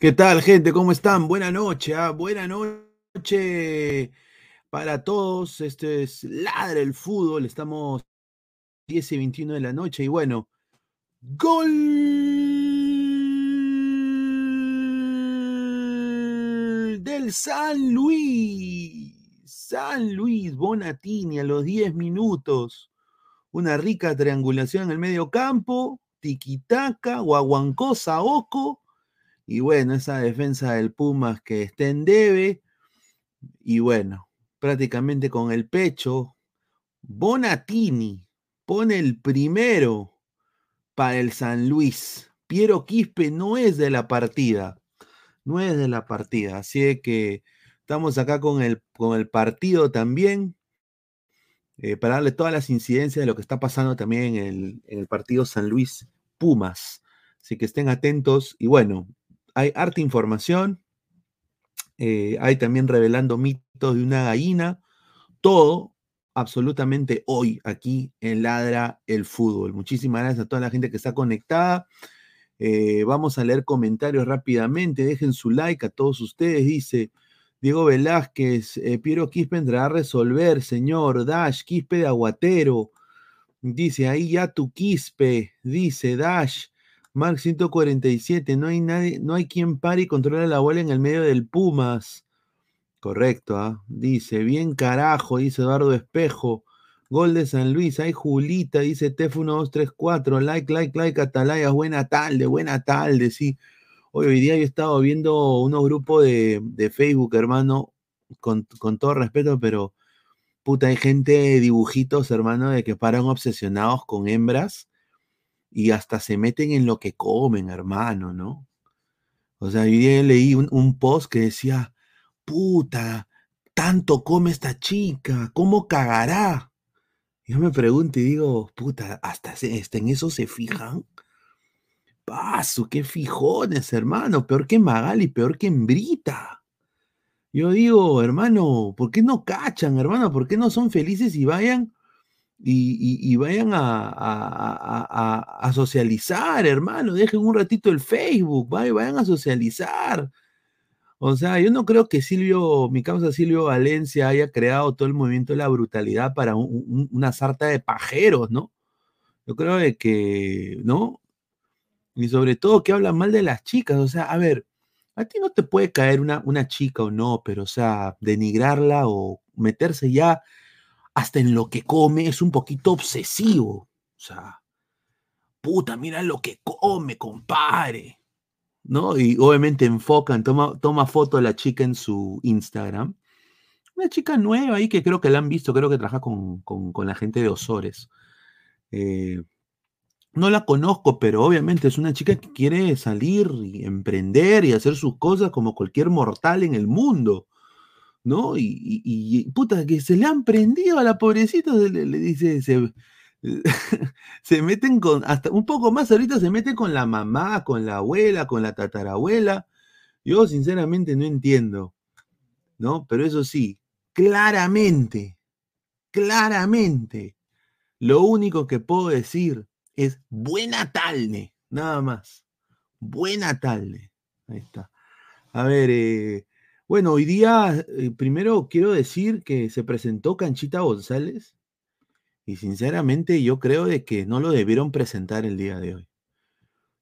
¿Qué tal, gente? ¿Cómo están? Buena noche, ¿ah? buena noche para todos. Este es Ladre el Fútbol. Estamos 10 y 21 de la noche y bueno, gol del San Luis. San Luis Bonatini a los 10 minutos. Una rica triangulación en el medio campo. Tiquitaca, Guaguancó, Saoco y bueno, esa defensa del Pumas que está en debe. Y bueno, prácticamente con el pecho. Bonatini pone el primero para el San Luis. Piero Quispe no es de la partida. No es de la partida. Así que estamos acá con el, con el partido también. Eh, para darle todas las incidencias de lo que está pasando también en el, en el partido San Luis Pumas. Así que estén atentos. Y bueno, hay harta información, eh, hay también revelando mitos de una gallina, todo absolutamente hoy aquí en Ladra el Fútbol. Muchísimas gracias a toda la gente que está conectada. Eh, vamos a leer comentarios rápidamente. Dejen su like a todos ustedes. Dice Diego Velázquez, eh, Piero Quispe entrará a resolver, señor. Dash, Quispe de Aguatero. Dice ahí ya tu Quispe. Dice Dash. Mark 147, no hay nadie, no hay quien pare y controle la bola en el medio del Pumas. Correcto, ¿ah? dice, bien carajo, dice Eduardo Espejo. Gol de San Luis, hay Julita, dice TF1234, like, like, like, Atalaya, buena tarde, buena tarde, sí. Hoy, hoy día yo he estado viendo unos grupos de, de Facebook, hermano, con, con, todo respeto, pero puta, hay gente, dibujitos, hermano, de que paran obsesionados con hembras y hasta se meten en lo que comen, hermano, ¿no? O sea, yo leí un, post que decía, puta, tanto come esta chica, ¿cómo cagará? Yo me pregunto y digo, puta, hasta, en eso se fijan. Paso, qué fijones, hermano, peor que Magali, peor que Embrita. Yo digo, hermano, ¿por qué no cachan, hermano? ¿Por qué no son felices y vayan y, vayan a, socializar, hermano. Dejen un ratito el Facebook, vayan a socializar. O sea, yo no creo que Silvio, mi causa Silvio Valencia, haya creado todo el movimiento de la brutalidad para una sarta de pajeros, ¿no? Yo creo que, ¿no? Y sobre todo que hablan mal de las chicas. O sea, a ver, a ti no te puede caer una, chica o no, pero, o sea, denigrarla o meterse ya hasta en lo que come es un poquito obsesivo. O sea, puta, mira lo que come, compadre. ¿No? Y obviamente enfocan, toma, toma foto de la chica en su Instagram. Una chica nueva ahí que creo que la han visto, creo que trabaja con, la gente de Osores. Eh, no la conozco, pero obviamente es una chica que quiere salir y emprender y hacer sus cosas como cualquier mortal en el mundo. ¿No? Y, puta, que se le han prendido a la pobrecita, le, dice, se, se, meten con, hasta un poco más ahorita se mete con la mamá, con la abuela, con la tatarabuela. Yo sinceramente no entiendo, ¿no? Pero eso sí, claramente, claramente, lo único que puedo decir es buena talne, nada más. Buena talne. Ahí está. A ver, eh, bueno, hoy día, eh, primero quiero decir que se presentó Canchita González y sinceramente yo creo de que no lo debieron presentar el día de hoy.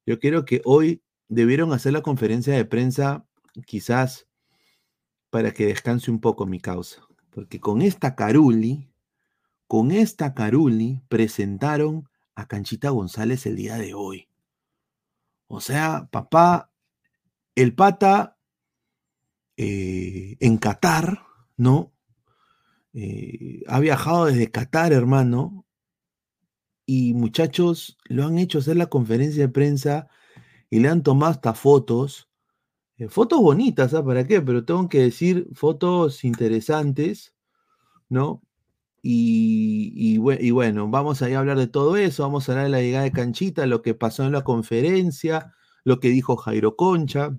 Yo creo que hoy debieron hacer la conferencia de prensa quizás para que descanse un poco mi causa, porque con esta Caruli, con esta Caruli presentaron a Canchita González el día de hoy. O sea, papá, el pata eh, en Qatar, ¿no? Eh, ha viajado desde Qatar, hermano, y muchachos lo han hecho hacer la conferencia de prensa y le han tomado hasta fotos, eh, fotos bonitas, ¿sabes para qué? Pero tengo que decir fotos interesantes, ¿no? Y, y, bueno, vamos a hablar de todo eso, vamos a hablar de la llegada de Canchita, lo que pasó en la conferencia, lo que dijo Jairo Concha,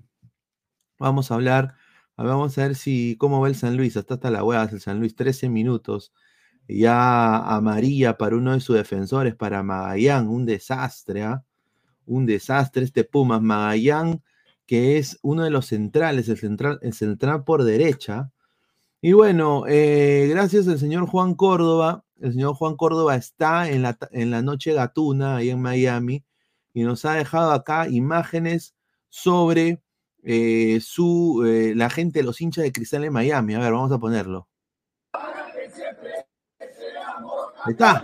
vamos a hablar vamos a ver si cómo va el San Luis. Hasta hasta la hueá el San Luis, 13 minutos. Ya amarilla para uno de sus defensores, para Magallán, un desastre, ¿ah? Un desastre este Pumas. Magallán, que es uno de los centrales, el central, el central por derecha. Y bueno, eh, gracias al señor Juan Córdoba, el señor Juan Córdoba está en la, en la noche gatuna ahí en Miami y nos ha dejado acá imágenes sobre eh, su, eh, la gente los hinchas de Cristal en Miami. A ver, vamos a ponerlo. Está.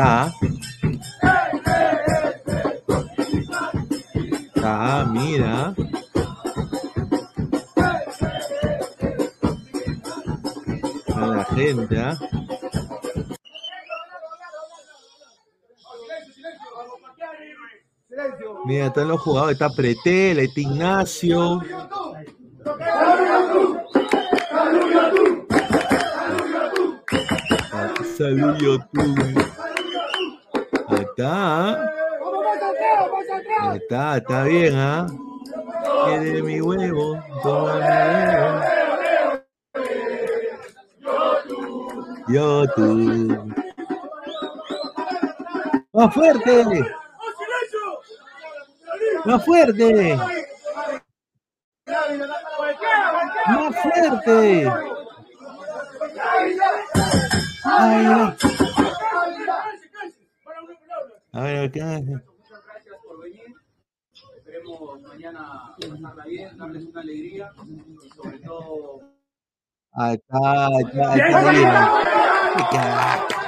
Ah. Ah, mira. A la gente, ¿ah? Mira, están los jugadores, está Pretel, está Ignacio. YouTube. Ahí está. está, bien, ¿ah? Quiere mi huevo, toma mi huevo. YouTube. ¡Más fuerte! ¡Más fuerte! ¡Más fuerte! Ay, no. A ver, ¿qué hace? Muchas gracias por venir. Esperemos mañana pasarla bien, darles una alegría sobre todo. Ahí está, ahí está, ahí está, mira. Qué crack.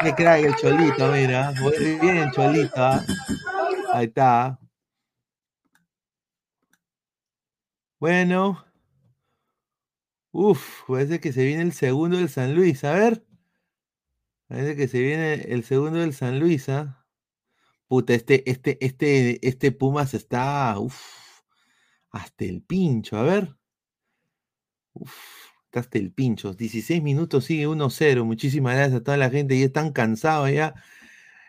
Qué crack el cholito, mira. Muy bien, cholito. ¿ah? Ahí está. Bueno. Uf, parece que se viene el segundo del San Luis. A ver. Parece que se viene el segundo del San Luis, ¿ah? Puta, este, este, este, este Pumas está. Uf. Hasta el pincho. A ver. Uf. Hasta el pincho. 16 minutos, sigue 1-0. Muchísimas gracias a toda la gente. Ya están cansados ya.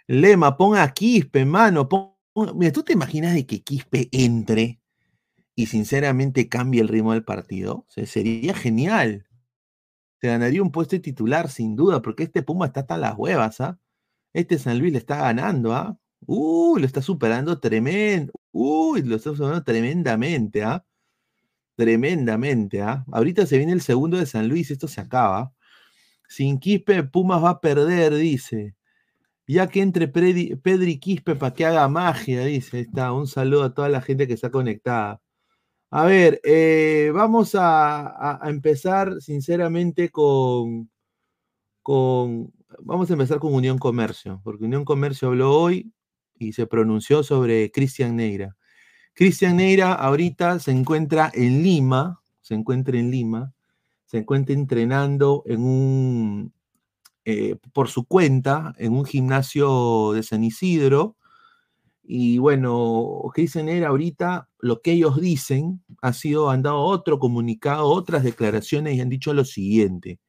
Lema, ponga Quispe, mano. Mira, ¿tú te imaginas de que Quispe entre y sinceramente cambie el ritmo del partido? Sería genial. Se ganaría un puesto de titular, sin duda, porque este Puma está hasta las huevas, ¿ah? Este San Luis le está ganando, ¿ah? Uy, lo está superando tremendo. Uy, lo está superando tremendamente, ¿ah? Tremendamente, ¿ah? Ahorita se viene el segundo de San Luis, esto se acaba. Sin Quispe, Pumas va a perder, dice. Ya que entre Predi- Pedri Quispe para que haga magia, dice. Está, un saludo a toda la gente que está conectada. A ver, eh, vamos a, a- a empezar sinceramente con, con. Vamos a empezar con Unión Comercio, porque Unión Comercio habló hoy y se pronunció sobre Cristian Neira. Cristian Neira ahorita se encuentra en Lima, se encuentra en Lima, se encuentra entrenando en un, eh, por su cuenta, en un gimnasio de San Isidro. Y bueno, Cristian Neira ahorita, lo que ellos dicen, ha sido, han dado otro comunicado, otras declaraciones y han dicho lo siguiente.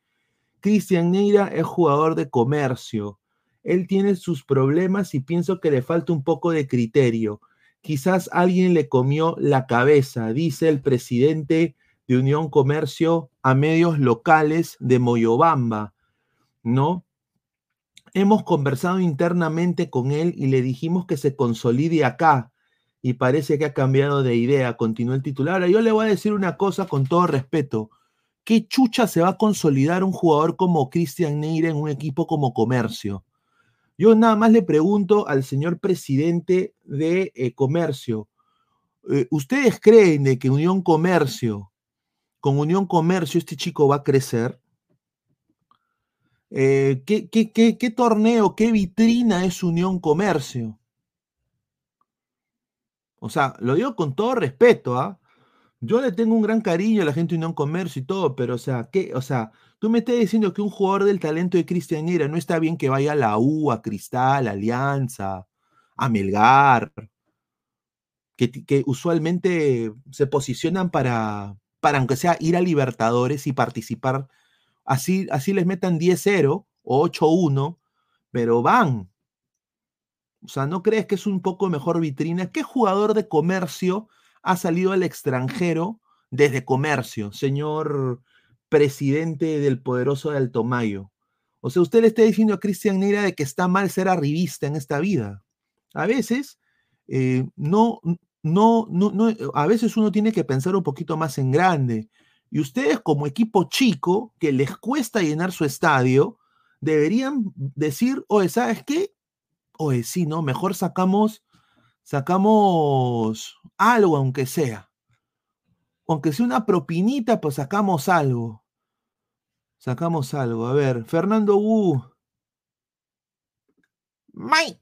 Cristian Neira es jugador de comercio. Él tiene sus problemas y pienso que le falta un poco de criterio. Quizás alguien le comió la cabeza, dice el presidente de Unión Comercio a medios locales de Moyobamba, ¿no? Hemos conversado internamente con él y le dijimos que se consolide acá y parece que ha cambiado de idea, continuó el titular. Ahora yo le voy a decir una cosa con todo respeto. ¿Qué chucha se va a consolidar un jugador como Cristian Neira en un equipo como Comercio? Yo nada más le pregunto al señor presidente de eh, Comercio, eh, ¿ustedes creen de que Unión Comercio, con Unión Comercio, este chico va a crecer? Eh, ¿qué, qué, qué, qué torneo, qué vitrina es Unión Comercio? O sea, lo digo con todo respeto, ¿ah? Yo le tengo un gran cariño a la gente de Unión Comercio y todo, pero o sea, ¿qué? O sea, tú me estás diciendo que un jugador del talento de Cristian Neira no está bien que vaya a la U, a Cristal, a Alianza, a Melgar, que usualmente se posicionan para, para, aunque sea, ir a Libertadores y participar. Así, así les metan 10-0 o 8-1, pero van. O sea, ¿no crees que es un poco mejor vitrina? ¿Qué jugador de comercio ha salido al extranjero desde comercio, señor presidente del poderoso de Altomayo? O sea, usted le está diciendo a Cristian Neira de que está mal ser arribista en esta vida. A veces, eh, no, no, no, no, a veces uno tiene que pensar un poquito más en grande. Y ustedes como equipo chico, que les cuesta llenar su estadio, deberían decir, oye, ¿sabes qué? Oye, sí, ¿no? Mejor sacamos, sacamos algo, aunque sea. Aunque sea una propinita, pues sacamos algo. Sacamos algo. A ver, Fernando Wu. Mike.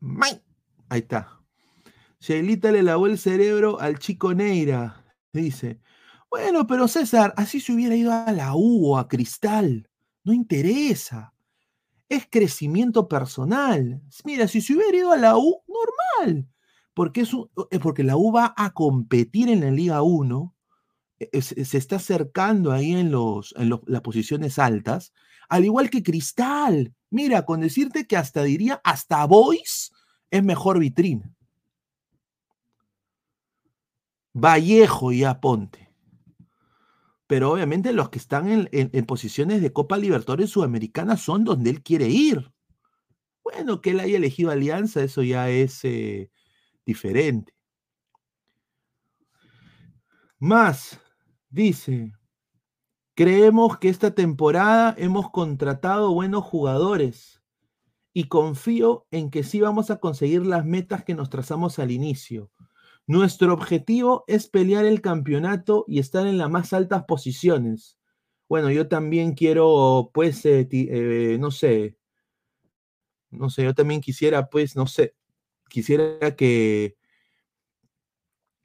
Mike. Ahí está. Sheilita le lavó el cerebro al chico Neira. Dice. Bueno, pero César, así se hubiera ido a la U o a Cristal. No interesa. Es crecimiento personal. Mira, si se hubiera ido a la U, normal. Porque, es eh, porque la U va a competir en la Liga 1. E, se está acercando ahí en, los, en las posiciones altas. Al igual que Cristal. Mira, con decirte que hasta diría, hasta Boys es mejor vitrina. Vallejo ya ponte pero obviamente los que están en, posiciones de Copa Libertadores Sudamericana son donde él quiere ir. Bueno, que él haya elegido Alianza, eso ya es eh, diferente. Más, dice, creemos que esta temporada hemos contratado buenos jugadores y confío en que sí vamos a conseguir las metas que nos trazamos al inicio. Nuestro objetivo es pelear el campeonato y estar en las más altas posiciones. Bueno, yo también quiero, pues, eh, eh, no sé, no sé, yo también quisiera, pues, no sé, quisiera que,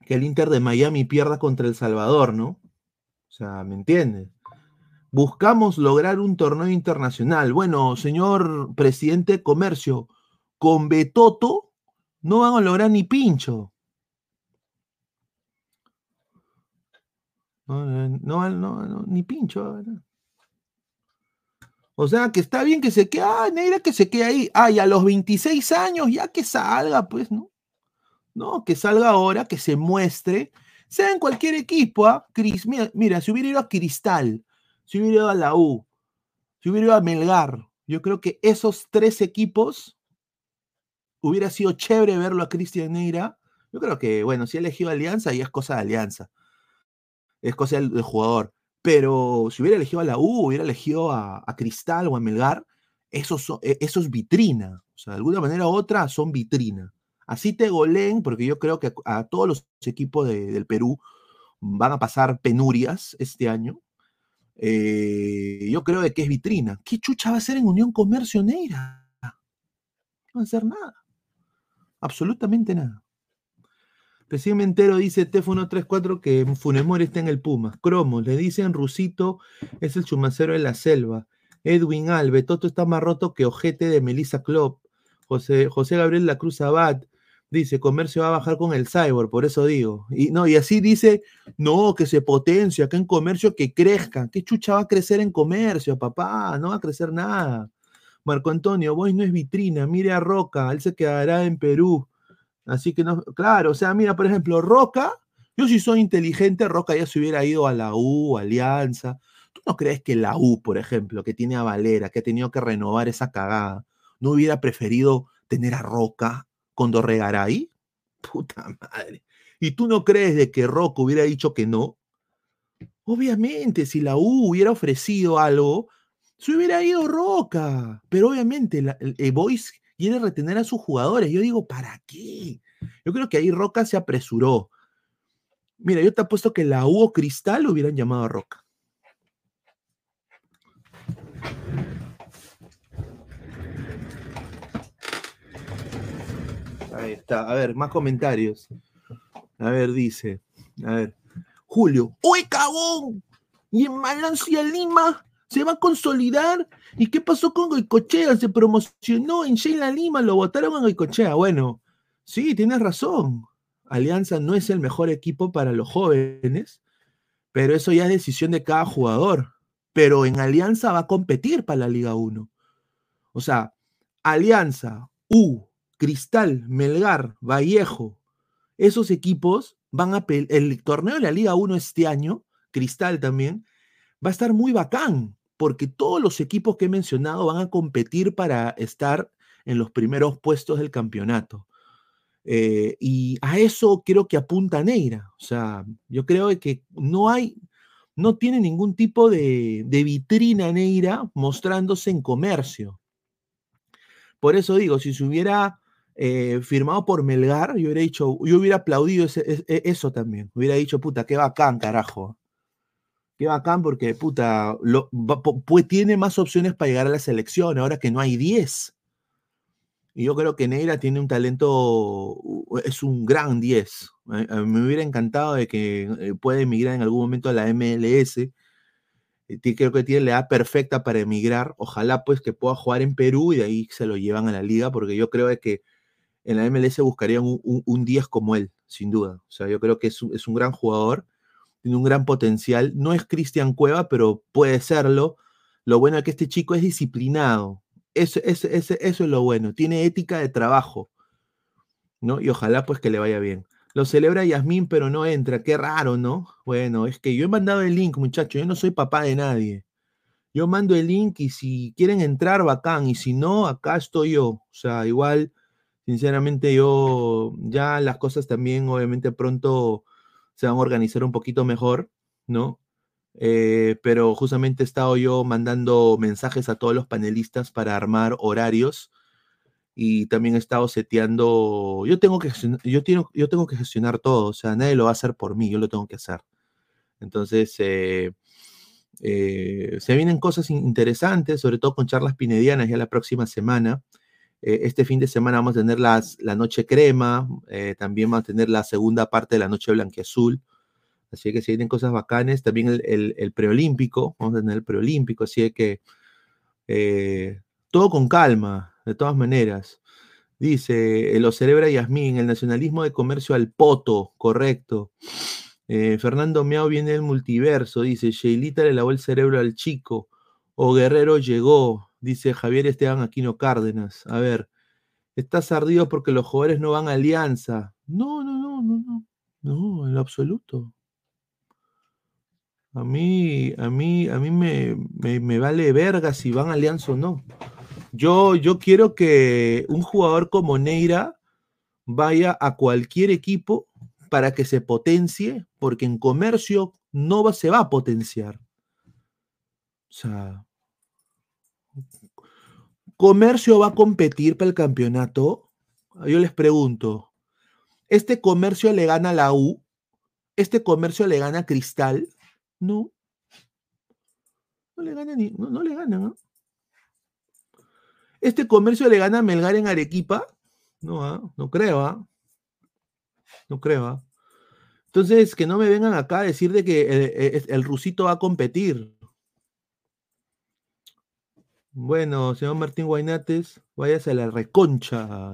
que el Inter de Miami pierda contra El Salvador, ¿no? O sea, ¿me entiendes? Buscamos lograr un torneo internacional. Bueno, señor presidente de comercio, con Betoto no van a lograr ni pincho. No, no, ni pincho. O sea, que está bien que se quede, ah, Neira que se quede ahí. Ay, a los 26 años ya que salga, pues, ¿no? No, que salga ahora, que se muestre, sea en cualquier equipo, ¿ah? mira, si hubiera ido a Cristal, si hubiera ido a la U, si hubiera ido a Melgar, yo creo que esos tres equipos hubiera sido chévere verlo a Cristian Neira. Yo creo que, bueno, si ha elegido Alianza, ya es cosa de Alianza es cosa del, jugador. Pero si hubiera elegido a la U, hubiera elegido a, Cristal o a Melgar, eso, e, eso, es vitrina. O sea, de alguna manera u otra son vitrina. Así te goleen, porque yo creo que a, todos los equipos del Perú van a pasar penurias este año. Eh, yo creo que es vitrina. ¿Qué chucha va a ser en Unión Comercio Neira? No va a hacer nada. Absolutamente nada. Recién entero, dice Tef134, que Funemori está en el Puma. Cromo, le dicen Rusito, es el chumacero de la selva. Edwin Albe, Toto está más roto que ojete de Melissa Klopp. José, José Gabriel La Cruz Abad, dice, comercio va a bajar con el cyborg, por eso digo. Y, no, y así dice, no, que se potencia, que en comercio que crezca. ¿Qué chucha va a crecer en comercio, papá? No va a crecer nada. Marco Antonio, vos no es vitrina, mire a Roca, él se quedará en Perú. Así que no, claro, o sea, mira, por ejemplo, Roca, yo si soy inteligente, Roca ya se hubiera ido a la U, Alianza. ¿Tú no crees que la U, por ejemplo, que tiene a Valera, que ha tenido que renovar esa cagada, no hubiera preferido tener a Roca con Dorregaray? Puta madre. ¿Y tú no crees de que Roca hubiera dicho que no? Obviamente, si la U hubiera ofrecido algo, se hubiera ido Roca. Pero obviamente, el, el Boys quiere retener a sus jugadores. Yo digo, ¿para qué? Yo creo que ahí Roca se apresuró. Mira, yo te apuesto que la U Cristal hubieran llamado a Roca. Ahí está. A ver, más comentarios. A ver, dice. A ver. Julio. ¡Uy, cagón! Y en Malancia Lima se va a consolidar. ¿Y qué pasó con Goicochea? Se promocionó en Sheila Lima, lo votaron a Goicochea. Bueno, sí, tienes razón. Alianza no es el mejor equipo para los jóvenes, pero eso ya es decisión de cada jugador. Pero en Alianza va a competir para la Liga 1. O sea, Alianza, U, Cristal, Melgar, Vallejo, esos equipos van a el torneo de la Liga 1 este año, Cristal también, va a estar muy bacán, porque todos los equipos que he mencionado van a competir para estar en los primeros puestos del campeonato. Eh, y a eso creo que apunta Neira. O sea, yo creo que no hay, no tiene ningún tipo de, vitrina Neira mostrándose en comercio. Por eso digo, si se hubiera eh, firmado por Melgar, yo hubiera dicho, yo hubiera aplaudido e, eso también. Hubiera dicho, puta, qué bacán, carajo. Qué bacán porque, puta, pues tiene más opciones para llegar a la selección, ahora que no hay 10. Y yo creo que Neira tiene un talento, es un gran 10. Me hubiera encantado de que eh, pueda emigrar en algún momento a la MLS. Eh, creo que tiene la edad perfecta para emigrar. Ojalá pues que pueda jugar en Perú y de ahí se lo llevan a la liga, porque yo creo que en la MLS buscarían un, 10 como él, sin duda. O sea, yo creo que es un, gran jugador, tiene un gran potencial. No es Cristian Cueva, pero puede serlo. Lo bueno es que este chico es disciplinado. Eso, eso, eso, es lo bueno, tiene ética de trabajo, ¿no? Y ojalá pues que le vaya bien. Lo celebra Yasmín, pero no entra, qué raro, ¿no? Bueno, es que yo he mandado el link, muchachos, yo no soy papá de nadie. Yo mando el link y si quieren entrar, bacán, y si no, acá estoy yo. O sea, igual, sinceramente, yo ya las cosas también, obviamente, pronto se van a organizar un poquito mejor, ¿no? Eh, pero justamente he estado yo mandando mensajes a todos los panelistas para armar horarios y también he estado seteando, yo tengo que yo tengo, yo tengo que gestionar todo, o sea, nadie lo va a hacer por mí, yo lo tengo que hacer. Entonces, eh, eh, se vienen cosas interesantes, sobre todo con charlas pinedianas ya la próxima semana. Este fin de semana vamos a tener las, la noche crema, también vamos a tener la segunda parte de la noche blanquiazul. Así que si vienen cosas bacanes, también el, preolímpico, vamos a tener el preolímpico, así que eh, todo con calma, de todas maneras. Dice, eh, lo celebra Yasmín, el nacionalismo de comercio al poto, correcto. Eh, Fernando Miao viene del multiverso, dice, Sheilita le lavó el cerebro al chico, o Guerrero llegó, dice Javier Esteban Aquino Cárdenas. A ver, estás ardido porque los jugadores no van a alianza. No, no, no, no, no, no, en lo absoluto. A mí, a mí, a mí me, me, vale verga si van a Alianza o no. Yo, yo quiero que un jugador como Neira vaya a cualquier equipo para que se potencie, porque en comercio no se va a potenciar. O sea, comercio va a competir para el campeonato. Yo les pregunto, ¿este comercio le gana la U? ¿Este comercio le gana Cristal? No. No le gana ni, no, le. ¿Este comercio le gana a Melgar en Arequipa? No, ¿ah? no creo, ¿ah? No creo, ¿ah? Entonces, que no me vengan acá a decir de que el, el, rusito va a competir. Bueno, señor Martín Guainates, váyase a la reconcha.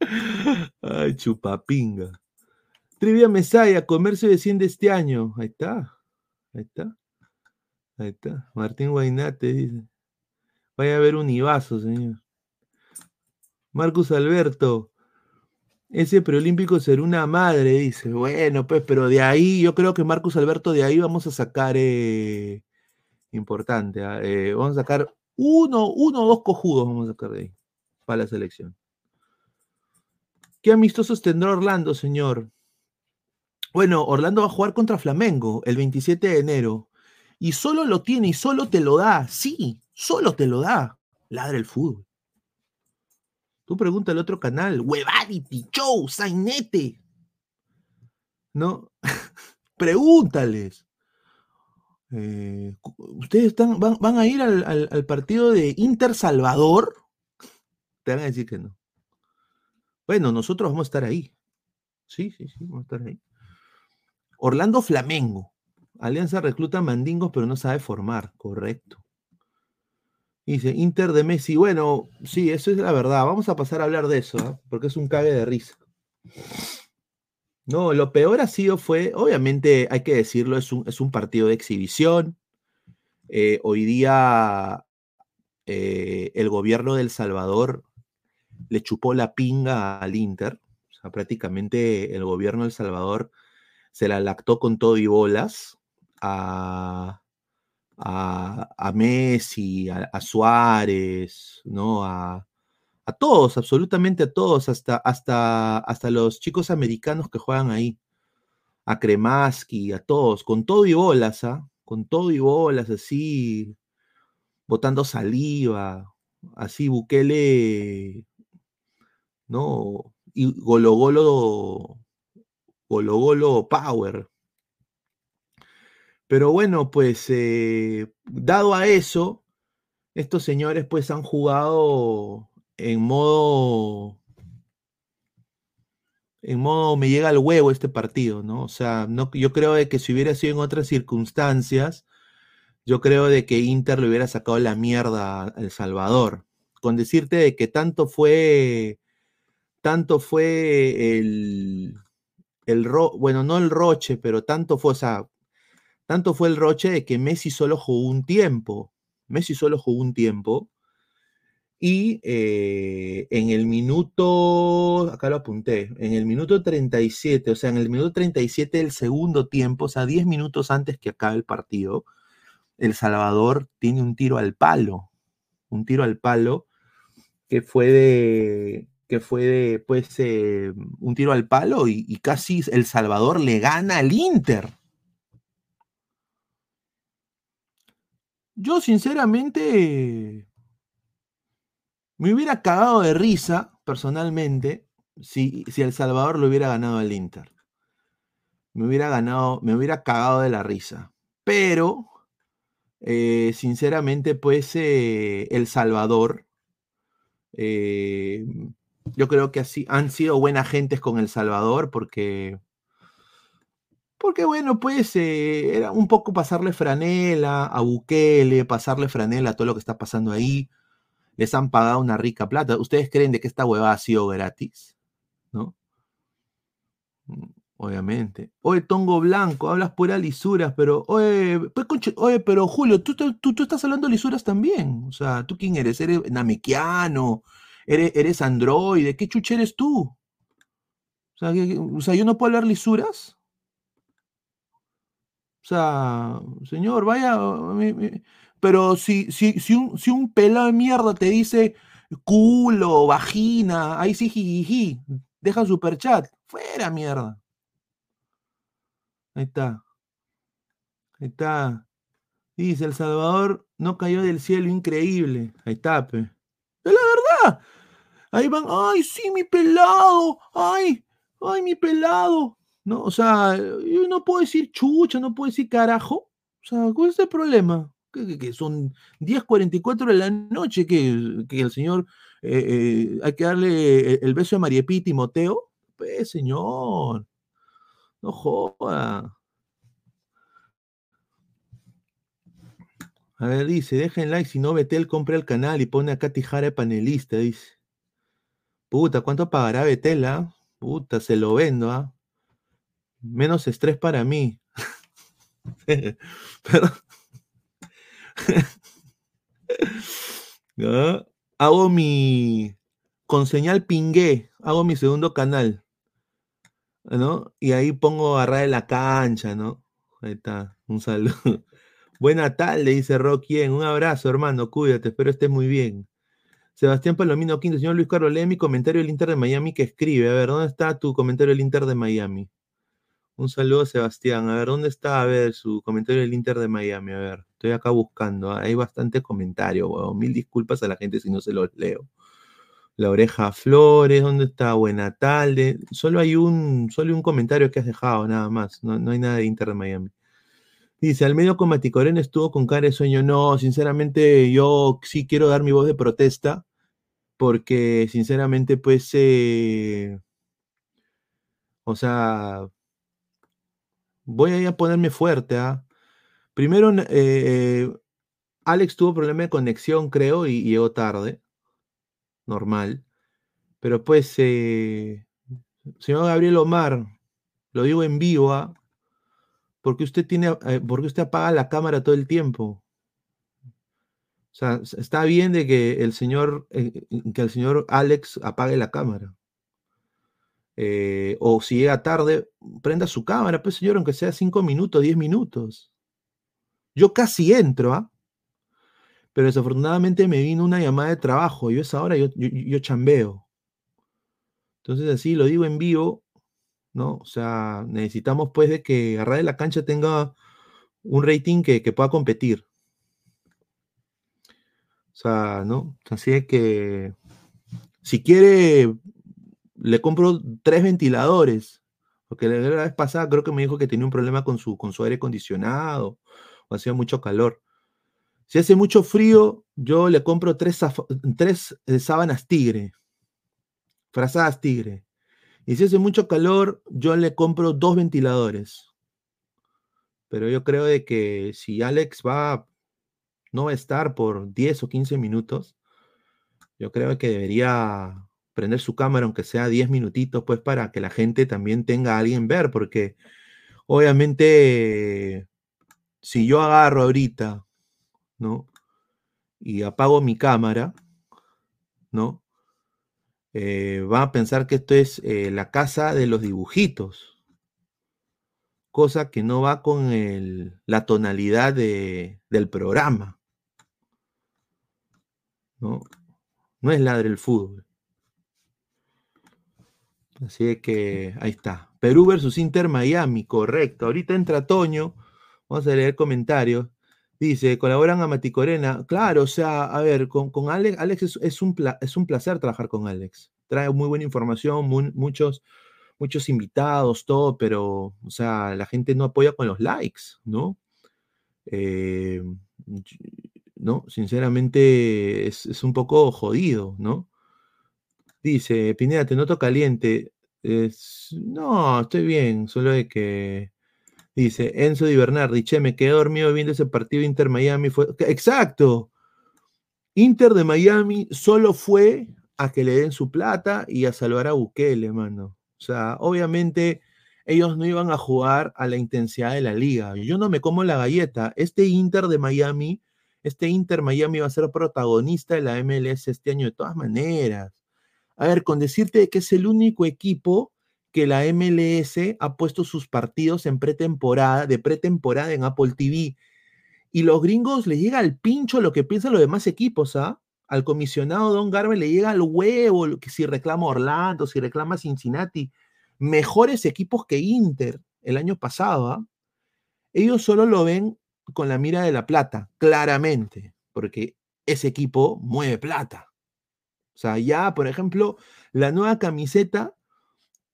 Ay, chupapinga. Trivia Mesaya, comercio desciende este año. Ahí está. Ahí está. Ahí está. Martín Guainate dice. Vaya a ver un Ibazo, señor. Marcus Alberto. Ese preolímpico será una madre, dice. Bueno, pues, pero de ahí, yo creo que Marcus Alberto, de ahí vamos a sacar eh, importante. ¿ah? Eh, vamos a sacar uno, uno o dos cojudos, vamos a sacar de ahí. Para la selección. ¿Qué amistosos tendrá Orlando, señor? Bueno, Orlando va a jugar contra Flamengo el 27 de enero. Y solo lo tiene y solo te lo da. Sí, solo te lo da. Ladra el fútbol. Tú pregunta al otro canal. Huevadity, Show, Sainete. ¿No? Pregúntales. Eh, ¿Ustedes van, a ir al, al, partido de Inter Salvador? Te van a decir que no. Bueno, nosotros vamos a estar ahí. Sí, sí, sí, vamos a estar ahí. Orlando Flamengo. Alianza recluta mandingos, pero no sabe formar. Correcto. Dice, Inter de Messi. Bueno, sí, eso es la verdad. Vamos a pasar a hablar de eso, ¿ah? porque es un cague de risa. No, lo peor ha sido fue, obviamente hay que decirlo, es un, es un partido de exhibición. Eh, hoy día eh, el gobierno de El Salvador le chupó la pinga al Inter. O sea, prácticamente el gobierno de El Salvador se la lactó con todo y bolas a, a, Messi, a, Suárez, ¿no? A, a, todos, absolutamente a todos, hasta, hasta, hasta los chicos americanos que juegan ahí, a Kremaski, a todos, con todo y bolas, ¿ah? Con todo y bolas, así, botando saliva, así Bukele, ¿no? Y Golo Golo, Golo Golo Power. Pero bueno, pues eh, dado a eso, estos señores pues han jugado en modo en modo me llega al huevo este partido, ¿no? O sea, no, yo creo de que si hubiera sido en otras circunstancias, yo creo de que Inter le hubiera sacado la mierda al Salvador. Con decirte de que tanto fue, tanto fue el, el ro, bueno, no el roche, pero tanto fue, o sea, tanto fue el roche de que Messi solo jugó un tiempo. Messi solo jugó un tiempo. Y eh, en el minuto, acá lo apunté, en el minuto 37, o sea, en el minuto 37 del segundo tiempo, o sea, 10 minutos antes que acabe el partido, El Salvador tiene un tiro al palo. Un tiro al palo que fue de, que fue de, pues, eh, un tiro al palo y, y casi El Salvador le gana al Inter. Yo sinceramente me hubiera cagado de risa, personalmente, si, si El Salvador lo hubiera ganado al Inter. Me hubiera ganado, me hubiera cagado de la risa. Pero, eh, sinceramente, pues eh, El Salvador, eh, yo creo que así han sido buenas gentes con El Salvador porque porque bueno, pues era un poco pasarle franela a Bukele, pasarle franela a todo lo que está pasando ahí. Les han pagado una rica plata. ¿Ustedes creen de que esta hueva ha sido gratis? ¿No? Mm, obviamente. Oye, Tongo Blanco, hablas pura lisuras, pero, oye, pues, oye pero Julio, tú, tú, estás hablando lisuras también. O sea, ¿tú quién eres? ¿Eres namequiano? ¿Eres, eres androide? ¿Qué chuche eres tú? O sea, ¿yo no puedo hablar lisuras? O sea, señor, vaya. Pero si, si, si, un, si un pelado de mierda te dice culo, vagina, ahí sí, jijiji, deja super chat. Fuera, mierda. Ahí está. Ahí está. Dice, El Salvador no cayó del cielo, increíble. Ahí está, pe. Es la verdad. Ahí van, ay, sí, mi pelado. Ay, ay, mi pelado. ¿no? O sea, yo no puedo decir chucha, no puedo decir carajo. O sea, ¿cuál es el problema? Que, son 10.44 de la noche que, el señor eh, eh, hay que darle el, beso a María y Timoteo. Pues, señor, no joda. A ver, dice, dejen like, si no Betel compra el canal y pone a Katy Jara panelista, dice. Puta, ¿cuánto pagará Betel, ah? Puta, se lo vendo, ah. Menos estrés para mí. Hago mi. Con señal pingué, hago mi segundo canal. ¿No? Y ahí pongo a de la cancha, ¿no? Ahí está. Un saludo. Buena tarde, dice Rocky. Un abrazo, hermano. Cuídate, espero estés muy bien. Sebastián Palomino Quinto, señor Luis Carlos, lee mi comentario del Inter de Miami que escribe. A ver, ¿dónde está tu comentario del Inter de Miami? Un saludo, Sebastián. A ver, ¿dónde está? A ver, su comentario del Inter de Miami. A ver, estoy acá buscando. Hay bastante comentario, weón. Mil disculpas a la gente si no se los leo. La oreja Flores, ¿dónde está? Buena tarde. Solo hay un, solo un comentario que has dejado, nada más. No, hay nada de Inter de Miami. Dice, al medio con Maticorén estuvo con cara de sueño. No, sinceramente, yo sí quiero dar mi voz de protesta, porque sinceramente, pues, eh, o sea, voy a ponerme fuerte. ¿ah? Primero, eh, Alex tuvo problema de conexión, creo, y, llegó tarde. Normal. Pero pues, eh, señor Gabriel Omar, lo digo en vivo, ¿ah? porque usted tiene, eh, porque usted apaga la cámara todo el tiempo. O sea, está bien de que el señor, eh, que el señor Alex apague la cámara. Eh, o si llega tarde, prenda su cámara, pues señor, aunque sea cinco minutos, diez minutos. Yo casi entro, ¿ah? Pero desafortunadamente me vino una llamada de trabajo. Yo esa hora yo, yo, chambeo. Entonces así lo digo en vivo, ¿no? O sea, necesitamos pues de que Arra de la Cancha tenga un rating que, pueda competir. O sea, ¿no? Así que si quiere, le compro tres ventiladores. Porque la vez pasada creo que me dijo que tenía un problema con su, con su aire acondicionado o hacía mucho calor. Si hace mucho frío, yo le compro tres, tres eh, sábanas tigre, frazadas tigre. Y si hace mucho calor, yo le compro dos ventiladores. Pero yo creo de que si Alex va, no va a estar por 10 o 15 minutos, yo creo que debería prender su cámara, aunque sea 10 minutitos, pues para que la gente también tenga a alguien ver, porque obviamente si yo agarro ahorita ¿no? Y apago mi cámara, ¿no? Eh, va a pensar que esto es eh, la casa de los dibujitos, cosa que no va con la tonalidad del programa, ¿no? No es la del fútbol. Así que ahí está. Perú versus Inter Miami, correcto. Ahorita entra Toño. Vamos a leer comentarios. Dice, colaboran a Maticorena. Claro, o sea, a ver, con, Alex, Alex es, un es un placer trabajar con Alex. Trae muy buena información, muchos, muchos invitados, todo, pero, o sea, la gente no apoya con los likes, ¿no? Eh, no, sinceramente es, un poco jodido, ¿no? Dice, Pineda, te noto caliente. no, estoy bien, solo de que Dice Enzo Di Bernardi, che, me quedé dormido viendo ese partido Inter-Miami. Fue... Exacto. Inter de Miami solo fue a que le den su plata y a salvar a Bukele, mano. O sea, obviamente ellos no iban a jugar a la intensidad de la liga. Yo no me como la galleta. Este Inter de Miami, este Inter Miami va a ser protagonista de la MLS este año de todas maneras. A ver, con decirte que es el único equipo que la MLS ha puesto sus partidos en pretemporada, de pretemporada en Apple TV. Y los gringos les llega al pincho lo que piensan los demás equipos, ¿ah? Al comisionado Don Garber le llega al huevo, que si reclama Orlando, si reclama Cincinnati, mejores equipos que Inter el año pasado, ¿ah? Ellos solo lo ven con la mira de la plata, claramente, porque ese equipo mueve plata. O sea, ya, por ejemplo, la nueva camiseta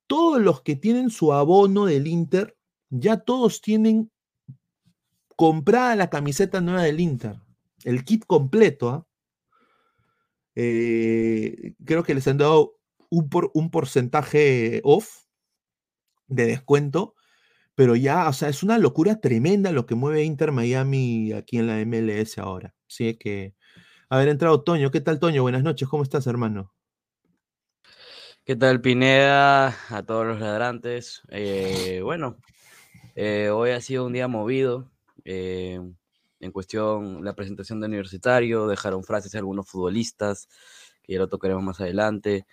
todos los que tienen su abono del Inter, ya todos tienen comprada la camiseta nueva del Inter, el kit completo. ¿ah? Eh, creo que les han dado un, un porcentaje off de descuento, pero ya, o sea, es una locura tremenda lo que mueve Inter Miami aquí en la MLS ahora. Así que, haber entrado Toño, ¿qué tal Toño? Buenas noches, ¿cómo estás, hermano? ¿Qué tal, Pineda? A todos los ladrantes. Eh, bueno, eh, hoy ha sido un día movido. Eh, en cuestión, la presentación de universitario, dejaron frases de algunos futbolistas, que ya lo tocaremos más adelante.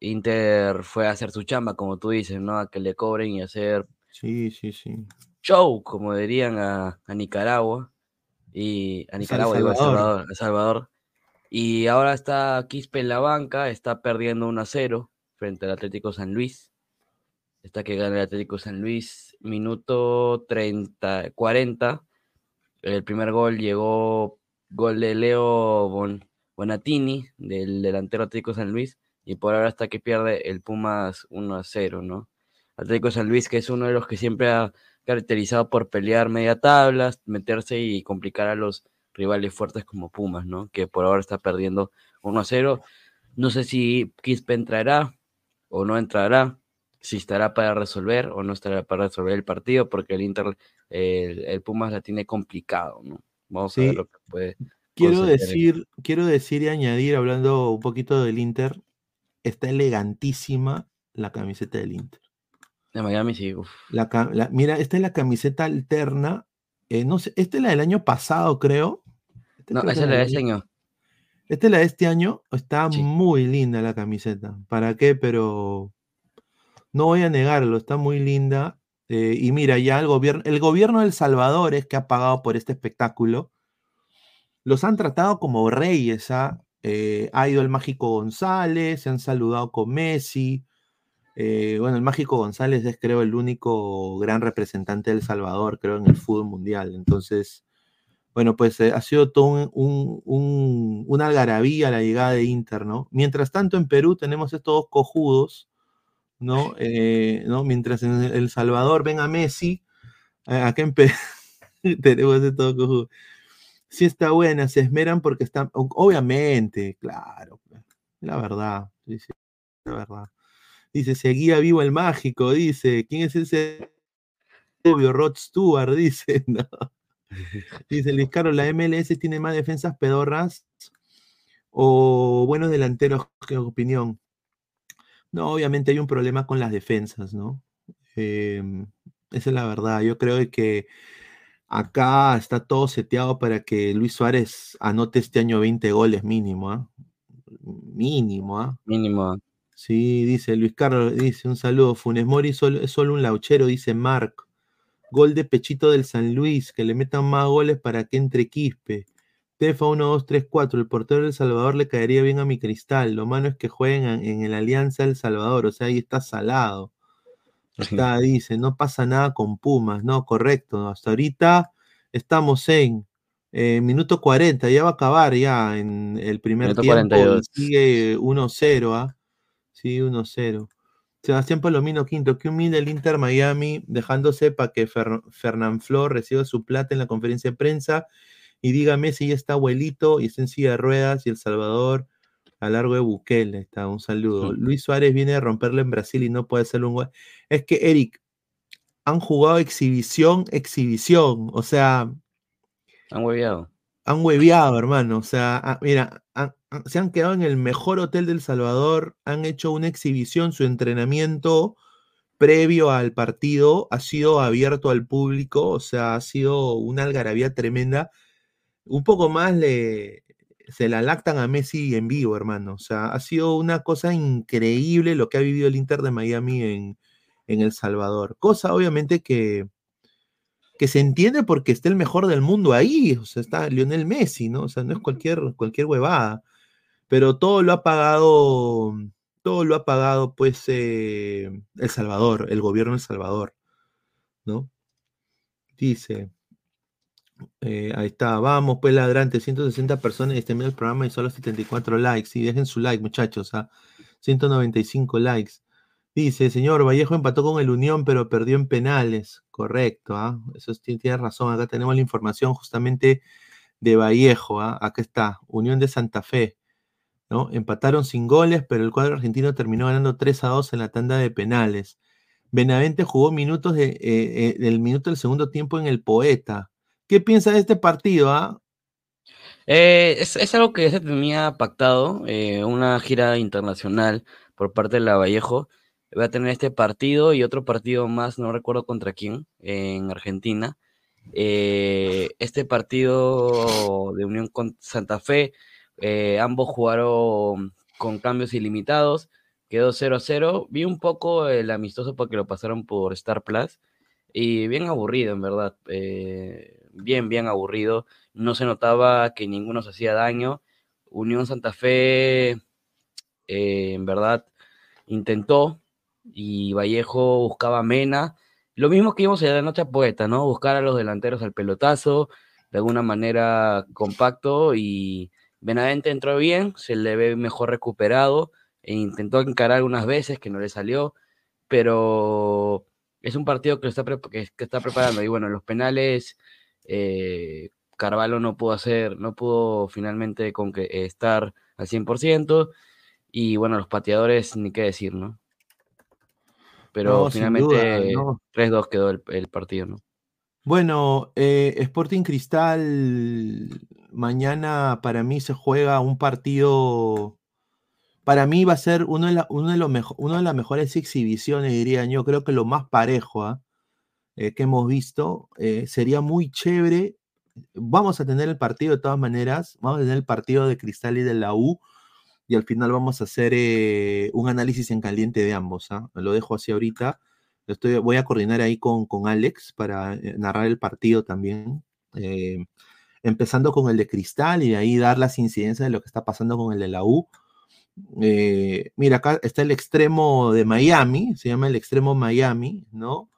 Inter fue a hacer su chamba, como tú dices, ¿no? A que le cobren y hacer. Sí, sí, sí. Show, como dirían a, Nicaragua. Y a Nicaragua, digo, a Salvador. Y ahora está Quispe en la banca, está perdiendo 1 a 0 frente al Atlético San Luis. Está que gana el Atlético San Luis, minuto 30, 40. El primer gol llegó, gol de Leo Bonatini, del delantero Atlético San Luis. Y por ahora está que pierde el Pumas 1 a 0, ¿no? Atlético San Luis, que es uno de los que siempre ha caracterizado por pelear media tablas, meterse y complicar a los rivales fuertes como Pumas, ¿no? Que por ahora está perdiendo 1 a 0. No sé si Quispe entrará o no entrará, si estará para resolver o no estará para resolver el partido, porque el Inter, el, Pumas la tiene complicado, ¿no? Vamos a ver lo que puede. Quiero decir, quiero decir y añadir, hablando un poquito del Inter, está elegantísima la camiseta del Inter. De Miami, sí. La, mira, esta es la camiseta alterna eh, no sé, esta es la del año pasado, creo. Este no, esa es la de este año. Esta es la de este año. Está muy linda la camiseta. ¿Para qué? Pero no voy a negarlo, está muy linda. Eh, y mira, ya el gobierno, el gobierno de El Salvador es que ha pagado por este espectáculo. Los han tratado como reyes. ¿ah? Eh, ha ido el Mágico González, se han saludado con Messi. Eh, bueno, el Mágico González es, creo, el único gran representante del Salvador, creo, en el fútbol mundial. Entonces, bueno, pues ha sido todo un, un, una algarabía la llegada de Inter, ¿no? Mientras tanto, en Perú tenemos estos dos cojudos ¿no? Eh, ¿no? Mientras en El Salvador ven a Messi, acá en tenemos de todo Si está buena, se esmeran porque están, obviamente, claro, la verdad, dice, la verdad. Dice, seguía vivo el mágico, dice, ¿quién es ese obvio Rod Stewart? Dice, no. Dice Luis Carlos, la MLS tiene más defensas pedorras o buenos delanteros, ¿qué opinión? No, obviamente hay un problema con las defensas, ¿no? Em, esa es la verdad. Yo creo que acá está todo seteado para que Luis Suárez anote este año 20 goles mínimo, ¿ah? Mínimo, ¿ah? Mínimo. Sí, dice Luis Carlos, dice un saludo. Funes Mori es solo un lauchero, dice Mark. Gol de pechito del San Luis, que le metan más goles para que entre Quispe. Tefa 1, 2, 3, 4. El portero del Salvador le caería bien a mi cristal. Lo malo es que jueguen en, el Alianza del Salvador. O sea, ahí está salado. Está, dice, no pasa nada con Pumas. No, correcto. Hasta ahorita estamos en eh, minuto 40. Ya va a acabar ya en el primer tiempo. Sigue 1-0. ¿ah? Sí, 1-0. Sebastián Palomino Quinto, que humilde el Inter Miami, dejándose para que Fernán Flor reciba su plata en la conferencia de prensa y dígame si ya está abuelito y está en silla de ruedas y El Salvador a largo de Bukele. Está, un saludo. Luis Suárez viene a romperle en Brasil y no puede ser un gol. Es que, Eric, han jugado exhibición, exhibición. O sea. Han hueviado. Han hueviado, hermano. O sea, ah, mira, se han quedado en el mejor hotel del Salvador. Han hecho una exhibición. Su entrenamiento previo al partido ha sido abierto al público. O sea, ha sido una algarabía tremenda un poco más le, se la lactan a Messi en vivo, hermano. O sea, ha sido una cosa increíble lo que ha vivido el Inter de Miami en, El Salvador. Cosa obviamente que, que se entiende porque está el mejor del mundo ahí. O sea, está Lionel Messi, ¿no? O sea, no es cualquier, cualquier huevada. Pero todo lo ha pagado, todo lo ha pagado, pues, eh, El Salvador, el gobierno de El Salvador, ¿no? Dice, eh, ahí está, vamos, pues ladrante, 160 personas este el programa y solo 74 likes. Y dejen su like, muchachos, a ¿ah? 195 likes. Dice, señor, Vallejo empató con el Unión, pero perdió en penales. Correcto, ¿ah? eso tiene razón. Acá tenemos la información justamente de Vallejo. ¿ah? Acá está, Unión de Santa Fe. ¿No? Empataron sin goles, pero el cuadro argentino terminó ganando 3 a 2 en la tanda de penales. Benavente jugó minutos de, eh, eh, del minuto del segundo tiempo en el Poeta. ¿Qué piensa de este partido? Ah? Eh, es, algo que se tenía pactado, una gira internacional por parte de la Vallejo. Va a tener este partido y otro partido más, no recuerdo contra quién, en Argentina. Este partido de Unión con Santa Fe, ambos jugaron con cambios ilimitados, quedó 0 a 0. Vi un poco el amistoso porque lo pasaron por Star Plus y bien aburrido, en verdad bien, bien aburrido. No se notaba que ninguno se hacía daño. Unión Santa Fe, eh, en verdad, intentó y Vallejo buscaba Mena. Lo mismo que vimos en la noche poeta, ¿no? Buscar a los delanteros al pelotazo, de alguna manera compacto y Benavente entró bien, se le ve mejor recuperado e intentó encarar unas veces que no le salió, pero es un partido que está, que está preparando y bueno, los penales eh, Carvalho no pudo hacer, no pudo finalmente con que, estar al 100%. Y bueno, los pateadores, ni qué decir, ¿no? Pero finalmente 3-2 quedó el, partido, ¿no? Bueno, eh, Sporting Cristal, mañana para mí se juega un partido. Para mí va a ser uno de, uno de, los una de las mejores exhibiciones, diría yo. Creo que lo más parejo, ¿ah? que hemos visto. sería muy chévere. Vamos a tener el partido de todas maneras. Vamos a tener el partido de Cristal y de la U. Y al final vamos a hacer un análisis en caliente de ambos. ¿ah? Lo dejo así ahorita. Estoy, voy a coordinar ahí con, con Alex para narrar el partido también empezando con el de Cristal y de ahí dar las incidencias de lo que está pasando con el de la U. Eh, mira, acá está el extremo de Miami, se llama el extremo Miami, ¿no?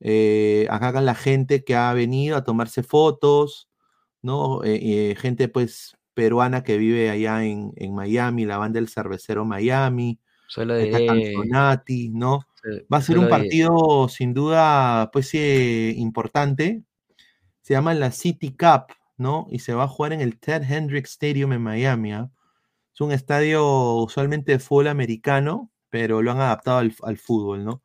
Eh, acá la gente que ha venido a tomarse fotos, ¿no? Eh, gente pues peruana que vive allá en, Miami, la banda del cervecero Miami, Solo de... ¿no? Va a ser un partido sin duda pues importante, se llama la City Cup, ¿no? Y se va a jugar en el Ted Hendricks Stadium en Miami. ¿ah? Es un estadio usualmente de fútbol americano, pero lo han adaptado al, fútbol, ¿no?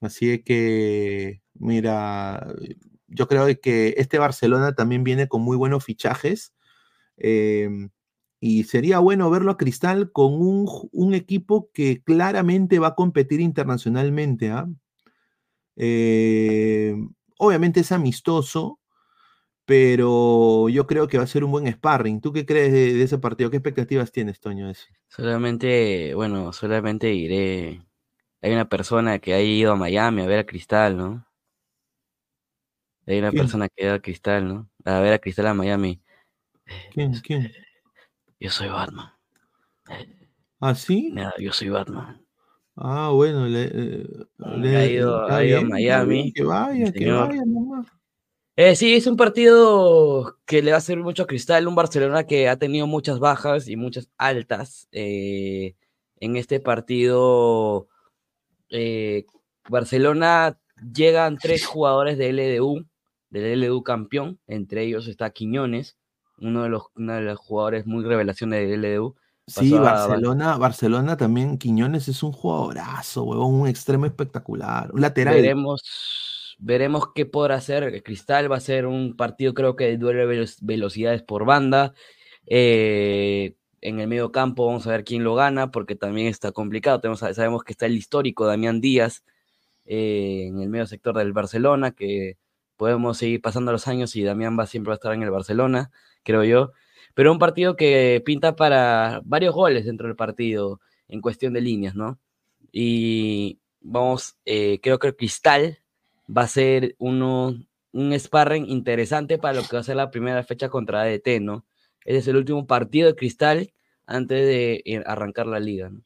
Así que, mira, yo creo que este Barcelona también viene con muy buenos fichajes. Em, y sería bueno verlo a Cristal con un, equipo que claramente va a competir internacionalmente. ¿ah? Em, obviamente es amistoso, pero yo creo que va a ser un buen sparring. ¿Tú qué crees de, ese partido? ¿Qué expectativas tienes, Toño? Eso? Solamente, bueno, solamente iré. Hay una persona que ha ido a Miami a ver a Cristal, ¿no? Hay una persona que ha ido a Cristal, ¿no? A ver a Cristal a Miami. ¿Quién? ¿Quién? Yo soy Batman. ¿Ah, sí? Nada, yo soy Batman. Ah, bueno, le, eh, ha ido, a Miami. Que vaya, que vaya nomás. Eh, sí, es un partido que le va a servir mucho a Cristal, un Barcelona que ha tenido muchas bajas y muchas altas. Eh, en este partido, eh, Barcelona llegan tres jugadores de LDU, del LDU campeón, entre ellos está Quiñones, uno de los, de los jugadores muy revelaciones de LDU. Sí, Barcelona, Barcelona también, Quiñones es un jugadorazo, huevón, un extremo espectacular, un lateral. Veremos Veremos qué podrá hacer. Cristal va a ser un partido, creo que duele velocidades por banda. Eh, en el medio campo vamos a ver quién lo gana, porque también está complicado. Tenemos, sabemos que está el histórico Damián Díaz eh, en el medio sector del Barcelona, que podemos seguir pasando los años y Damián va siempre va a estar en el Barcelona, creo yo. Pero un partido que pinta para varios goles dentro del partido en cuestión de líneas, ¿no? Y vamos, eh, creo que Cristal va a ser uno, un sparring interesante para lo que va a ser la primera fecha contra ADT, ¿no? Ese es el último partido de Cristal antes de eh, arrancar la liga, ¿no?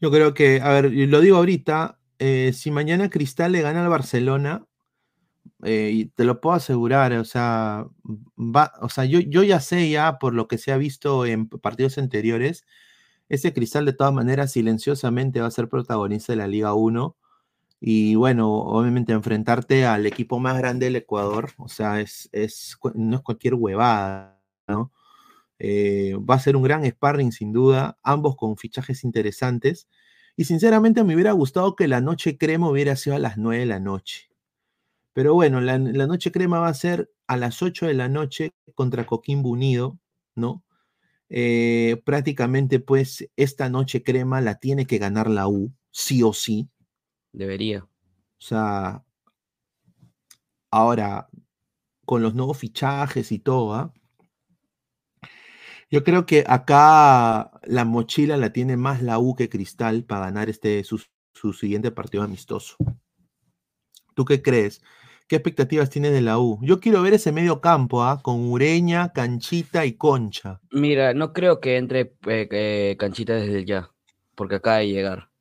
Yo creo que, a ver, lo digo ahorita, eh, si mañana Cristal le gana al Barcelona, eh, y te lo puedo asegurar, o sea, va, o sea yo, yo ya sé ya por lo que se ha visto en partidos anteriores, ese Cristal de todas maneras silenciosamente va a ser protagonista de la Liga 1 y bueno, obviamente enfrentarte al equipo más grande del Ecuador, o sea, es, es no es cualquier huevada, ¿no? Eh, va a ser un gran sparring sin duda, ambos con fichajes interesantes. Y sinceramente me hubiera gustado que la noche crema hubiera sido a las 9 de la noche. Pero bueno, la, noche crema va a ser a las 8 de la noche contra Coquimbo Unido, ¿no? Eh, prácticamente pues esta noche crema la tiene que ganar la U, sí o sí. Debería. O sea, ahora, con los nuevos fichajes y todo, ¿ah? yo creo que acá la mochila la tiene más la U que Cristal para ganar este su, siguiente partido amistoso. ¿Tú qué crees? ¿Qué expectativas tiene de la U? Yo quiero ver ese medio campo, ¿ah? Con Ureña, Canchita y Concha. Mira, no creo que entre eh, eh, Canchita desde ya, porque acaba de llegar.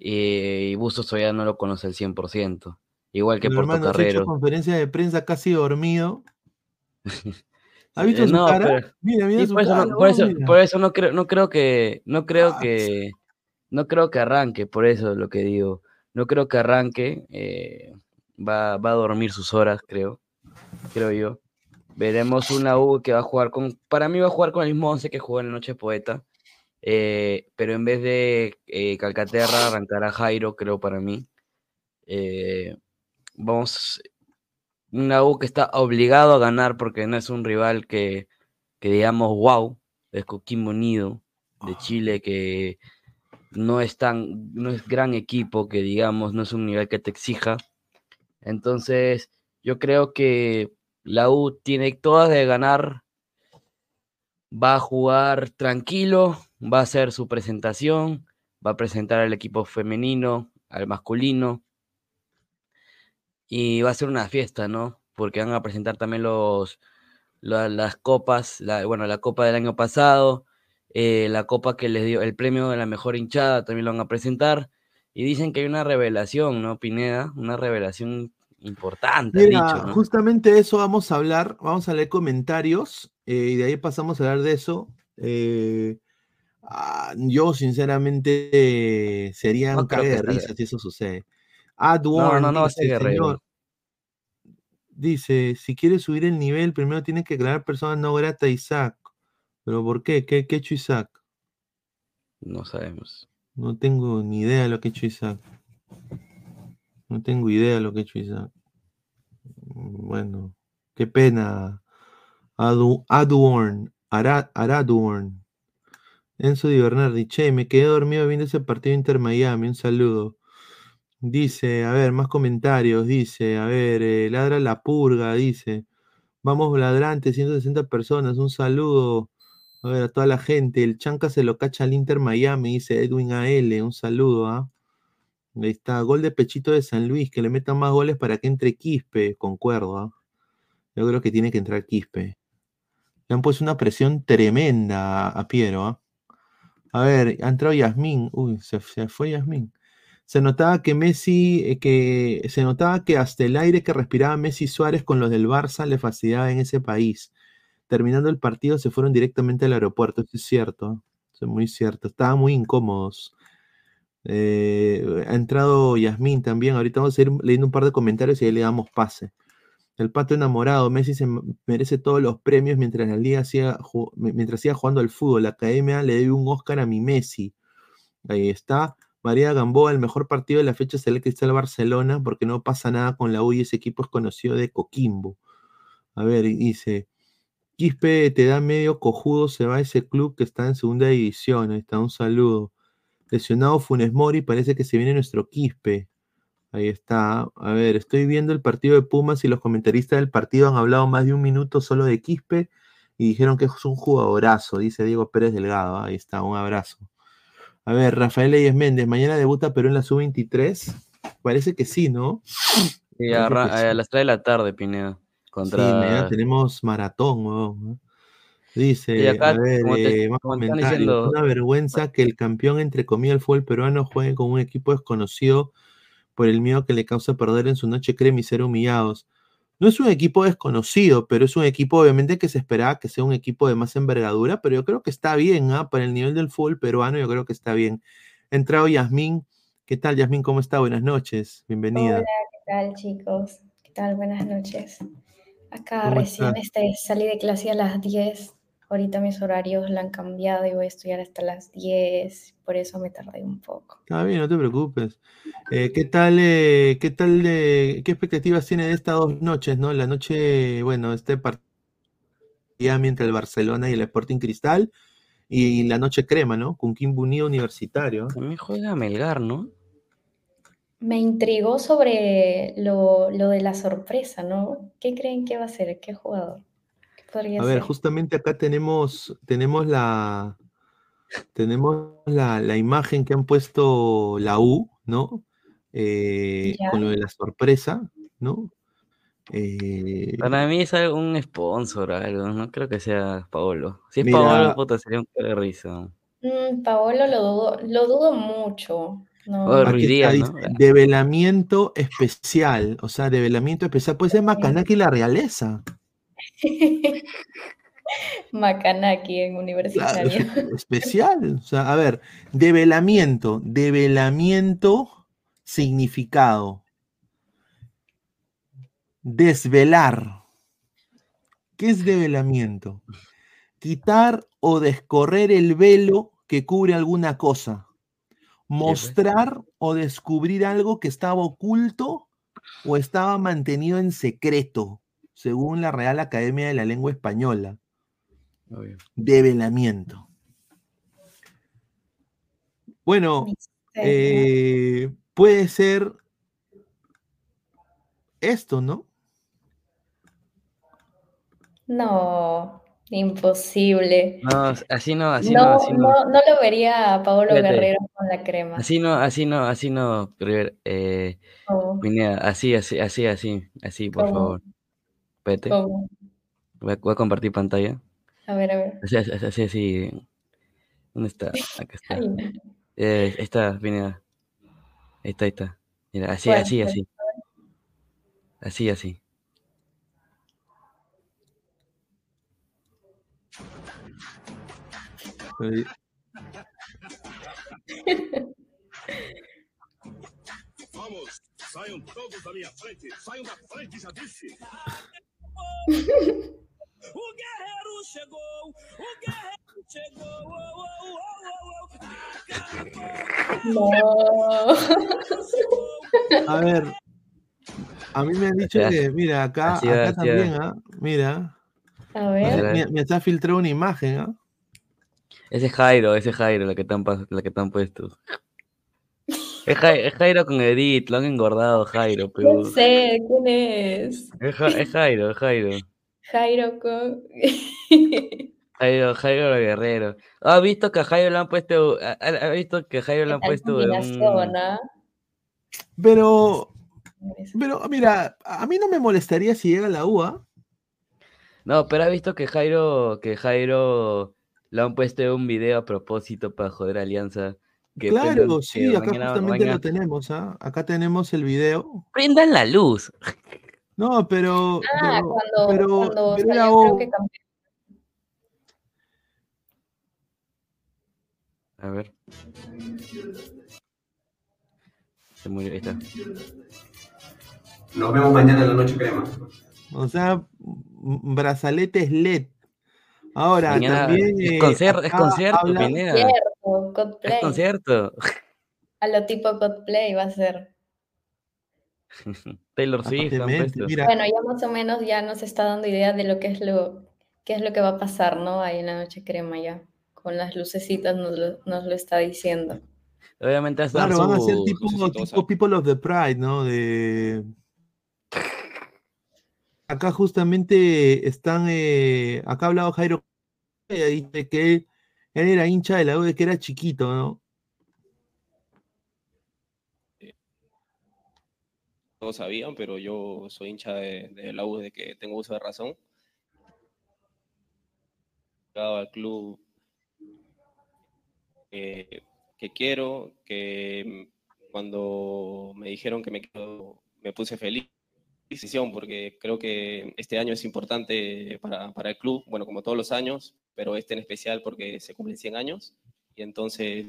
Eh, y Bustos todavía no lo conoce al 100%. Igual que Porto Carrero. conferencia de prensa casi dormido. ¿Ha visto su cara? mira, mira su por, eso, cara. por, eso, no creo, no creo que, no creo ah, que, no creo que arranque, por eso es lo que digo. No creo que arranque. Eh, va, va a dormir sus horas, creo. Creo yo. Veremos una U que va a jugar con. Para mí va a jugar con el mismo 11 que jugó en la Noche Poeta. Eh, pero en vez de eh, Calcaterra arrancará Jairo, creo para mí. Eh, vamos, una U que está obligado a ganar porque no es un rival que, que digamos, wow, es Coquimbo Unido de ah. Chile, que no es tan, no es gran equipo, que digamos, no es un nivel que te exija. Entonces, yo creo que la U tiene todas de ganar. Va a jugar tranquilo, va a hacer su presentación, va a presentar al equipo femenino, al masculino. Y va a ser una fiesta, ¿no? Porque van a presentar también los, las copas, bueno, la copa del año pasado, eh, la copa que les dio el premio de la mejor hinchada, también lo van a presentar. Y dicen que hay una revelación, ¿no, Pineda? Una revelación importante. Mira, justamente eso vamos a hablar, vamos a leer comentarios eh, y de ahí pasamos a hablar de eso. Eh, ah, yo, sinceramente, sería un cague de risa si eso sucede. no, no, no, dice, dice, si quieres subir el nivel, primero tienes que crear personas no grata Isaac. ¿Pero por qué? ¿Qué, qué ha hecho Isaac? No sabemos. No tengo ni idea de lo que ha hecho Isaac. No tengo idea de lo que ha hecho Isaac. Bueno, qué pena. Adu, Aduorn, Araduorn. Enzo Di Bernardi, che, me quedé dormido viendo ese partido Inter Miami. Un saludo. Dice, a ver, más comentarios. Dice, a ver, eh, ladra la purga. Dice, vamos ladrante, 160 personas. Un saludo. A ver, a toda la gente. El Chanca se lo cacha al Inter Miami, dice Edwin AL. Un saludo, ¿ah? Ahí está, gol de pechito de San Luis, que le metan más goles para que entre Quispe, concuerdo. ¿ah? Yo creo que tiene que entrar Quispe. Le han puesto una presión tremenda a, Piero. ¿ah? A ver, ha entrado Yasmín. Uy, se, fue Yasmín. Se notaba que Messi, eh, que se notaba que hasta el aire que respiraba Messi Suárez con los del Barça le fastidiaba en ese país terminando el partido se fueron directamente al aeropuerto, eso es cierto, es muy cierto, estaban muy incómodos. Eh, ha entrado Yasmín también, ahorita vamos a ir leyendo un par de comentarios y ahí le damos pase. El pato enamorado, Messi se merece todos los premios mientras la liga siga, mientras siga jugando al fútbol. La academia le debe un Oscar a mi Messi. Ahí está. María Gamboa, el mejor partido de la fecha es el Cristal Barcelona, porque no pasa nada con la U y ese equipo es conocido de Coquimbo. A ver, dice, Quispe te da medio cojudo, se va a ese club que está en segunda división. Ahí está, un saludo. Lesionado Funes Mori, parece que se viene nuestro Quispe. Ahí está. A ver, estoy viendo el partido de Pumas y los comentaristas del partido han hablado más de un minuto solo de Quispe y dijeron que es un jugadorazo, dice Diego Pérez Delgado. Ahí está, un abrazo. A ver, Rafael Leyes Méndez, mañana debuta Perú en la sub-23. Parece que sí, ¿no? Sí, a, las 3 de la tarde, Pineda. Contra... Sí, tenemos maratón, Dice, a ver, eh, más comentarios. Una vergüenza que el campeón, entre comillas, el fútbol peruano, juegue con un equipo desconocido por el miedo que le causa perder en su noche crema y ser humillados. No es un equipo desconocido, pero es un equipo, obviamente, que se esperaba que sea un equipo de más envergadura, pero yo creo que está bien, ¿ah? Para el nivel del fútbol peruano, yo creo que está bien. entrado Yasmín. ¿Qué tal, Yasmín? ¿Cómo está? Buenas noches. Bienvenida. Hola, ¿qué tal, chicos? ¿Qué tal? Buenas noches. Acá recién este, salí de clase a las 10. Ahorita mis horarios la han cambiado y voy a estudiar hasta las 10. Por eso me tardé un poco. Está bien, no te preocupes. Eh, ¿Qué tal, eh, qué tal, qué expectativas tiene de estas dos noches, no? La noche, bueno, este partido entre el Barcelona y el Sporting Cristal y la noche crema, ¿no? Con Kimbu Unido Universitario. También juega Melgar, ¿no? Me intrigó sobre lo, de la sorpresa, ¿no? ¿Qué creen que va a ser? ¿Qué jugador? A ver, justamente acá tenemos, tenemos la tenemos la, imagen que han puesto la U, ¿no? Eh, con lo de la sorpresa, ¿no? Eh, Para mí es un sponsor algo, no creo que sea Paolo. Si es Paolo, puta, sería un de risa. Mm, Paolo lo dudo, lo dudo mucho. No. Develamiento especial, o sea, develamiento especial. Puede ser Macanaki la realeza. Macanaki en universitario. especial. O sea, a ver, develamiento, develamiento, significado. Desvelar. ¿Qué es develamiento? Quitar o descorrer el velo que cubre alguna cosa. Mostrar o descubrir algo que estaba oculto o estaba mantenido en secreto, según la Real Academia de la Lengua Española. Develamiento. Bueno, eh, puede ser esto, ¿no? No, imposible. No, así no, así no, así no. No, no lo vería a Pablo Guerrero con la crema. Así no, así no, así no, eh, así, así, así, así, así, por favor. Vete. Voy a, compartir pantalla. A ver, a ver. Así, así, así. ¿Dónde está? Acá está. Eh, está, viene. Ahí está, ahí está. Mira, así, así, así. Así, así. Vamos, saiam todos frente. Frente, já disse. o guerreiro chegou, o guerreiro chegou. Oh, oh, oh, A ver, a mí me han dicho que, mira, acá, acá también, ¿ah? Mira. Me, me está filtrado una imagen, ¿ah? Ese es Jairo, ese es Jairo, la que te han, la que te han. Es, Jairo, con Edith, lo han engordado Jairo, pero... No sé, ¿quién es? Es, Jairo, es Jairo. Jairo con... Jairo, Jairo Guerrero. ¿Ha visto que a Jairo le han puesto... ¿Ha visto que a Jairo le han puesto... Un... Pero... Pero, mira, a mí no me molestaría si llega la UA. No, pero ha visto que Jairo, que Jairo le han puesto un video a propósito para joder Alianza. Claro, sí, acá justamente lo tenemos, ¿ah? Acá tenemos el video. Prendan la luz. No, pero. Ah, cuando, cuando que A ver. Se murió, ahí está. Nos vemos mañana en la noche crema. O sea, brazaletes LED. Ahora, también. Es, concierto, es concierto, Es concierto. A lo tipo cosplay va a ser. Taylor Swift. Bueno, ya más o menos ya nos está dando idea de lo que es lo, qué es lo que va a pasar, ¿no? Ahí en la noche crema ya. Con las lucecitas nos lo, nos lo está diciendo. Obviamente Claro, van a ser tipo, tipo People of the Pride, ¿no? De acá justamente están, eh, acá ha hablado Jairo, dice que él, era hincha de la U de que era chiquito, ¿no? Todos sabían, pero yo soy hincha de, la U de que tengo uso de razón. al club que quiero, que cuando me dijeron que me quedo, me puse feliz decisión porque creo que este año es importante para, el club, bueno, como todos los años, pero este en especial porque se cumplen 100 años y entonces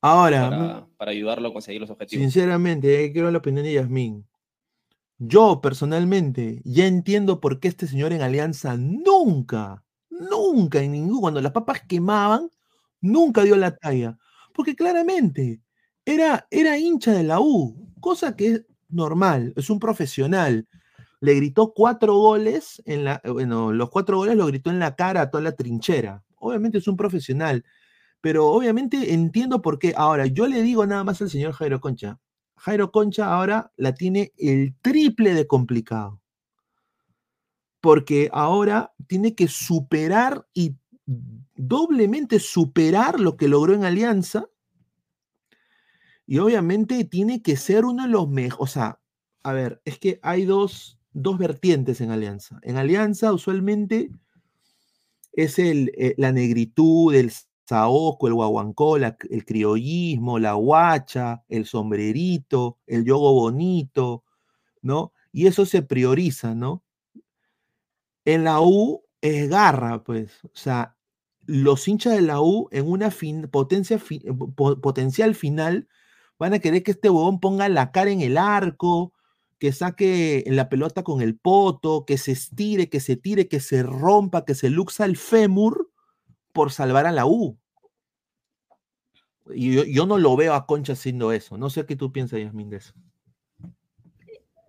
Ahora, para, ayudarlo a conseguir los objetivos. Sinceramente, eh, quiero la opinión de Yasmín. Yo personalmente ya entiendo por qué este señor en Alianza nunca, nunca en ningún, cuando las papas quemaban, nunca dio la talla. Porque claramente, era, era hincha de la U, cosa que es normal, es un profesional. Le gritó cuatro goles, en la, bueno, los cuatro goles lo gritó en la cara a toda la trinchera. Obviamente es un profesional, pero obviamente entiendo por qué. Ahora, yo le digo nada más al señor Jairo Concha. Jairo Concha ahora la tiene el triple de complicado. Porque ahora tiene que superar y doblemente superar lo que logró en Alianza y obviamente tiene que ser uno de los mejores, o sea, a ver, es que hay dos, vertientes en Alianza. En Alianza usualmente es el, eh, la negritud, el saoco, el guaguancó, el criollismo, la guacha, el sombrerito, el yogo bonito, ¿no? Y eso se prioriza, ¿no? En la U es garra, pues, o sea, los hinchas de la U en una potencia potencial final Van a querer que este huevón ponga la cara en el arco, que saque la pelota con el poto, que se estire, que se tire, que se rompa, que se luxa el fémur por salvar a la U. Y yo, no lo veo a Concha haciendo eso. No sé qué tú piensas, Yasmin, de.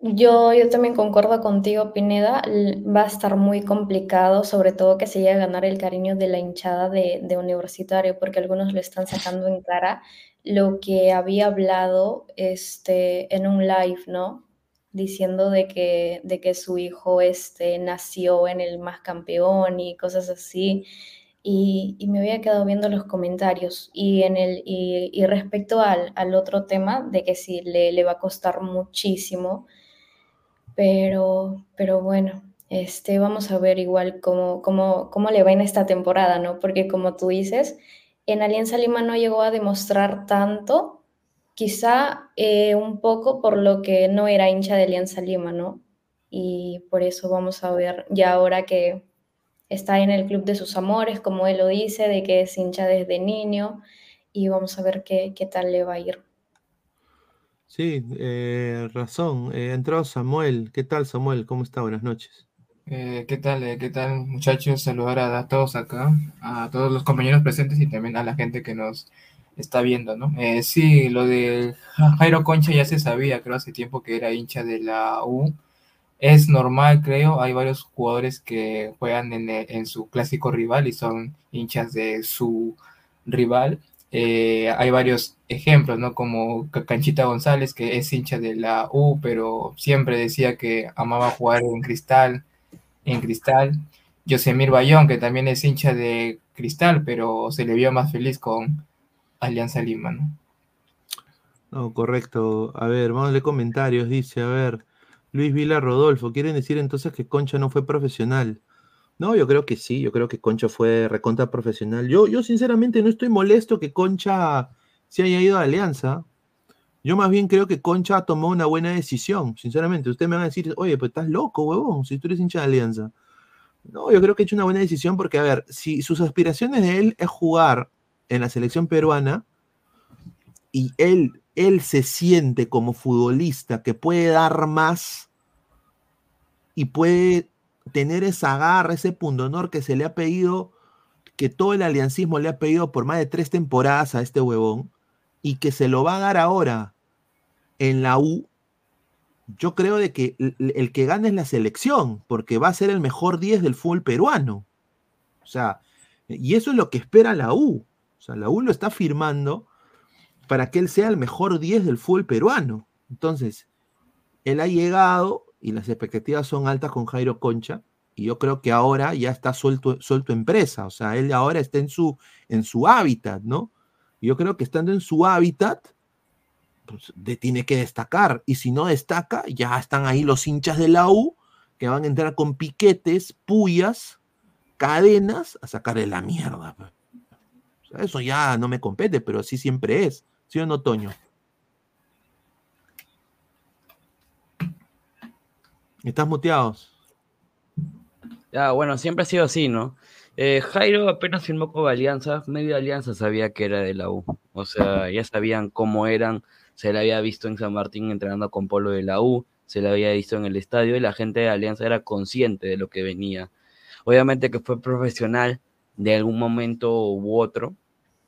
Yo, también concuerdo contigo, Pineda. Va a estar muy complicado, sobre todo que se llegue a ganar el cariño de la hinchada de, de Universitario, porque algunos lo están sacando en cara lo que había hablado este, en un live, ¿no? Diciendo de que, de que su hijo este, nació en el más campeón y cosas así. Y, y me había quedado viendo los comentarios. Y, en el, y, respecto al, al otro tema, de que sí, le, le va a costar muchísimo pero, pero bueno, este, vamos a ver igual cómo, cómo, cómo le va en esta temporada, ¿no? Porque como tú dices, en Alianza Lima no llegó a demostrar tanto, quizá eh, un poco por lo que no era hincha de Alianza Lima, ¿no? Y por eso vamos a ver ya ahora que está en el club de sus amores, como él lo dice, de que es hincha desde niño, y vamos a ver qué, qué tal le va a ir. Sí, eh, razón. Eh, entró Samuel. ¿Qué tal, Samuel? ¿Cómo está? Buenas noches. Eh, ¿qué tal, eh, qué tal, muchachos? Saludar a, a todos acá, a todos los compañeros presentes y también a la gente que nos está viendo, ¿no? Eh, sí, lo de Ja- Jairo Concha ya se sabía, creo hace tiempo que era hincha de la U. Es normal, creo, hay varios jugadores que juegan en, en su clásico rival y son hinchas de su rival. Eh, hay varios ejemplos, ¿no? Como Ca- Canchita González, que es hincha de la U, pero siempre decía que amaba jugar en Cristal en Cristal. Yosemir Bayón, que también es hincha de Cristal, pero se le vio más feliz con Alianza Lima, ¿no? No, correcto. A ver, vamos a leer comentarios. Dice, a ver, Luis Vila Rodolfo, ¿quieren decir entonces que Concha no fue profesional? No, yo creo que sí, yo creo que Concha fue recontra profesional. Yo, yo sinceramente no estoy molesto que Concha se haya ido a Alianza. Yo más bien creo que Concha tomó una buena decisión, sinceramente. Ustedes me van a decir, oye, pues estás loco, huevón, si tú eres hincha de Alianza. No, yo creo que ha hecho una buena decisión porque, a ver, si sus aspiraciones de él es jugar en la selección peruana y él, él se siente como futbolista que puede dar más y puede tener esa garra, ese pundonor que se le ha pedido, que todo el aliancismo le ha pedido por más de tres temporadas a este huevón y que se lo va a dar ahora en la U, yo creo de que el, que gane es la selección, porque va a ser el mejor 10 del fútbol peruano. O sea, y eso es lo que espera la U. O sea, la U lo está firmando para que él sea el mejor 10 del fútbol peruano. Entonces, él ha llegado y las expectativas son altas con Jairo Concha. Y yo creo que ahora ya está suelto, suelto empresa. O sea, él ahora está en su, en hábitat, ¿no? Yo creo que estando en su hábitat, pues, de, tiene que destacar. Y si no destaca, ya están ahí los hinchas de la U que van a entrar con piquetes, puyas, cadenas a sacarle la mierda. Eso ya no me compete, pero así siempre es. ¿Sí o no? ¿Estás muteados? Ya, bueno, siempre ha sido así, ¿no? Eh, Jairo apenas firmó con Alianza, medio Alianza sabía que era de la U. O sea, ya sabían cómo eran, se le había visto en San Martín entrenando con Polo de la U, se le había visto en el estadio y la gente de Alianza era consciente de lo que venía. Obviamente que fue profesional de algún momento u otro.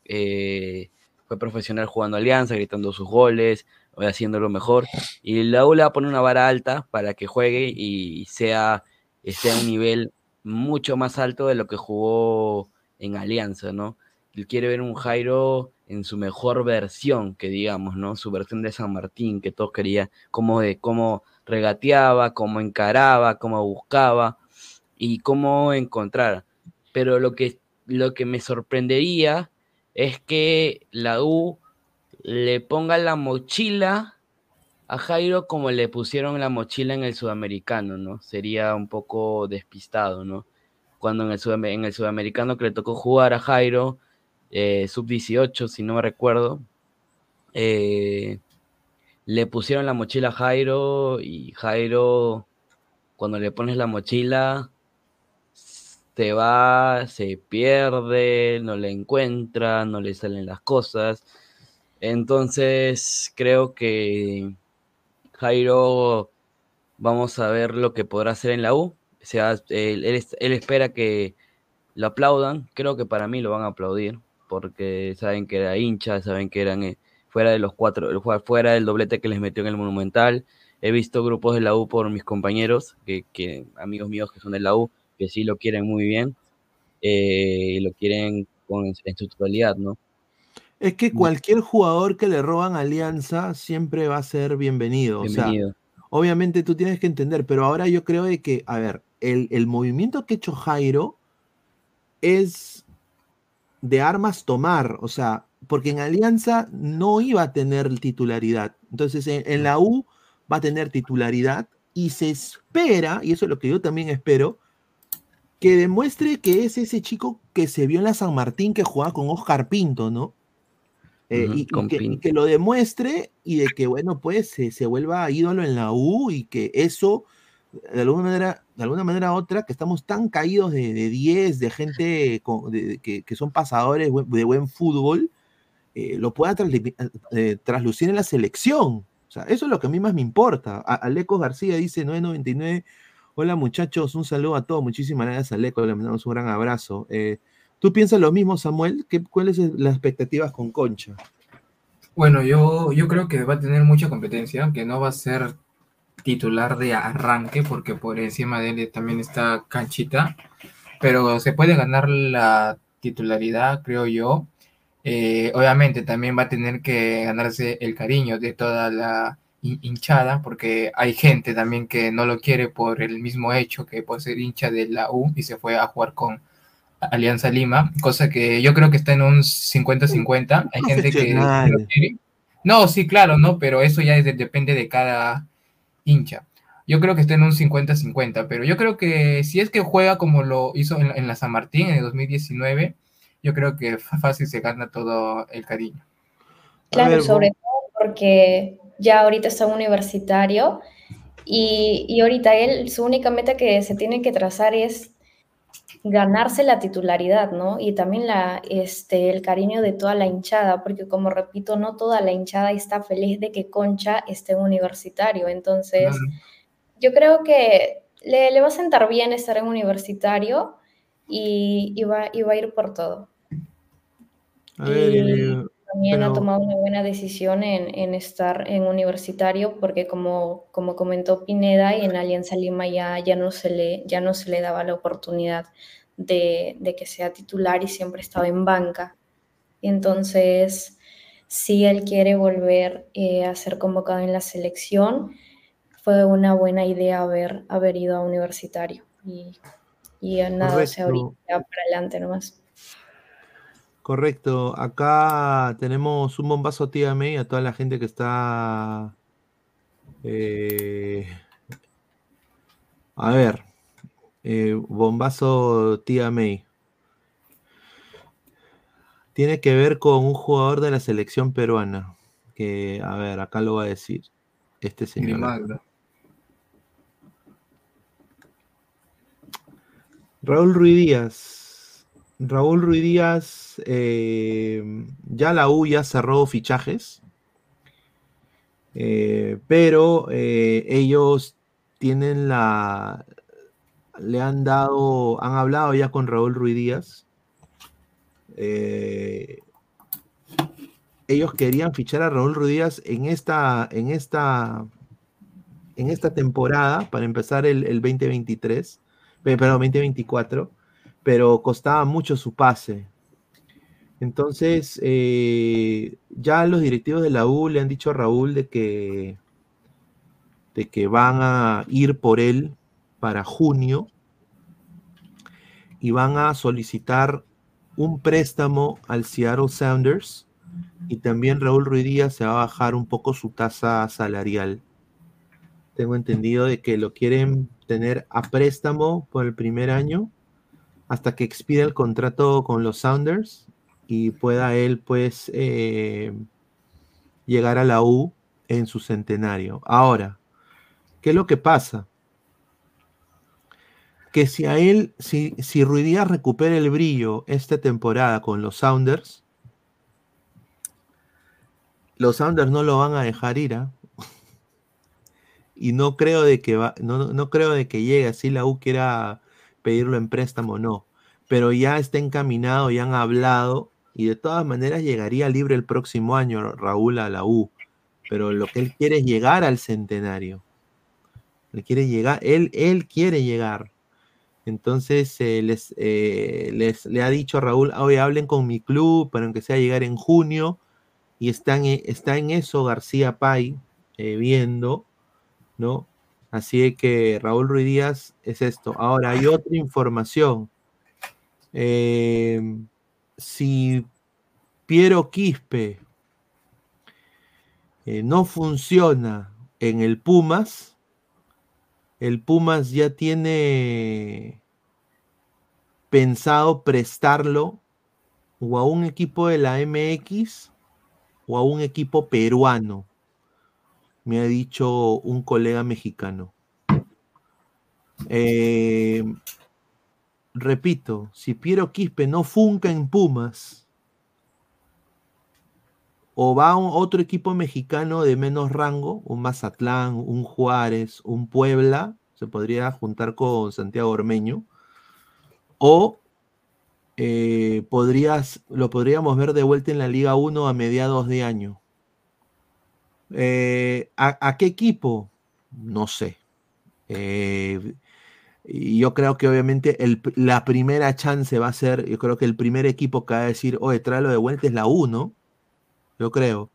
Eh, fue profesional jugando Alianza, gritando sus goles, haciéndolo mejor. Y la U le va a poner una vara alta para que juegue y sea, esté a un nivel mucho más alto de lo que jugó en Alianza, ¿no? Él quiere ver un Jairo en su mejor versión, que digamos, ¿no? Su versión de San Martín, que todos querían, cómo, de, cómo regateaba, cómo encaraba, cómo buscaba y cómo encontrar. Pero lo que, lo que me sorprendería es que la U le ponga la mochila a Jairo como le pusieron la mochila en el sudamericano, ¿no? Sería un poco despistado, ¿no? Cuando en el, sudam en el sudamericano que le tocó jugar a Jairo, eh, sub-18, si no me recuerdo, eh, le pusieron la mochila a Jairo y Jairo, cuando le pones la mochila, te va, se pierde, no le encuentra, no le salen las cosas. Entonces, creo que Jairo, vamos a ver lo que podrá hacer en la U. O sea, él, espera que lo aplaudan. Creo que para mí lo van a aplaudir, porque saben que era hincha, saben que eran eh, fuera de los cuatro, fuera del doblete que les metió en el Monumental. he visto grupos de la U por mis compañeros, que, que amigos míos que son de la U, que sí lo quieren muy bien eh, y lo quieren con, en su totalidad, ¿no? Es que cualquier jugador que le roban Alianza siempre va a ser bienvenido. Bienvenido. O sea, obviamente tú tienes que entender, pero ahora yo creo de que, a ver, el, el movimiento que ha hecho Jairo es de armas tomar, o sea, porque en Alianza no iba a tener titularidad. Entonces, en, en la U va a tener titularidad y se espera, y eso es lo que yo también espero, que demuestre que es ese chico que se vio en la San Martín que jugaba con Oscar Pinto, ¿no? Eh, y, que, y Pinto. que lo demuestre y de que, bueno, pues se, se vuelva ídolo en la U y que eso, de alguna manera, de alguna manera u otra, que estamos tan caídos de, de 10, de gente con- de- de- que, que son pasadores de buen fútbol, eh, lo pueda eh, traslucir en la selección. O sea, eso es lo que a mí más me importa. A- Alecos García dice 999. Hola muchachos, un saludo a todos. Muchísimas gracias a Aleco, le mandamos un gran abrazo. Eh, ¿Tú piensas lo mismo, Samuel? ¿Qué, ¿Cuáles son las expectativas con Concha? Bueno, yo, yo creo que va a tener mucha competencia, que no va a ser titular de arranque, porque por encima de él también está Canchita, pero se puede ganar la titularidad, creo yo. Eh, obviamente también va a tener que ganarse el cariño de toda la hinchada, porque hay gente también que no lo quiere por el mismo hecho que por ser hincha de la U y se fue a jugar con Alianza Lima, cosa que yo creo que está en un 50-50. Hay gente que lo quiere. No, sí, claro, ¿no? Pero eso ya es de- depende de cada hincha. Yo creo que está en un 50-50, pero yo creo que si es que juega como lo hizo en, en la San Martín en el 2019, yo creo que fácil se gana todo el cariño. Claro, ver, sobre todo porque ya ahorita está universitario y, y ahorita él, su única meta que se tiene que trazar es ganarse la titularidad, ¿no? Y también la, este, el cariño de toda la hinchada, porque como repito, no toda la hinchada está feliz de que Concha esté en universitario. Entonces, Claro. yo creo que le, le va a sentar bien estar en universitario y, y va, y va a ir por todo. A Y también ha pero- tomado una buena decisión en, en estar en universitario porque como, como comentó Pineda, y en Alianza Lima ya, ya, no se le, ya no se le daba la oportunidad de, de que sea titular y siempre estaba en banca. Entonces, si él quiere volver eh, a ser convocado en la selección, fue una buena idea haber, haber ido a universitario. Y, y nada, o sea, ahorita para adelante nomás. Correcto. Acá tenemos un bombazo tía May a toda la gente que está. eh, a ver. eh, bombazo tía May. Tiene que ver con un jugador de la selección peruana. Que, a ver, acá lo va a decir. Este señor. Grimaldo. Raúl Ruiz Díaz. Raúl Ruiz Díaz, eh, ya la U ya cerró fichajes, eh, pero eh, ellos tienen la, le han dado, han hablado ya con Raúl Ruiz Díaz. Ellos querían fichar a Raúl Ruiz Díaz en esta, en esta, en esta temporada para empezar el, el 2023 eh, perdón, 2024, pero costaba mucho su pase. Entonces, eh, ya los directivos de la U le han dicho a Raúl de que, de que van a ir por él para junio y van a solicitar un préstamo al Seattle Sounders y también Raúl Ruiz Díaz se va a bajar un poco su tasa salarial. Tengo entendido de que lo quieren tener a préstamo por el primer año hasta que expire el contrato con los Sounders y pueda él pues eh, llegar a la U en su centenario. Ahora, ¿qué es lo que pasa? Que si a él, si, si Ruiz Díaz recupera el brillo esta temporada con los Sounders, los Sounders no lo van a dejar ir, ¿ah? y no creo de que va, no, no creo de que llegue así la U quiera pedirlo en préstamo, no. Pero ya está encaminado, ya han hablado, y de todas maneras llegaría libre el próximo año Raúl a la U. Pero lo que él quiere es llegar al centenario. Le quiere llegar, él, él quiere llegar. Entonces eh, les, eh, les, le ha dicho a Raúl, hoy hablen con mi club para que sea llegar en junio. Y está en, está en eso García Pay eh, viendo, ¿no? Así que Raúl Ruiz Díaz es esto. Ahora hay otra información. si Piero Quispe no funciona en el Pumas, el Pumas ya tiene pensado prestarlo o a un equipo de la MX o a un equipo peruano, me ha dicho un colega mexicano. Eh, repito, si Piero Quispe no funca en Pumas, o va a otro equipo mexicano de menos rango, un Mazatlán, un Juárez, un Puebla, se podría juntar con Santiago Ormeño, o eh, podrías, lo podríamos ver de vuelta en la Liga 1 a mediados de año. Eh, ¿a, qué equipo? No sé. Eh, yo creo que obviamente la primera chance va a ser, yo creo que el primer equipo que va a decir, oye, tráelo de vuelta es la 1 yo creo.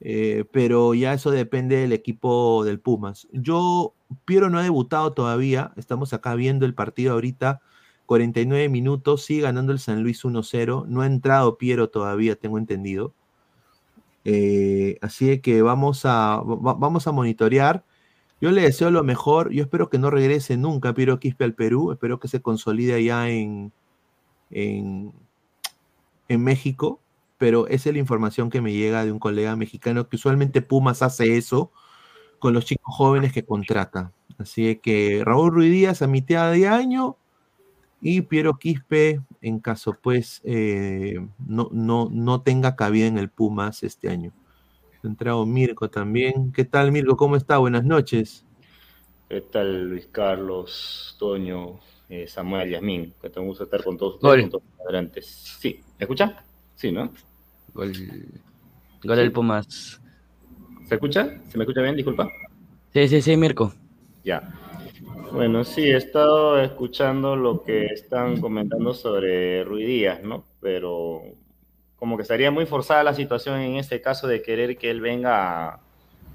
Eh, pero ya eso depende del equipo del Pumas. Yo, Piero no ha debutado todavía, estamos acá viendo el partido ahorita, 49 minutos, sigue ganando el San Luis 1-0, no ha entrado Piero todavía, tengo entendido. Eh, así que vamos a, vamos a monitorear. Yo le deseo lo mejor, yo espero que no regrese nunca Piero Quispe al Perú, espero que se consolide allá en, en, en México pero esa es la información que me llega de un colega mexicano que usualmente Pumas hace eso con los chicos jóvenes que contrata. Así que Raúl Ruiz Díaz a mitad de año y Piero Quispe en caso pues eh, no, no, no tenga cabida en el Pumas este año. Entrado Mirko también. ¿Qué tal Mirko? ¿Cómo está? Buenas noches. ¿Qué tal Luis Carlos, Toño, eh, Samuel, Yasmín? Que tengo gusto estar con todos ustedes, con todos Sí, ¿me escucha? Sí, ¿no? Gol, gol del Pumas. ¿Se escucha? ¿Se me escucha bien? Disculpa. Sí, sí, sí, Mirko. Ya. Bueno, sí, he estado escuchando lo que están comentando sobre Díaz, ¿no? Pero como que estaría muy forzada la situación en este caso de querer que él venga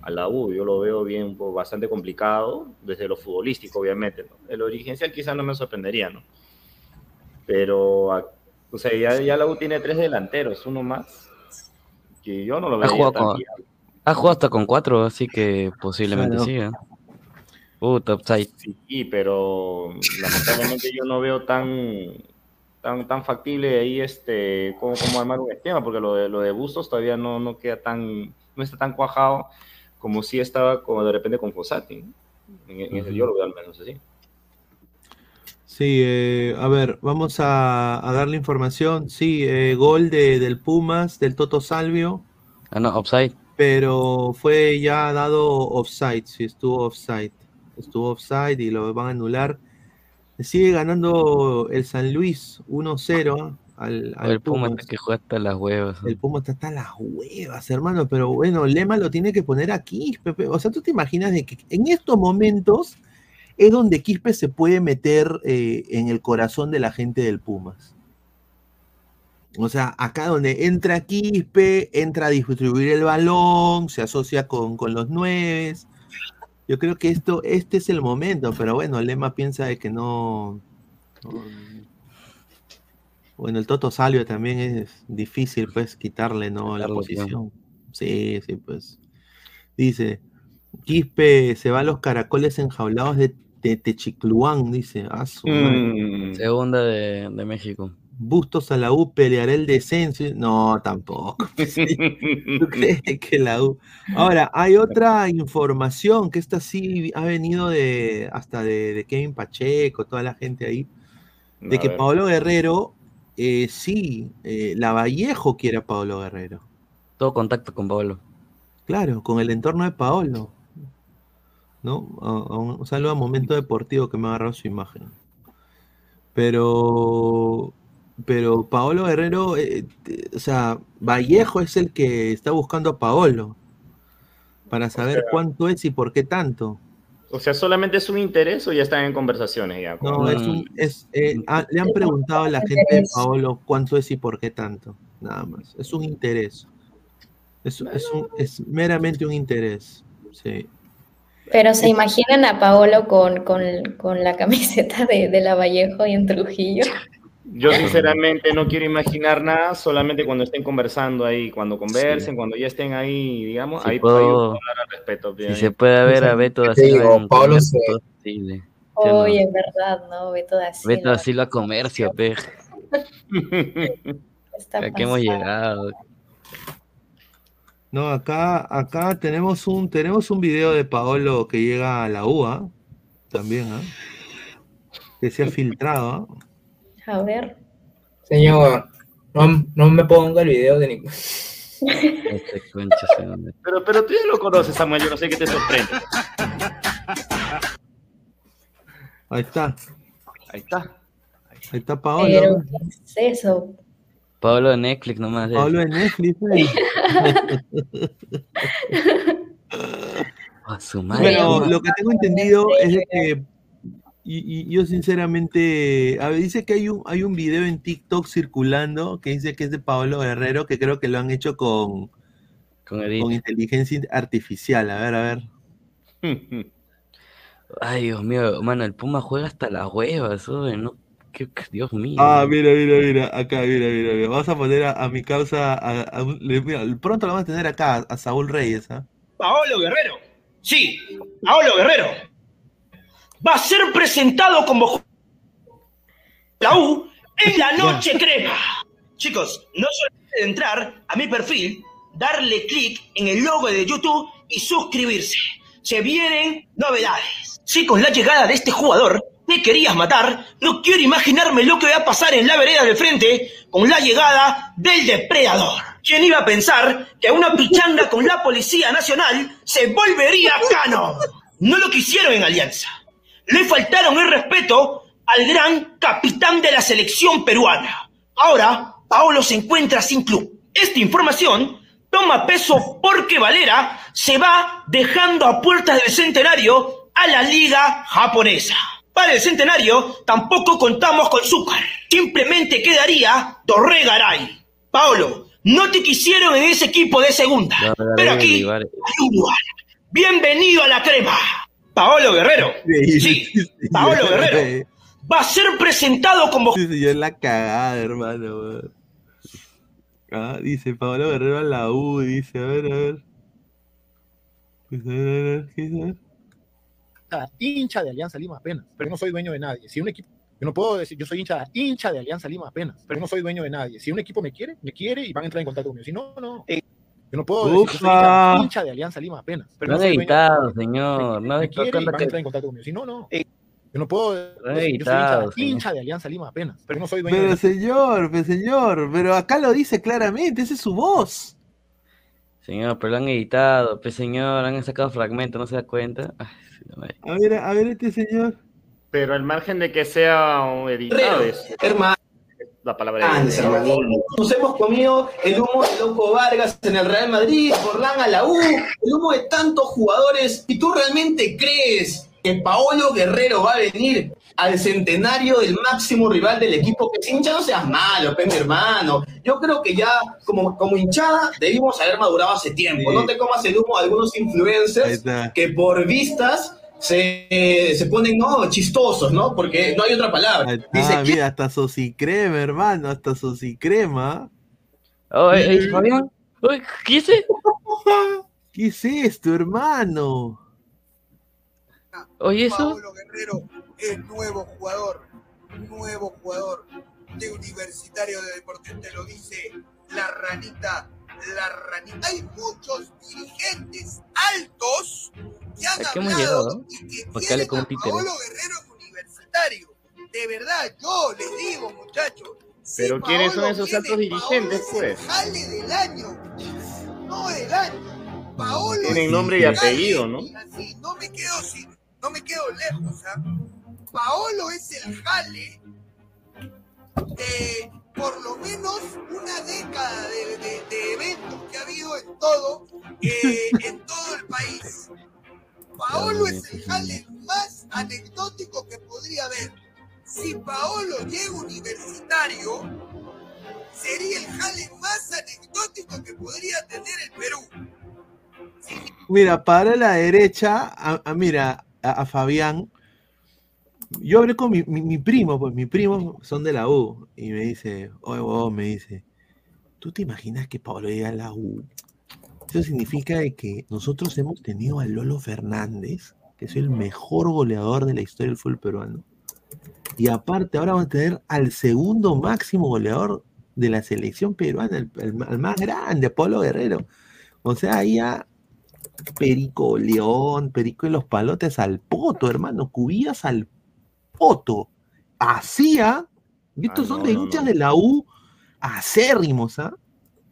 a, la U. Yo lo veo bien, bastante complicado, desde lo futbolístico, obviamente. ¿no? El origencial quizás no me sorprendería, ¿no? Pero, o sea, ya, ya la U tiene tres delanteros, uno más que yo no lo veo. Ha jugado, hasta con cuatro, así que posiblemente siga. Uh. Sí, pero lamentablemente yo no veo tan tan, tan factible ahí este como, como armar un esquema, porque lo de, lo de Bustos todavía no, no queda tan, no está tan cuajado como si estaba como de repente con Fossati. En, yo lo veo al menos así. Sí, eh, a ver, vamos a, darle información. Sí, eh, gol de, del Pumas, del Toto Salvio. Ah, no, offside. Pero fue ya dado offside, sí, estuvo offside. Estuvo offside y lo van a anular. Sigue ganando el San Luis 1-0 al, El Puma está que juega hasta las huevas. El Puma está hasta las huevas, hermano. Pero bueno, Lema lo tiene que poner aquí, Pepe. O sea, tú te imaginas de que en estos momentos es donde Quispe se puede meter eh, en el corazón de la gente del Pumas. O sea, acá donde entra Quispe, entra a distribuir el balón, se asocia con, los nueves. Yo creo que esto, este es el momento, pero bueno, Lema piensa de que no, Bueno, el Toto Salvio también es difícil, pues, quitarle, ¿no? La posición. Sí, sí, pues. Dice, Quispe se va a los caracoles enjaulados de de Techicluán, dice. Ah, mm. Segunda de, México. Bustos a la U, peleará el descenso. No, tampoco. ¿Tú crees que la U? Ahora, hay otra información que esta sí ha venido de hasta de, Kevin Pacheco, toda la gente ahí, de que Pablo Guerrero, eh, sí, eh, la Vallejo quiere a Pablo Guerrero. Todo contacto con Pablo. Claro, con el entorno de Paolo. ¿no? un, saludo a Momento Deportivo que me ha agarrado su imagen. Pero, pero Paolo Guerrero, eh, o sea, Vallejo es el que está buscando a Paolo para saber cuánto es y por qué tanto. O sea, ¿solamente es un interés o ya están en conversaciones ya? No, es un, es, eh, ah, le han preguntado a la gente de Paolo cuánto es y por qué tanto. Nada más. Es un interés. Es, es, un, es meramente un interés. Sí. Pero se imaginan a Paolo con, con, con la camiseta de, de la Vallejo y en Trujillo. Yo sinceramente no quiero imaginar nada, solamente cuando estén conversando ahí, cuando conversen, cuando ya estén ahí, digamos, Si ahí puedo- puedo hablar al respecto. Si se puede ver a Beto da Silva Pablo comercio, se-. Oye, es verdad, ¿no? Beto da Silva. Beto da Silva comercio, pe. ¿A qué hemos llegado? No, acá, acá tenemos un, tenemos un video de Paolo que llega a la UA también, ¿ah? Que se ha filtrado, ¿ah? A ver. Señor, no, no me ponga el video de ningún. Este. Pero, pero tú ya lo conoces, Samuel, yo no sé qué te sorprende. Ahí está, Ahí está. ahí está Paolo. Pero, ¿qué es eso? Pablo de Netflix nomás. es. Paolo de Netflix. ¿eh? A su madre. Bueno, lo que tengo entendido es de que y, y yo sinceramente, a ver, dice que hay un, hay un video en TikTok circulando que dice que es de Paolo Guerrero, que creo que lo han hecho con, Con inteligencia artificial. A ver, a ver. Ay, Dios mío, mano, el Puma juega hasta las huevas, oye, no, qué- Dios mío. Ah, mira, mira, mira, acá, mira, mira, mira. Vamos a poner a, a mi causa, a- a un- le- mira, pronto lo vamos a tener acá, a Saúl Reyes, ¿ah? Paolo Guerrero. Sí, Paolo Guerrero. Va a ser presentado como la U en la noche crema. Chicos, no solamente de entrar a mi perfil, darle clic en el logo de YouTube y suscribirse. Se vienen novedades. Si con la llegada de este jugador te querías matar, no quiero imaginarme lo que va a pasar en la vereda del frente con la llegada del depredador. ¿Quién iba a pensar que una pichanga con la Policía Nacional se volvería cano? No lo quisieron en Alianza. Le faltaron el respeto al gran capitán de la selección peruana. Ahora, Paolo se encuentra sin club. Esta información toma peso porque Valera se va dejando a puertas del centenario a la liga japonesa. Para el centenario tampoco contamos con Zúcar. Simplemente quedaría Torregaray. Paolo, no te quisieron en ese equipo de segunda. Pero aquí hay un lugar. Bienvenido a la crema. Paolo Guerrero. Sí, Paolo Guerrero. Va a ser presentado como Sí, sí, yo es la cagada, hermano. weón. Ah, dice Pablo Guerrero a la U, dice, a ver, a ver. Pues, a ver, a ver. A ver. hincha, hincha de Alianza Lima apenas, pero no soy dueño de nadie. Si un equipo, yo no puedo decir, yo soy hincha, hincha de Alianza Lima apenas, pero no soy dueño de nadie. Si un equipo me quiere, me quiere y van a entrar en contacto conmigo. Si no, no. Yo no puedo decir, yo soy hincha, de Alianza Lima apenas, pero no dueño editado, señor. No me quiere van a que entrar en contacto conmigo. Si no, no. Yo no puedo decir, yo soy hincha, señor. hincha de Alianza Lima apenas, pero no soy dueño de Pero nadie. señor, pues señor, pero acá lo dice claramente, esa es su voz. Señor, pero lo han editado, pues señor, han sacado fragmentos, ¿no se da cuenta? Ay. A ver, a ver este señor. Pero al margen de que sea un editado, es hermano. La palabra. Nos hemos comido el humo de Loco Vargas en el Real Madrid, Forlán a la U, el humo de tantos jugadores. ¿Y tú realmente crees que Paolo Guerrero va a venir al centenario del máximo rival del equipo que es hincha? No seas malo, pe, mi hermano. Yo creo que ya, como, como hinchada, debimos haber madurado hace tiempo. Sí. No te comas el humo de algunos influencers que por vistas se, se ponen no chistosos, ¿no? Porque no hay otra palabra. Está, Dice, mira, hasta Socicrema, hermano, hasta Socicrema. Oye, oye, Fabián, oye, ¿qué es eso? ¿Qué es esto, hermano? Oye, eso. Pablo Guerrero es nuevo jugador, nuevo jugador de Universitario de Deportes, te lo dice la ranita, la ranita. Hay muchos dirigentes altos que han ¿A qué hemos hablado llegado? y que Porque tienen a. Paolo Guerrero en Universitario. De verdad, yo les digo, muchachos. si Pero ¿quiénes son esos altos dirigentes, Paolo es pues? el jale del año, no del año. Paolo Tienen es nombre y el jale apellido, ¿no? Así, no me quedo sin, no me quedo lejos, ¿ah? Paolo es el jale de por lo menos una década de, de- de eventos que ha habido en todo, eh, en todo el país. Paolo es el jale más anecdótico que podría haber. Si Paolo llega universitario, sería el jale más anecdótico que podría tener el Perú. Mira, para la derecha, a, a- mira, a, a Fabián. Yo hablé con mi, mi- mi primo, pues mi primo son de la U. Y me dice, oye, huevón", me dice, ¿tú te imaginas que Pablo llega a la U? Eso significa que nosotros hemos tenido a Lolo Fernández, que es el mejor goleador de la historia del fútbol peruano. Y aparte, ahora vamos a tener al segundo máximo goleador de la selección peruana, el, el más grande, Pablo Guerrero. O sea, ahí ya Perico León, Perico de los Palotes al poto, hermano, Cubillas al poto. Hacía, y estos Ah, son de no, hinchas no. de la U acérrimos, ¿ah?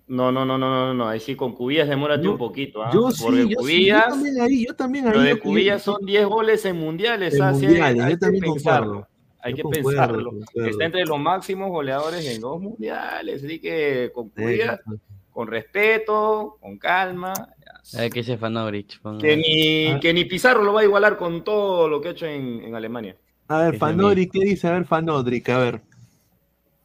No, no, no, no, no, no. Ahí sí, con Cubillas demórate Yo- un poquito, ¿ah? Yo sí, Porque yo, sí, yo también ahí, yo también ahí. lo de Cubillas son 10 goles en mundiales, En ¿ah? Mundiales, hay, yo también pensarlo. Hay Yo que concuerdo, pensarlo. concuerdo. Está entre los máximos goleadores en dos mundiales, así que con Cubillas, con respeto, con calma. Hay que ese Que ni, Ah. que ni Pizarro lo va a igualar con todo lo que ha hecho en, en Alemania. A ver, Fanodric, ¿qué dice? A ver, Fanodric, a ver.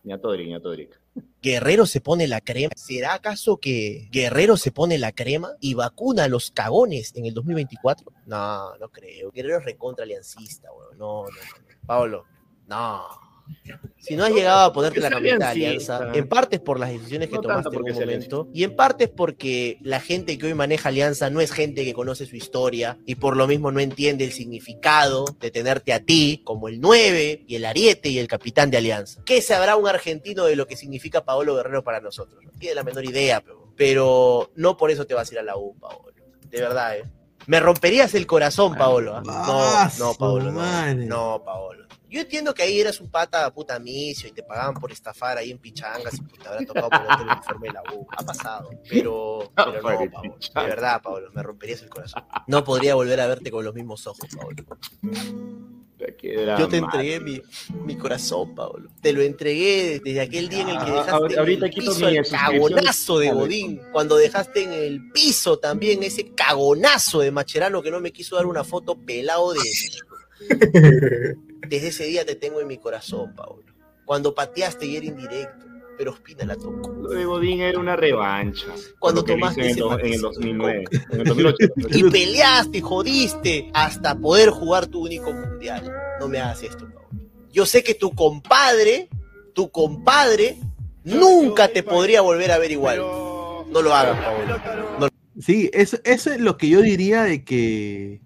Ni a Todrick, ni a Todrick. Guerrero se pone la crema. ¿Será acaso que Guerrero se pone la crema y vacuna a los cagones en el 2024? No, no creo. Guerrero es recontra aliancista, weón. No, no. no. Pablo, no. Si no has llegado a ponerte la camiseta. Alianza, en parte es por las decisiones que No tomaste en un momento, y en parte es porque la gente que hoy maneja Alianza no es gente que conoce su historia y por lo mismo no entiende el significado de tenerte a ti como el 9 y el ariete y el capitán de Alianza. ¿Qué sabrá un argentino de lo que significa Paolo Guerrero para nosotros? No tiene la menor idea, pero, pero no por eso te vas a ir a la U, Paolo. De verdad, ¿eh? Me romperías el corazón, Paolo. ¿ah? Ah, No, no, Paolo, no. No, Paolo. Yo entiendo que ahí eras un pata puta misio y te pagaban por estafar ahí en pichangas y te habrá tocado ponerte el uniforme de la U. Ha pasado. Pero, pero no, Paolo. De verdad, Paolo, me romperías el corazón. No podría volver a verte con los mismos ojos, Paolo. Yo te entregué mi, mi corazón, Pablo. Te lo entregué desde aquel día en el que Ah, dejaste ahor- en el piso el cagonazo de. Godín. Cuando dejaste en el piso también ese cagonazo de Macherano que no me quiso dar una foto pelado de... Desde ese día te tengo en mi corazón, Pablo. Cuando pateaste y era indirecto, pero Ospina la tocó. Lo de Godín era una revancha. Cuando tomaste en el, en el matiz. 2009, en el 2008. Y peleaste y jodiste hasta poder jugar tu único mundial. No me hagas esto, Pablo. Yo sé que tu compadre, tu compadre, nunca te podría volver a ver igual. No lo hagas, Pablo. Sí, eso, eso es lo que yo diría de que.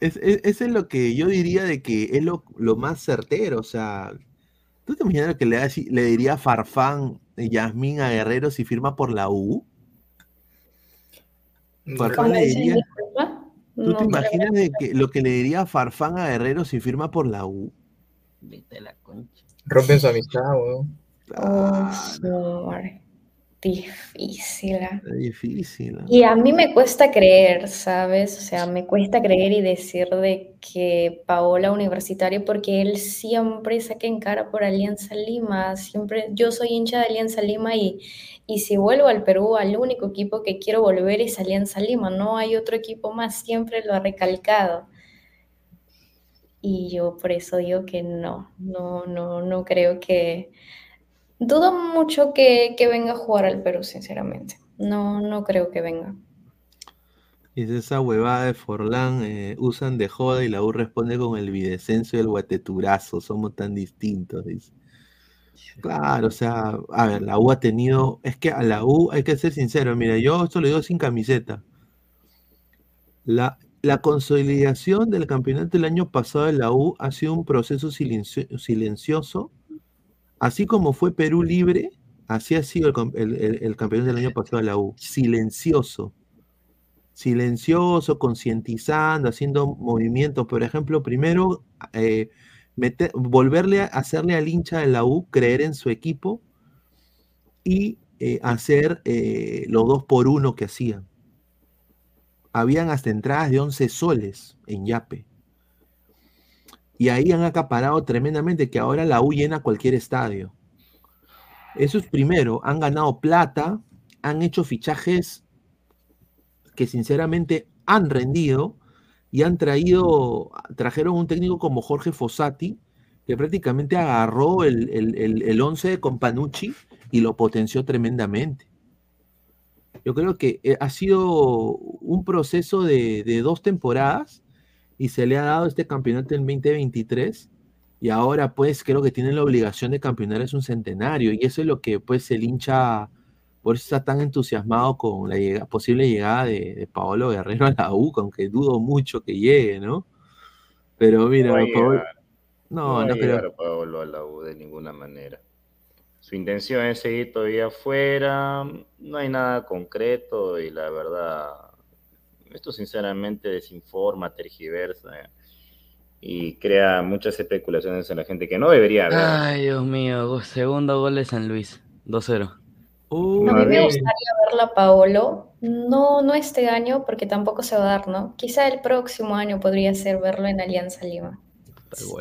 Es, es- eso es lo que yo diría de que es lo, lo más certero. O sea, ¿tú te imaginas lo que le, diría Farfán eh, Yasmín a Guerrero si firma por la U? Farfán Con le diría. ¿Tú no te imaginas de que, lo que le diría Farfán a Guerrero si firma por la U? Rompen su amistad, weón. Oh. Difícil. ah. Difícil. Y a mí me cuesta creer, ¿sabes? O sea, me cuesta creer y decir de que Paola universitario, porque él siempre saca en cara por Alianza Lima, siempre, yo soy hincha de Alianza Lima y, y si vuelvo al Perú, al único equipo que quiero volver es Alianza Lima, no hay otro equipo más, siempre lo ha recalcado. Y yo por eso digo que no, no, no, no creo que, dudo mucho que, que venga a jugar al Perú, sinceramente. No, no creo que venga. Dice esa huevada de Forlán, eh, usan de joda y la U responde con el videscenso y el guateturazo, somos tan distintos, dice. Claro, o sea, a ver, la U ha tenido, es que a la U hay que ser sincero, mira, yo esto lo digo sin camiseta. La, la consolidación del campeonato del año pasado de la U ha sido un proceso silencio- silencioso, así como fue Perú libre, así ha sido el, campeonato del año pasado de la U, silencioso silencioso, concientizando, haciendo movimientos. Por ejemplo, primero, eh, meter- volverle a hacerle al hincha de la U creer en su equipo y eh, hacer eh, los dos por uno que hacían. Habían hasta entradas de 11 soles en Yape. Y ahí han acaparado tremendamente que ahora la U llena cualquier estadio. Eso es primero, han ganado plata, han hecho fichajes que sinceramente han rendido y han traído, trajeron un técnico como Jorge Fossati, que prácticamente agarró el, el, el, once de Companucci y lo potenció tremendamente. Yo creo que eh, ha sido un proceso de, de dos temporadas y se le ha dado este campeonato en 2023 y ahora pues creo que tienen la obligación de campeonar es un centenario y eso es lo que pues el hincha por eso está tan entusiasmado con la posible llegada de, de Paolo Guerrero a la U, aunque dudo mucho que llegue, ¿no? Pero mira, No a Paolo- no, No no a creo. llegar Paolo a la U de ninguna manera. Su intención es seguir todavía afuera, no hay nada concreto y la verdad, esto sinceramente desinforma, tergiversa eh, y crea muchas especulaciones en la gente que no debería haber. Ay, Dios mío, segundo gol de San Luis, 2-0. Uh, A mí me gustaría verla a Paolo, no, no este año, porque tampoco se va a dar, ¿no? Quizá el próximo año podría ser verlo en Alianza Lima.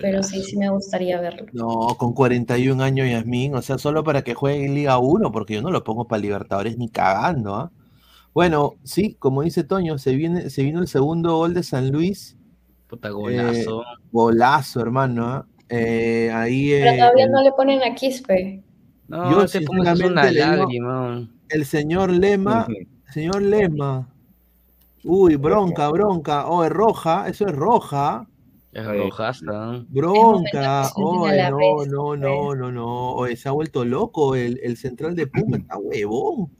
Pero sí, sí me gustaría verlo. No, con 41 años, Yasmín, o sea, solo para que juegue en Liga 1, porque yo no lo pongo para Libertadores ni cagando, ¿ah? Bueno, sí, como dice Toño, se viene, se vino el segundo gol de San Luis. Puta golazo. Eh, golazo, hermano, ¿ah? Eh, ahí Pero eh, todavía el- no le ponen a Quispe. No, yo este pongas una sinceramente le digo, lágrima. el señor Lema, señor Lema, uy, bronca, bronca, oh, es roja, eso es roja. Es rojasta. Bronca, se no, no, no, no, no, oye, se ha vuelto loco el, el central de Puma, está huevón.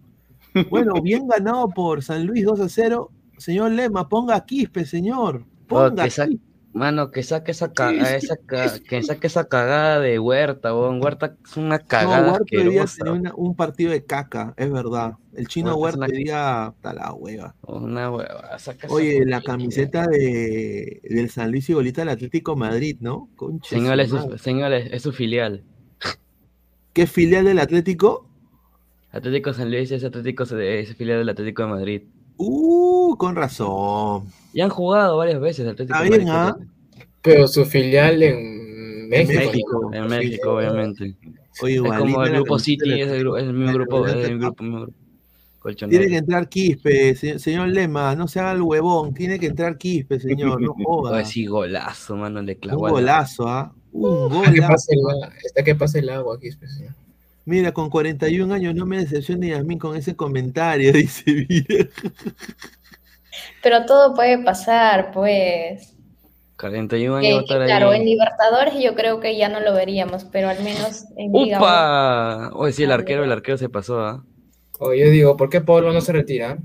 Bueno, bien ganado por San Luis 2 a 0. Señor Lema, ponga a Quispe, señor. Oh, Ponga que sa- Quispe. Mano, que saque esa, ca- esa ca- que saque esa cagada de Huerta, weón. Huerta es una No, cagada Huerta día asquerosa. tenía una- un partido de caca, es verdad. El chino Huerta Huerta una- la hueva. Una hueva. saca Oye, la camiseta de, del San Luis y Golita del Atlético Madrid, ¿no? Concha de su Señor, es su, madre. señor, es es su filial. ¿Qué filial del Atlético? Atlético San Luis es Atlético es filial del Atlético de Madrid. Uh, con razón. Y han jugado varias veces Atlético Está de bien, Madrid. ¿ah? Pero su filial en México. México, en. México, obviamente. Oye, es como el grupo City, es el, es el mismo grupo, es el grupo, mismo grupo. Colchonero. Tiene que entrar Quispe, se- señor Lema, no se haga el huevón, tiene que entrar Quispe, señor, no joda. Oye, sí, golazo, mano, le Un clavó. la- golazo, ¿ah? Un Está que golazo. el, está que pase el agua aquí, pues, señor. Mira, con 41 años no me decepcione Yasmín con ese comentario, dice mira. Pero todo puede pasar, pues. 41 años Eh, va a estar claro, ahí. en Libertadores yo creo que ya no lo veríamos, pero al menos en Liga ¡Upa! Oye, sí, el arquero, el arquero se pasó, ¿ah? O yo digo, ¿por qué Pablo no se retira?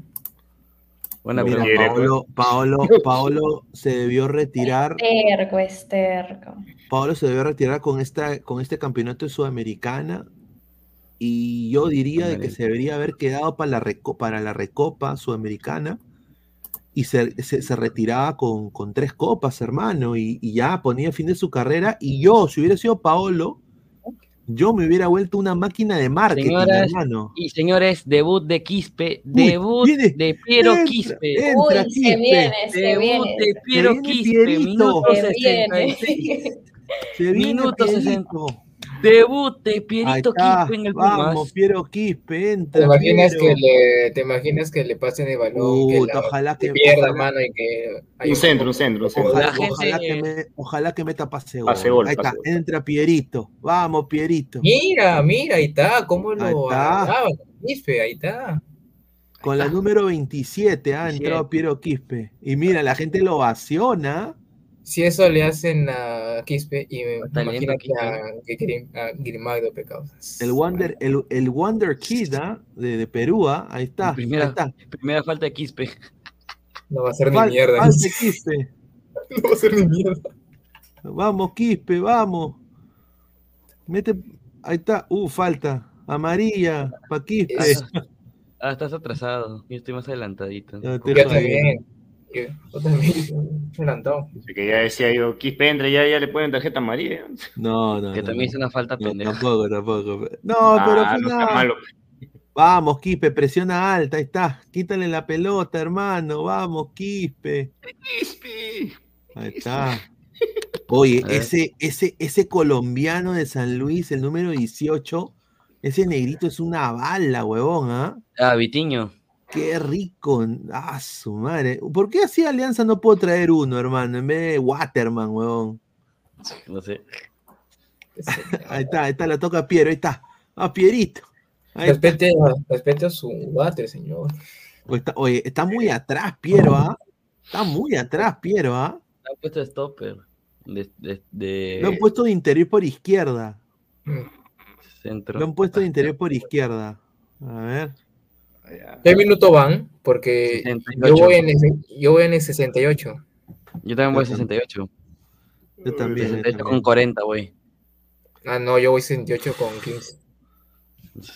Buena Mira, pregunta. Paolo, Paolo, Paolo se debió retirar, Terco, es terco. Paolo se debió retirar con esta, con este campeonato de Sudamericana. Y yo diría de que se debería haber quedado para la, reco- para la Recopa Sudamericana y se, se- se retiraba con, con tres copas, hermano, y, y ya ponía fin de su carrera. Y yo, si hubiera sido Paolo, yo me hubiera vuelto una máquina de marketing, Señoras hermano. y señores, debut de Quispe, debut viene, de Piero entra, Quispe. entra, Uy, se viene, se Debut viene. de Piero viene Quispe, Pierito. minuto Se viene. 66. Se viene Minuto Pierito. 60. Debut de Ahí Pierito Quispe en el Vamos, Pumas. Piero Quispe, ¿Te entra. imaginas, Piero. que le, ¿Te imaginas que le pasen el balón, que la- ojalá que que- pierda ojalá- mano y que... Un centro, un centro, un centro. Ojalá, La gente- ojalá que me, ojalá que meta pase gol. Pase gol, Ahí está, gol. entra Pierito. Vamos, Pierito. Mira, mira, ahí está, cómo Ahí lo está. agarraba, Quispe, ahí está. Con la número 27 ha entrado 27. Piero Quispe. Y mira, la gente lo ovaciona. Si eso le hacen a Quispe, y me Talento, imagino que Quispe. a, que Grim- a Grimaldo Pecausas. El Wonder, el, el Wonder Kid ¿ah? de, de Perú. ¿ah? Ahí está. Ahí Primera, está. primera falta de Quispe. No va a ser ni mierda. falte Quispe. No va a ser ni mierda. Vamos, Quispe, vamos. Mete. Ahí está. Uh, falta. Amarilla. Pa' Quispe. Ah, estás atrasado. Yo estoy más adelantadito. Yo también. Yo, yo también. Me adelantó. Así que ya decía yo, Quispe entra, ya, ya le ponen tarjeta amarilla. No, no. Que no, también no. hizo una falta No, pendeja. tampoco, tampoco. No, pero Ah, fue no sea nada. malo. Vamos, Quispe, presiona alta, ahí está. Quítale la pelota, hermano. Vamos, Quispe. Ahí está. Oye, ese, ese, ese colombiano de San Luis, el número 18, ese negrito es una bala, huevón, ¿ah? Ah, Vitiño. Qué rico. Ah, su madre. ¿Por qué así Alianza no puedo traer uno, hermano? En vez de Waterman, huevón. No sé. ahí está, ahí está, la toca Piero, ahí está. Ah, Pierito. Ahí está. Respete, respete a su water, señor. Oye, está, oye, está muy atrás, Piero, ¿ah? Está muy atrás, Piero, ¿ah? Le han puesto stopper. De, de, de Lo han puesto de interior por izquierda. centro. Lo han puesto de interior por izquierda. A ver. ¿Qué minuto van? Porque yo 68. voy, en el, yo voy en el 68. Yo también voy a 68. Yo también. yo 68 con también. 40, güey. Ah, no, yo voy 68 con 15.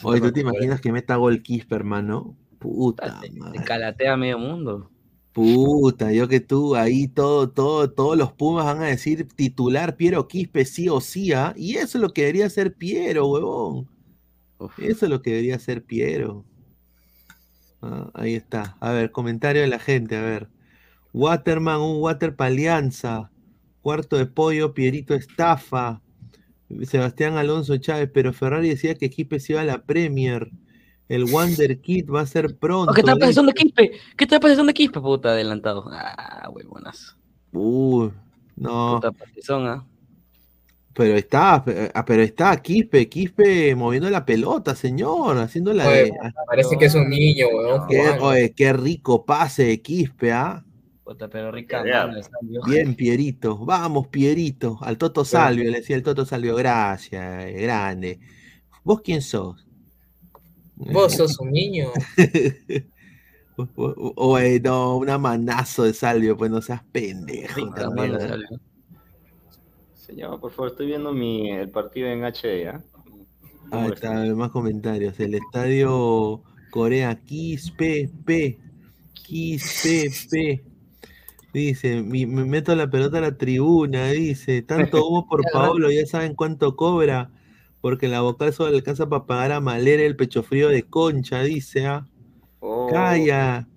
Oye, ¿tú te imaginas que meta gol Quispe, hermano? Puta, Te calatea medio mundo. puta, yo que tú, ahí todo, todo, todos los Pumas van a decir titular Piero Quispe sí o sí, ¿ah? Y eso es lo que debería hacer Piero, huevón. Eso es lo que debería hacer Piero. Ah, ahí está. A ver, comentario de la gente, a ver. Waterman, un water pa' alianza. Cuarto de pollo, Pierito estafa. Sebastián Alonso Chávez, pero Ferrari decía que Quispe se iba a la Premier. El Wonder Kid va a ser pronto. Oh, ¿Qué está de Quispe? ¿Qué está pasando de Quispe, puta? Adelantado. Ah, huevonas. Uy, no. Puta ¿ah? Pero está, pe- ah, pero está Quispe, Quispe moviendo la pelota, señor, haciendo la Oye, de- parece que es un niño, weón. Qué, jugando. oye, qué rico pase de Quispe, ¿ah? Puta, pero rica mano. Bien, Pierito. Vamos, Pierito. Al Toto Salvio, le decía el Toto Salvio, gracias, eh, grande. ¿Vos quién sos? Vos sos un niño. Oye, no, una manazo de Salvio, pues no seas pendejo. Rica también, mano, ¿eh? Salvio. Señor, por favor, estoy viendo mi, el partido en HD, ¿ah? Ahí molesten. está, más comentarios. El estadio Corea Quispe P. Quispe P. Dice, me meto la pelota a la tribuna, dice, tanto humo por Paolo, ya saben cuánto cobra, porque la vocal solo alcanza para pagar a Malera el pecho frío de concha, dice, ah. Oh, Calla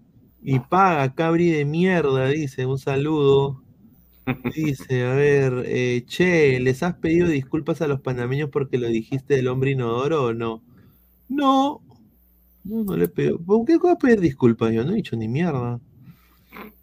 y paga, cabri de mierda, dice, un saludo. Dice, a ver, eh, che, ¿les has pedido disculpas a los panameños porque lo dijiste del hombre inodoro o no? No, no, no le pido. ¿Por qué voy a pedir disculpas? Yo no he dicho ni mierda.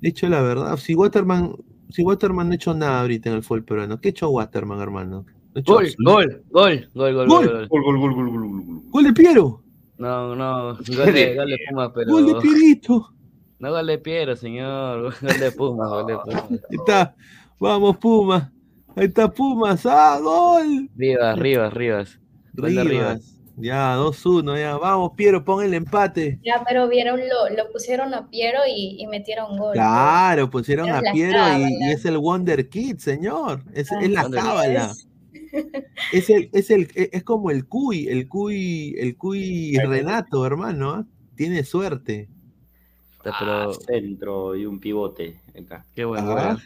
He dicho la verdad. Si Waterman, si Waterman no ha hecho nada ahorita en el fútbol peruano, ¿qué ha hecho Waterman, hermano? No hecho Gol, gol, gol, gol, gol, Gol. gol, gol. Gol, gol, gol, gol, gol, gol, gol. ¡Gol de Piero! No, no, gol de, gol de Puma, pero. ¡Gol de Pierito! No gol de Piero, señor. Gol de Puma, gol de Puma. Está. Vamos, Puma. Ahí está Pumas. ¡Ah, gol! Rivas, Rivas, Rivas. Rivas. Rivas. Ya, 2-1, ya. Vamos, Piero, pon el empate. Ya, pero vieron, lo, lo pusieron a Piero y, y metieron gol. Claro, pusieron a Piero y, cábala. y es el Wonder Kid, señor. Es, Ah, es la cábala. Es, el, es, el, e, es como el Cuy, el Cuy, el Cuy Renato, hermano. ¿ah? Tiene suerte. Ah, Pero centro y un pivote. Acá. qué buen gol. Ah,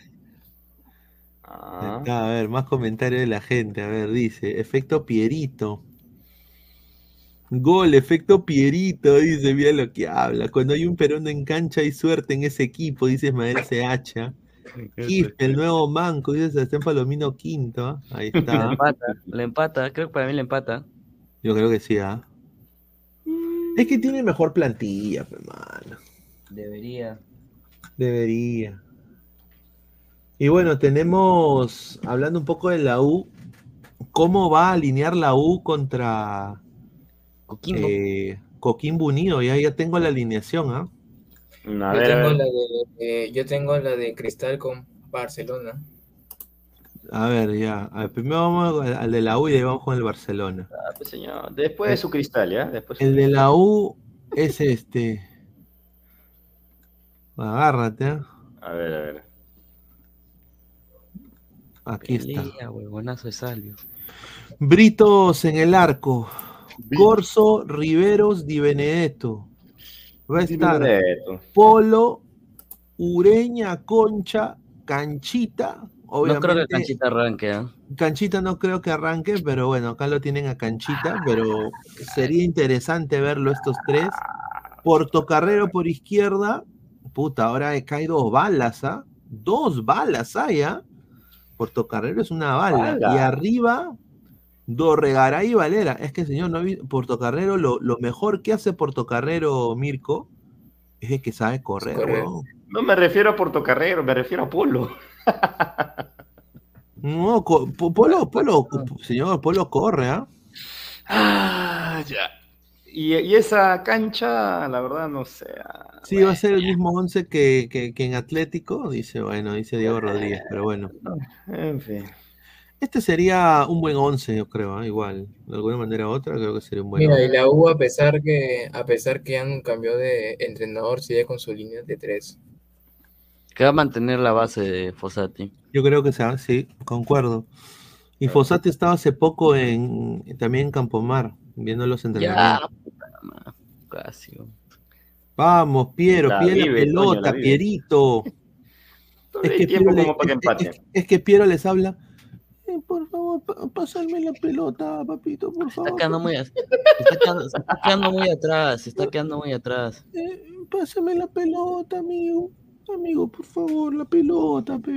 Acá, a ver, más comentarios de la gente. A ver, dice, efecto Pierito. Gol, efecto Pierito, dice, mira lo que habla. Cuando hay un peruano en cancha hay suerte en ese equipo, dice Ismael CH. Quispe, el nuevo manco, dice Sebastián Palomino Quinto. ¿ah? Ahí Le está. empata, le empata. Creo que para mí le empata. Yo creo que sí, ¿ah? Es que tiene mejor plantilla, pe, mano. Debería. Debería. Y bueno, tenemos, hablando un poco de la U, ¿cómo va a alinear la U contra Coquimbo. eh, Coquimbo Unido? Ya, ya tengo la alineación, ¿ah? A Yo ver, tengo, la de, eh, yo tengo la de Cristal con Barcelona. A ver, ya. A ver, primero vamos al, de la U y de ahí vamos con el Barcelona. Ah, pues, señor. Después de su cristal, ¿ya? Después El de la U es este. Agárrate, ¿ah? A ver, a ver. Aquí está. Pelea, huevonazo de Salvio. Britos en el arco. Corso, Riveros, Di Benedetto. Va a estar Benedetto. Polo, Ureña, Concha, Canchita. No creo que Obviamente, Canchita arranque, ¿ah? Canchita no creo que arranque, pero bueno, acá lo tienen a Canchita, pero sería interesante verlo estos tres. Portocarrero por izquierda. Puta, ahora cae dos balas, ¿ah? Dos balas hay, ¿ah? Portocarrero es una bala. Y arriba, Dorregaray y Valera. Es que, señor, no vi- Portocarrero, lo, lo mejor que hace Portocarrero, Mirko, Es el que sabe correr. No me refiero a Portocarrero, me refiero a Polo. No, Polo, Polo, señor, Polo corre, ¿ah? Ah, ya. Y, y esa cancha, la verdad, no sé. ah, Sí, va a ser el mismo 11 que, que, que en Atlético, dice, bueno, dice Diego Rodríguez, pero bueno. En fin. Este sería un buen 11, yo creo, ¿ah? igual. De alguna manera u otra, creo que sería un buen Mira, y 11. la U, a pesar que, a pesar que han cambiado de entrenador, sigue con su línea de tres. Que va a mantener la base de Fossati. Yo creo que sea, sí, concuerdo. Y Fossati estaba hace poco en, también en Campomar, viendo los entrenamientos. Vamos, Piero, La pide la vive, pelota, la. Pierito. Es que, Piero le- es- es- es que Piero les habla. "Eh, por favor, pa- pasarme la pelota, papito, por Está favor. quedando muy, se está quedando, está quedando muy atrás, se está quedando muy atrás. Eh, pásame la pelota, amigo. Amigo, por favor, la pelota, pe.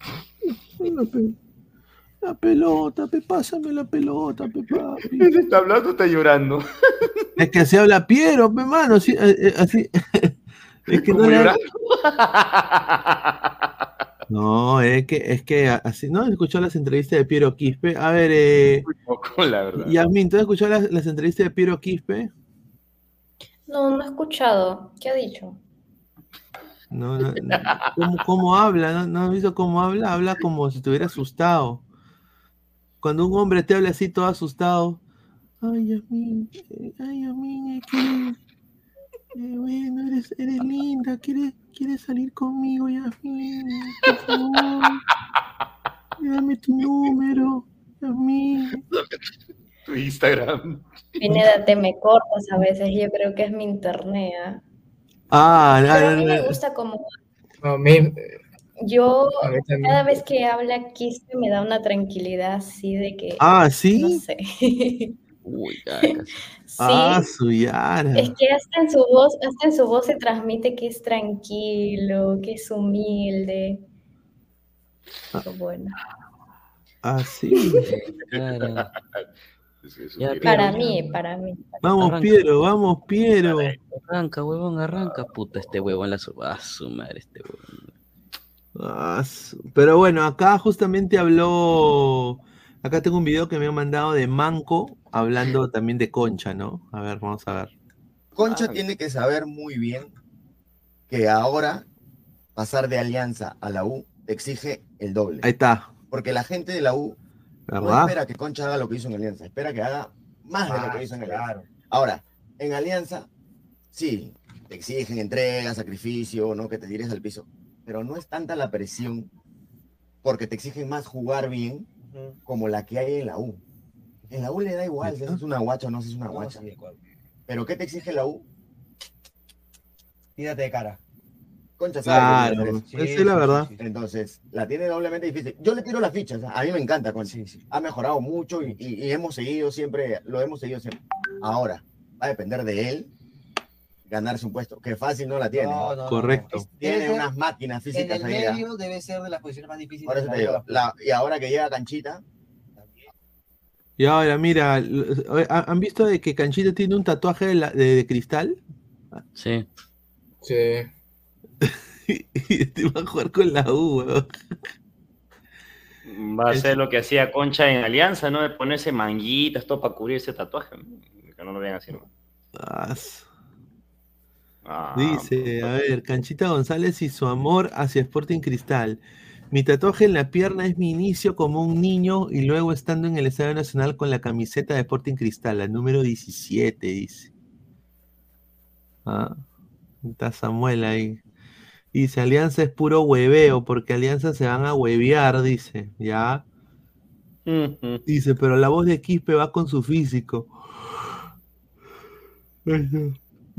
La, pe- la pelota, pe, pásame la pelota, pe, papi. Él está hablando, está llorando. Es que se habla Piero, pe, mano, así, eh, eh, así. Es que no. No, es que, es que así, ¿no? Escuchó las entrevistas de Piero Quispe. A ver, eh, Poco, la verdad. Yasmin, ¿tú has escuchado las, las entrevistas de Piero Quispe? No, no he escuchado. ¿Qué ha dicho? No, no, no. ¿Cómo, cómo habla? ¿No, ¿No has visto cómo habla? Habla como si estuviera asustado. Cuando un hombre te habla así todo asustado. Ay, Yasmin, eh, ay, Yasmin, es que... eh, bueno, eres, eres linda, ¿quieres, quieres salir conmigo, Yasmin? Por favor. Dame tu número, Yasmin. Tu Instagram. Pineda, te me cortas a veces. Yo creo que es mi internet. ¿ah? Ah, Pero a no, mí no, me no. gusta como No, a mí- yo cada vez que habla Quispe me da una tranquilidad así de que Ah, no ¿sí? sé. Uy, ya, casi. Sí, Ah, su Yara. es que hasta en su voz, hasta en su voz se transmite que es tranquilo, que es humilde. Pero bueno, Ah, sí. Claro. Ya, Piero, para mí, para mí. Vamos, Arranca. Piero, vamos, Piero. Arranca, huevón, arranca. Puta, este huevón, la su... Ah, su madre, este huevón. Ah, Pero bueno, acá justamente habló. Acá tengo un video que me han mandado de Manco hablando también de Concha, ¿no? A ver, vamos a ver. Concha Ah. tiene que saber muy bien que ahora pasar de Alianza a la U exige el doble. Ahí está, Porque la gente de la U no espera que Concha haga lo que hizo en Alianza, espera que haga más de lo que hizo en Alianza. Ahora, en Alianza, sí, te exigen entrega, sacrificio, ¿no? Que te tires al piso, pero no es tanta la presión porque te exigen más jugar bien como la que hay en la U. En la U le da igual si es una guacha o no si es una guacha. Pero ¿qué te exige la U? Tírate de cara. Concha sabe Claro, que tiene tres. esa es la verdad. Entonces, la tiene doblemente difícil. Yo le tiro las fichas, a mí me encanta Concha. Ha mejorado mucho y, y- y hemos seguido siempre, lo hemos seguido siempre. Ahora, va a depender de él ganarse un puesto, que fácil no la tiene. No, no, no, Correcto. no. Tiene unas máquinas En físicas el ahí. ¿ah? medio debe ser de las posiciones más difíciles. Por eso de te digo, la- y ahora que llega Canchita, Y ahora, mira, ¿ha- ¿han visto de que Canchita tiene un tatuaje de, la- de- de cristal? Sí. Sí. y este va a jugar con la U, weón. Va a ser lo que hacía Concha en Alianza, ¿no? De ponerse manguitas, todo para cubrir ese tatuaje. Que no lo vean así, ¿no? Ah, Ah, Dice, a ver, Canchita González y su amor hacia Sporting Cristal. Mi tatuaje en la pierna es mi inicio como un niño y luego estando en el Estadio Nacional con la camiseta de Sporting Cristal, la número 17, dice. Ah, está Samuel ahí. Dice, Alianza es puro hueveo, porque Alianza se van a huevear, dice, ¿ya? Dice, pero la voz de Quispe va con su físico.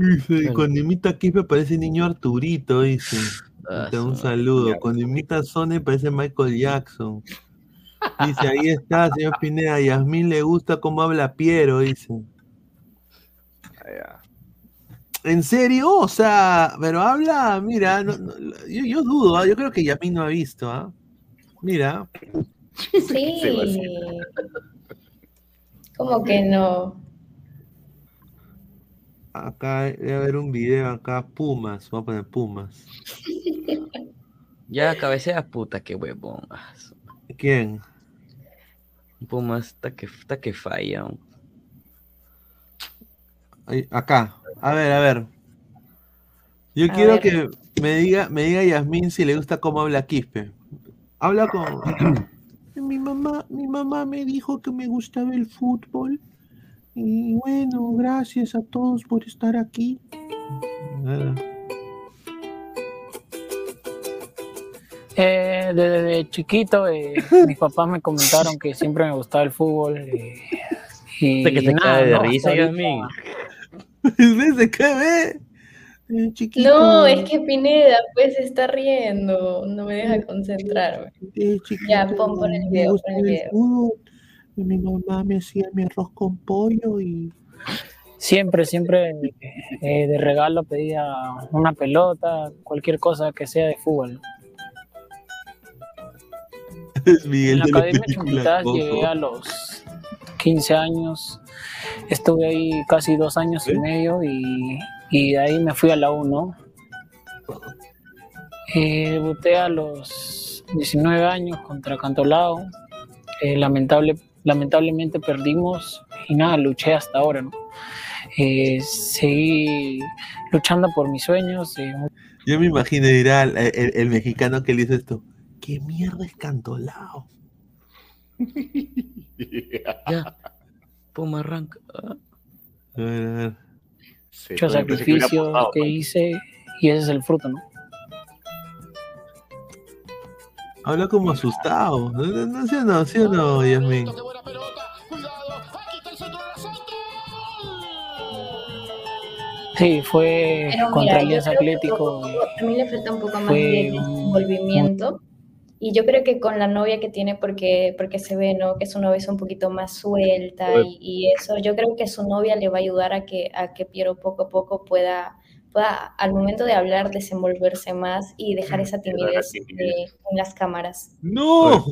Dice, y cuando imita a Quispe parece niño Arturito, dice. Ah, Te da un saludo. ya. Cuando imita a Sony parece Michael Jackson. Dice, ahí está, señor Pineda. A Yasmín le gusta cómo habla Piero, dice. ¿En serio? O sea, pero habla, mira, no- no, yo, yo dudo, ¿ah? yo creo que Yasmín no ha visto, ¿ah? Mira. Sí. ¿Cómo que no? Acá debe haber un video acá, Pumas. Vamos a poner Pumas. Ya cabeceas, puta, qué huevón. Ah, ¿Quién? Pumas, está que, está que falla. Ahí, Acá. A ver, a ver. Yo A quiero ver. que me diga, me diga Yasmín si le gusta cómo habla Quispe. Habla con. Mi mamá, mi mamá me dijo que me gustaba el fútbol. Y bueno, gracias a todos por estar aquí. Eh, desde chiquito, eh, mis papás me comentaron que siempre me gustaba el fútbol. eh, y que se nada, cae de ¿no? risa, chiquito. No, es que Pineda, pues está riendo, no me deja concentrarme. eh, Ya, pon, pon el video, pon el video. Y mi mamá me hacía mi arroz con pollo y Siempre, siempre eh, de regalo pedía una pelota, cualquier cosa que sea de fútbol. es En la de la Academia Chumbitas Coco. llegué a los 15 años, estuve ahí casi dos años y medio y, y de ahí me fui a la U, ¿no? Eh, debuté a los 19 años contra Cantolao, Eh, lamentable, lamentablemente perdimos y nada, luché hasta ahora, ¿no? Eh, seguí luchando por mis sueños, eh, Yo me imagino dirá el, el- el mexicano que le hizo esto. ¿Qué mierda es cantolao? Ya. Puma arranca. A ver, a ver. muchos sacrificios que hice y ese es el fruto, ¿no? Habla como asustado. No, no, no, ¿sí o no? ¿Sí o no, Yasmin? Sí, fue Pero contra mira, que Atlético. A mí le falta un poco más Fue de desenvolvimiento. Y yo creo que con la novia que tiene, porque, porque se ve, ¿no? Que su novia es un poquito más suelta y, y eso, yo creo que su novia le va a ayudar a que, a que Piero poco a poco pueda, pueda, al momento de hablar, desenvolverse más y dejar esa timidez de- en las cámaras. ¡No!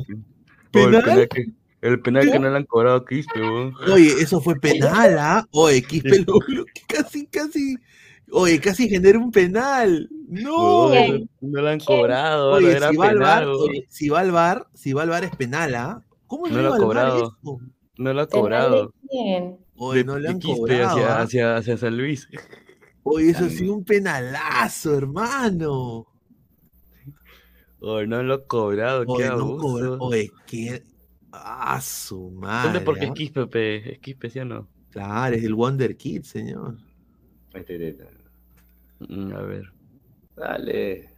El ¿Penal? que, el penal que no le han cobrado a Quispe, weón. Oye, eso fue penal, ¿ah? Oye, Quispe lo- lo- casi, casi. Oye, casi genera un penal. ¡No! No le han cobrado, Oye, era si va al bar, oye, si va al bar, si va al bar es penal, ¿ah? ¿Cómo No lo iba ha cobrado. eso? No lo ha ¿Penal de cobrado. Oye, De- no le han cobrado, hacia, ¿ah? hacia, hacia San Luis. Oye, eso sí un penalazo, hermano. Oye, no lo ha cobrado, qué Oye, no abuso. cobra- Oye, qué. Ah, su madre. ¿Dónde porque es ¿ah? Quispe, pe? ¿Es Quispe, sí o no? Claro, es el Wonder Kid, señor. Mm, A ver. Dale.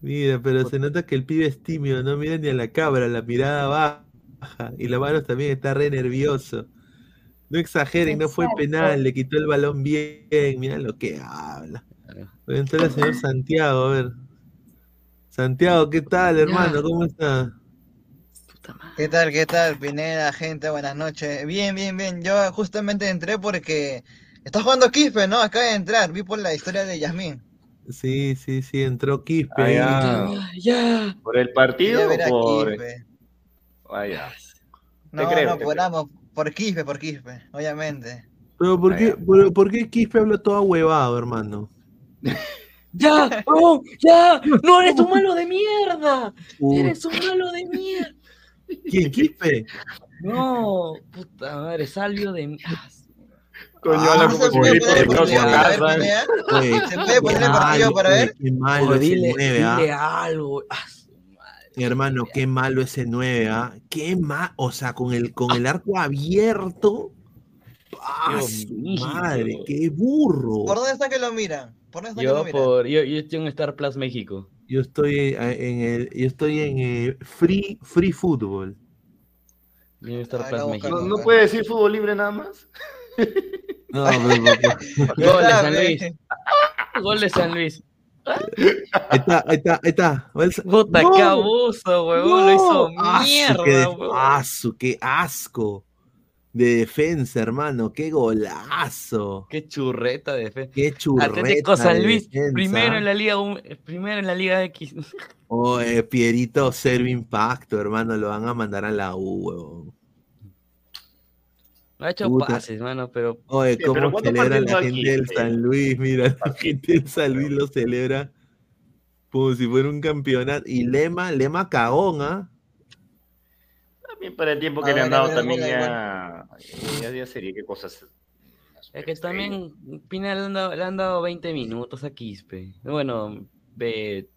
Mira, pero se nota que el pibe es tímido, no mira ni a la cámara, la mirada baja y la mano también está re nervioso. No exageren, no fue penal, le quitó el balón bien, mira lo que habla. Voy a entrar al señor Santiago, a ver. Santiago, ¿qué tal, hermano? ¿Cómo está? ¿Qué tal, qué tal, Pineda, gente? Buenas noches. Bien, bien, bien. Yo justamente entré porque está jugando Quispe, ¿no? Acaba de entrar. Vi por la historia de Yasmín. Sí, sí, sí, entró Quispe. Ah, ahí. ya. Ya. ¿Por el partido o por...? Ah. No, creo, no, por creo. ambos. Por Quispe, por Quispe, obviamente. Pero ¿por qué, por, por qué Quispe habla todo huevado, hermano? ¡Ya! ¡Oh! ¡Ya! ¡No eres un malo de mierda! ¡Eres un malo de mierda! ¿Quién, Quispe? No, puta madre, Salvio de. Ah, Coño, Ah, habla ¿No como se puede si poner el fuera partido para ver, Casas. Pineda? Oye, ¿Se puede poner el partido para ver? Dile, 9, ¿ah? dile algo. Ah, hermano, qué malo ese 9, ¿ah? Qué mal, o sea, con el, con el arco abierto. ¡Ah, madre! ¡Qué burro! ¿Por dónde está que lo miran? ¿Por dónde está que Yo lo miran? por. Yo, yo estoy en Star Plus México. Yo estoy en, en el, yo estoy en eh, Free, free Football. Yo en Star Ay, Plus la boca, México. ¿No, no puede decir fútbol libre nada más? No, pero, pero- Gol de San. Luis. Gol de San Luis. Ahí está, ahí está, ahí está. Puta, ¡No! qué abuso, huevón. Lo hizo ¡Ah, su, mierda, qué, huevón. su, qué asco! De defensa, hermano. ¡Qué golazo! Qué churreta de fe. ¡Qué churreta Atlético San Luis, defensa! primero en la Liga un- primero en la Liga X. Oh, eh, Pierito, cero impacto, hermano. Lo van a mandar a la U, huevón. No ha hecho Puta. pases, mano, pero. Oye, pero cómo ¿cuántos celebra la aquí, gente del pe? San Luis, mira, la gente del San Luis lo celebra como si fuera un campeonato. Y Lema, Lema cagón, ¿ah? También para el tiempo que Ah, le han dado también ya, ya, ya sería qué cosas. Es que también Pina le han dado, le han dado 20 minutos a Quispe. Bueno, ve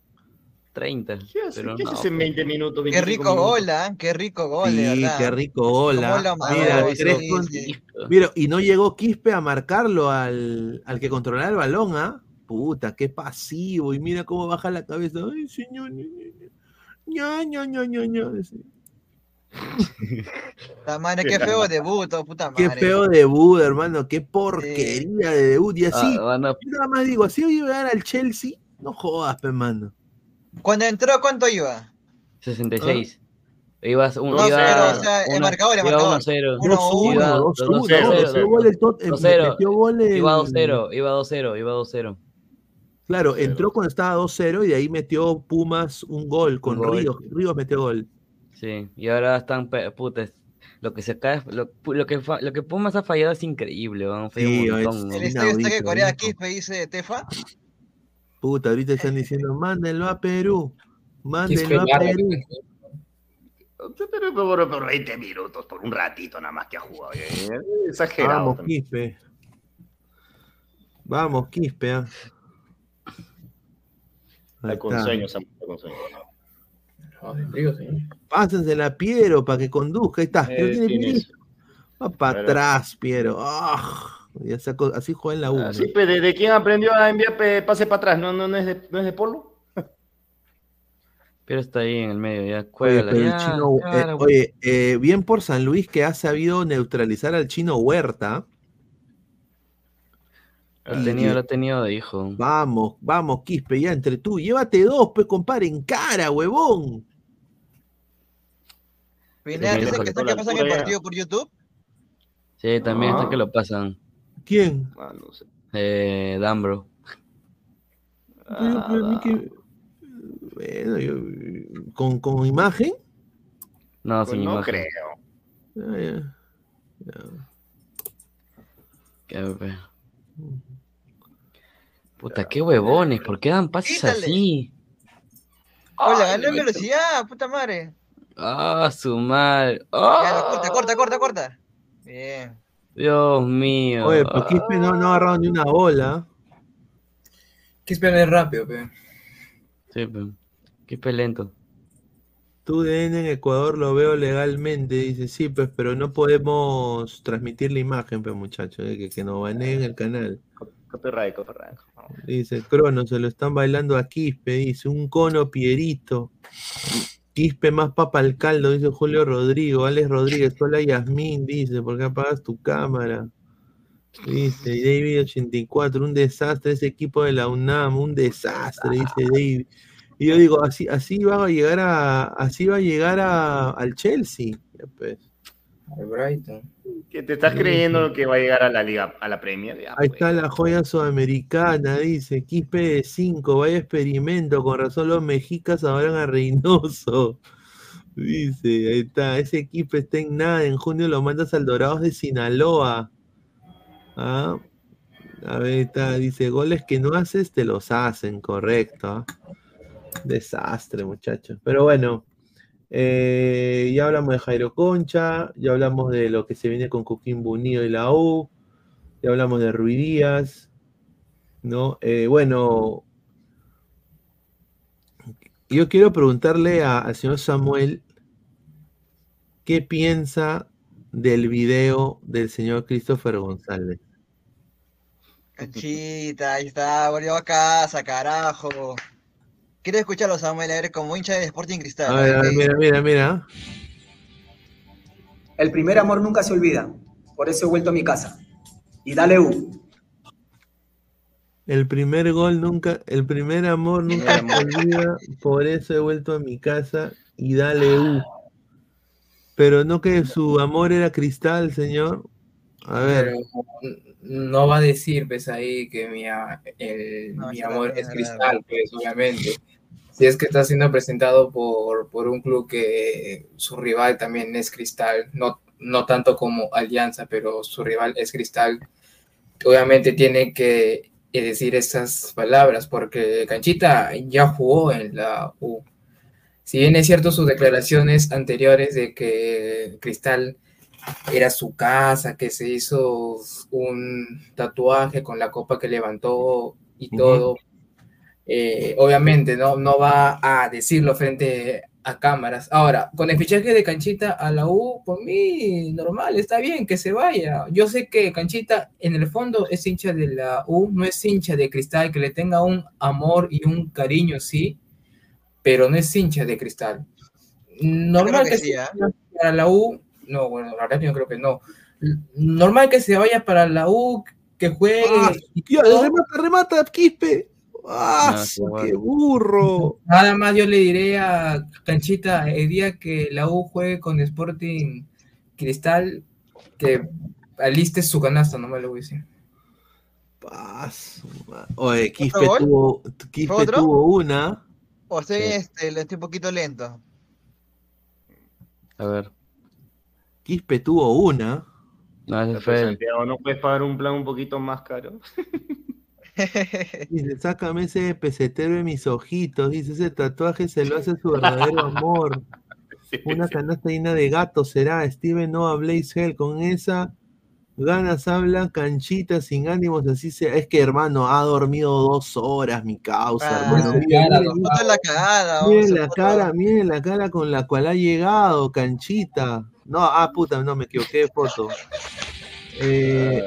30. pero ¿Qué no, haces en 20 minutos? Qué 25 rico minutos? gol, ¿ah? Qué rico gol, Sí, verdad. qué rico gol. ¿Cómo ¿ah? Mira, Sí, tres sí, con- sí. Mira, y no llegó Quispe a marcarlo al, al que controlaba el balón, ¿ah? Puta, qué pasivo. Y mira cómo baja la cabeza. Ay, señor. ña, ña, ña, ña, ña. Puta madre, qué feo debut, oh, puta madre. Qué feo debut, hermano. Qué porquería de debut. Y así, Ah, a- yo nada más digo, así hoy iba a llegar al Chelsea. No jodas, pe, mano. Cuando entró, ¿cuánto iba? 66. Ibas un, No, iba, pero, o sea, el uno- marcador, el marcador. 1-0. Uno, uno, Iba dos, uno, 2-0. metió gol el Tot- eh, 2-0. Iba 2-0, iba 2-0, iba 2-0. Claro, entró cuando estaba 2-0 y de ahí metió Pumas un gol con gol. Ríos. Ríos metió gol. Sí, y ahora están putas. Lo que se cae, lo, lo que fa- lo que Pumas ha fallado es increíble, van Sí, un es- montón. ¿no? El estadio está que Corea Quispe dice Tefa. Puta, ahorita están diciendo, mándenlo a Perú. Mándenlo a Perú. Pero por, por 20 minutos, por un ratito nada más que ha jugado. eh, Exagerado. Vamos, también. Quispe. Vamos, Quispe. Ahí Está con Samuel, está con. Pásensela a Piero para que conduzca. Ahí está. Eh, tiene tiene Piero. Va para atrás, Piero. Ah, ya sacó- así juega en la U. Así, pues, ¿de, de quién aprendió a enviar pase para atrás? ¿No, no, no, es de, ¿No es de Polo? Pero está ahí en el medio, ya Oye, pero el chino, ya, eh, oye, eh, bien por San Luis que ha sabido neutralizar al chino Huerta. Lo ha tenido, lo ha tenido de hijo. Vamos, vamos, Quispe, ya entre tú. Llévate dos, pues, compadre, en cara, huevón. Pineda, Sí, ¿dice sí, que sí. está que pasan el partido por YouTube? Sí, también Ah. está que lo pasan. ¿Quién? Ah, no sé. Eh, Dambro. Pero- pero a mí que- bueno, yo- ¿con, con imagen? No, Pues sin no imagen. creo. Ah, ya. Ya. Qué pe- Puta, qué huevones, ¿por qué dan pases Quítale. así? Hola, ganó en velocidad, puta madre. Ah, su madre. Ya, Ah, corta, corta, corta, corta. Bien. Dios mío. Oye, pues Quispe no, no ha agarrado ni una bola. Quispe es rápido, pe. Sí, pe. Quispe lento. Tú de N en Ecuador lo veo legalmente, dice, sí, pues, pero no podemos transmitir la imagen, pues, muchachos, eh, que, que nos baneen el canal. Copyright, copyright. Dice, Crono, se lo están bailando a Quispe, dice, un cono Pierito. Quispe más papa al caldo, dice Julio Rodrigo, Alex Rodríguez, hola Yasmín, dice, ¿por qué apagas tu cámara? Dice David84, un desastre ese equipo de la UNAM, un desastre, dice David. Y yo digo, así, así va a llegar a, así va a llegar a, al Chelsea. Pues. Al Brighton. ¿Que te estás creyendo que va a llegar a la liga, a la Premier? Ya, Ahí pues. está la joya sudamericana, dice Quispe de 5, vaya experimento, con razón los mexicas adoran a Reynoso. Dice, ahí está, ese equipo está en nada, en junio lo mandas al Dorados de Sinaloa. Ah, a ver, está, dice, goles que no haces, te los hacen, correcto. ah. Desastre, muchachos. Pero bueno, eh, ya hablamos de Jairo Concha, ya hablamos de lo que se viene con Coquimbo Unido y la U, ya hablamos de Rui Díaz, ¿no? Eh, bueno, yo quiero preguntarle al señor Samuel qué piensa del video del señor Christopher González. Cachita, ahí está, volvió a casa, carajo. Quiero escucharlo, Samuel, a ver, como hincha de Sporting Cristal. A ver, a ver, mira, mira, mira. El primer amor nunca se olvida. Por eso he vuelto a mi casa. Y dale U. El primer gol nunca, el primer amor nunca se olvida, por eso he vuelto a mi casa y dale U. Pero no que su amor era cristal, señor. A ver. Pero no va a decir, pues ahí que mi, a- el- No, mi será, amor es cristal, pues obviamente. Si es que está siendo presentado por, por un club que su rival también es cristal, no, no tanto como Alianza, pero su rival es Cristal, obviamente tiene que decir esas palabras, porque Canchita ya jugó en la U. Si bien es cierto sus declaraciones anteriores de que Cristal era su casa, que se hizo un tatuaje con la copa que levantó y todo, eh, obviamente no, no va a decirlo frente a cámaras. Ahora, con el fichaje de Canchita a la U, por mí, normal, está bien que se vaya. Yo sé que Canchita en el fondo es hincha de la U, no es hincha de Cristal, que le tenga un amor y un cariño, sí, pero no es hincha de Cristal. Normal que que, sí, se ¿ah? vaya para la U, no, bueno, la verdad yo creo que no. Normal que se vaya para la U, que juegue. Ah, y remata, remata, Quispe. ¡Ah, qué burro! Nada más yo le diré a Canchita el día que la U juegue con Sporting Cristal que aliste su canasta, no me lo voy a decir. Ah, su ma- Oye, Quispe tuvo, Quispe tuvo una. O Sí. este, le estoy un poquito lento. A ver. Quispe tuvo una. No, Santiago, ¿no puedes pagar un plan un poquito más caro? Dice, sácame ese pesetero de mis ojitos. Dice, ese tatuaje se lo hace su verdadero amor. Una canasta llena de gatos será. Steven Noah Blaze Hell. Con esa ganas habla canchita sin ánimos. Así sea. Es que, hermano, ha dormido dos horas mi causa, Ah, hermano. Miren, cara, miren, la miren cara, miren la cara con la cual ha llegado, canchita. No, ah, puta, no, me equivoqué de foto. Eh,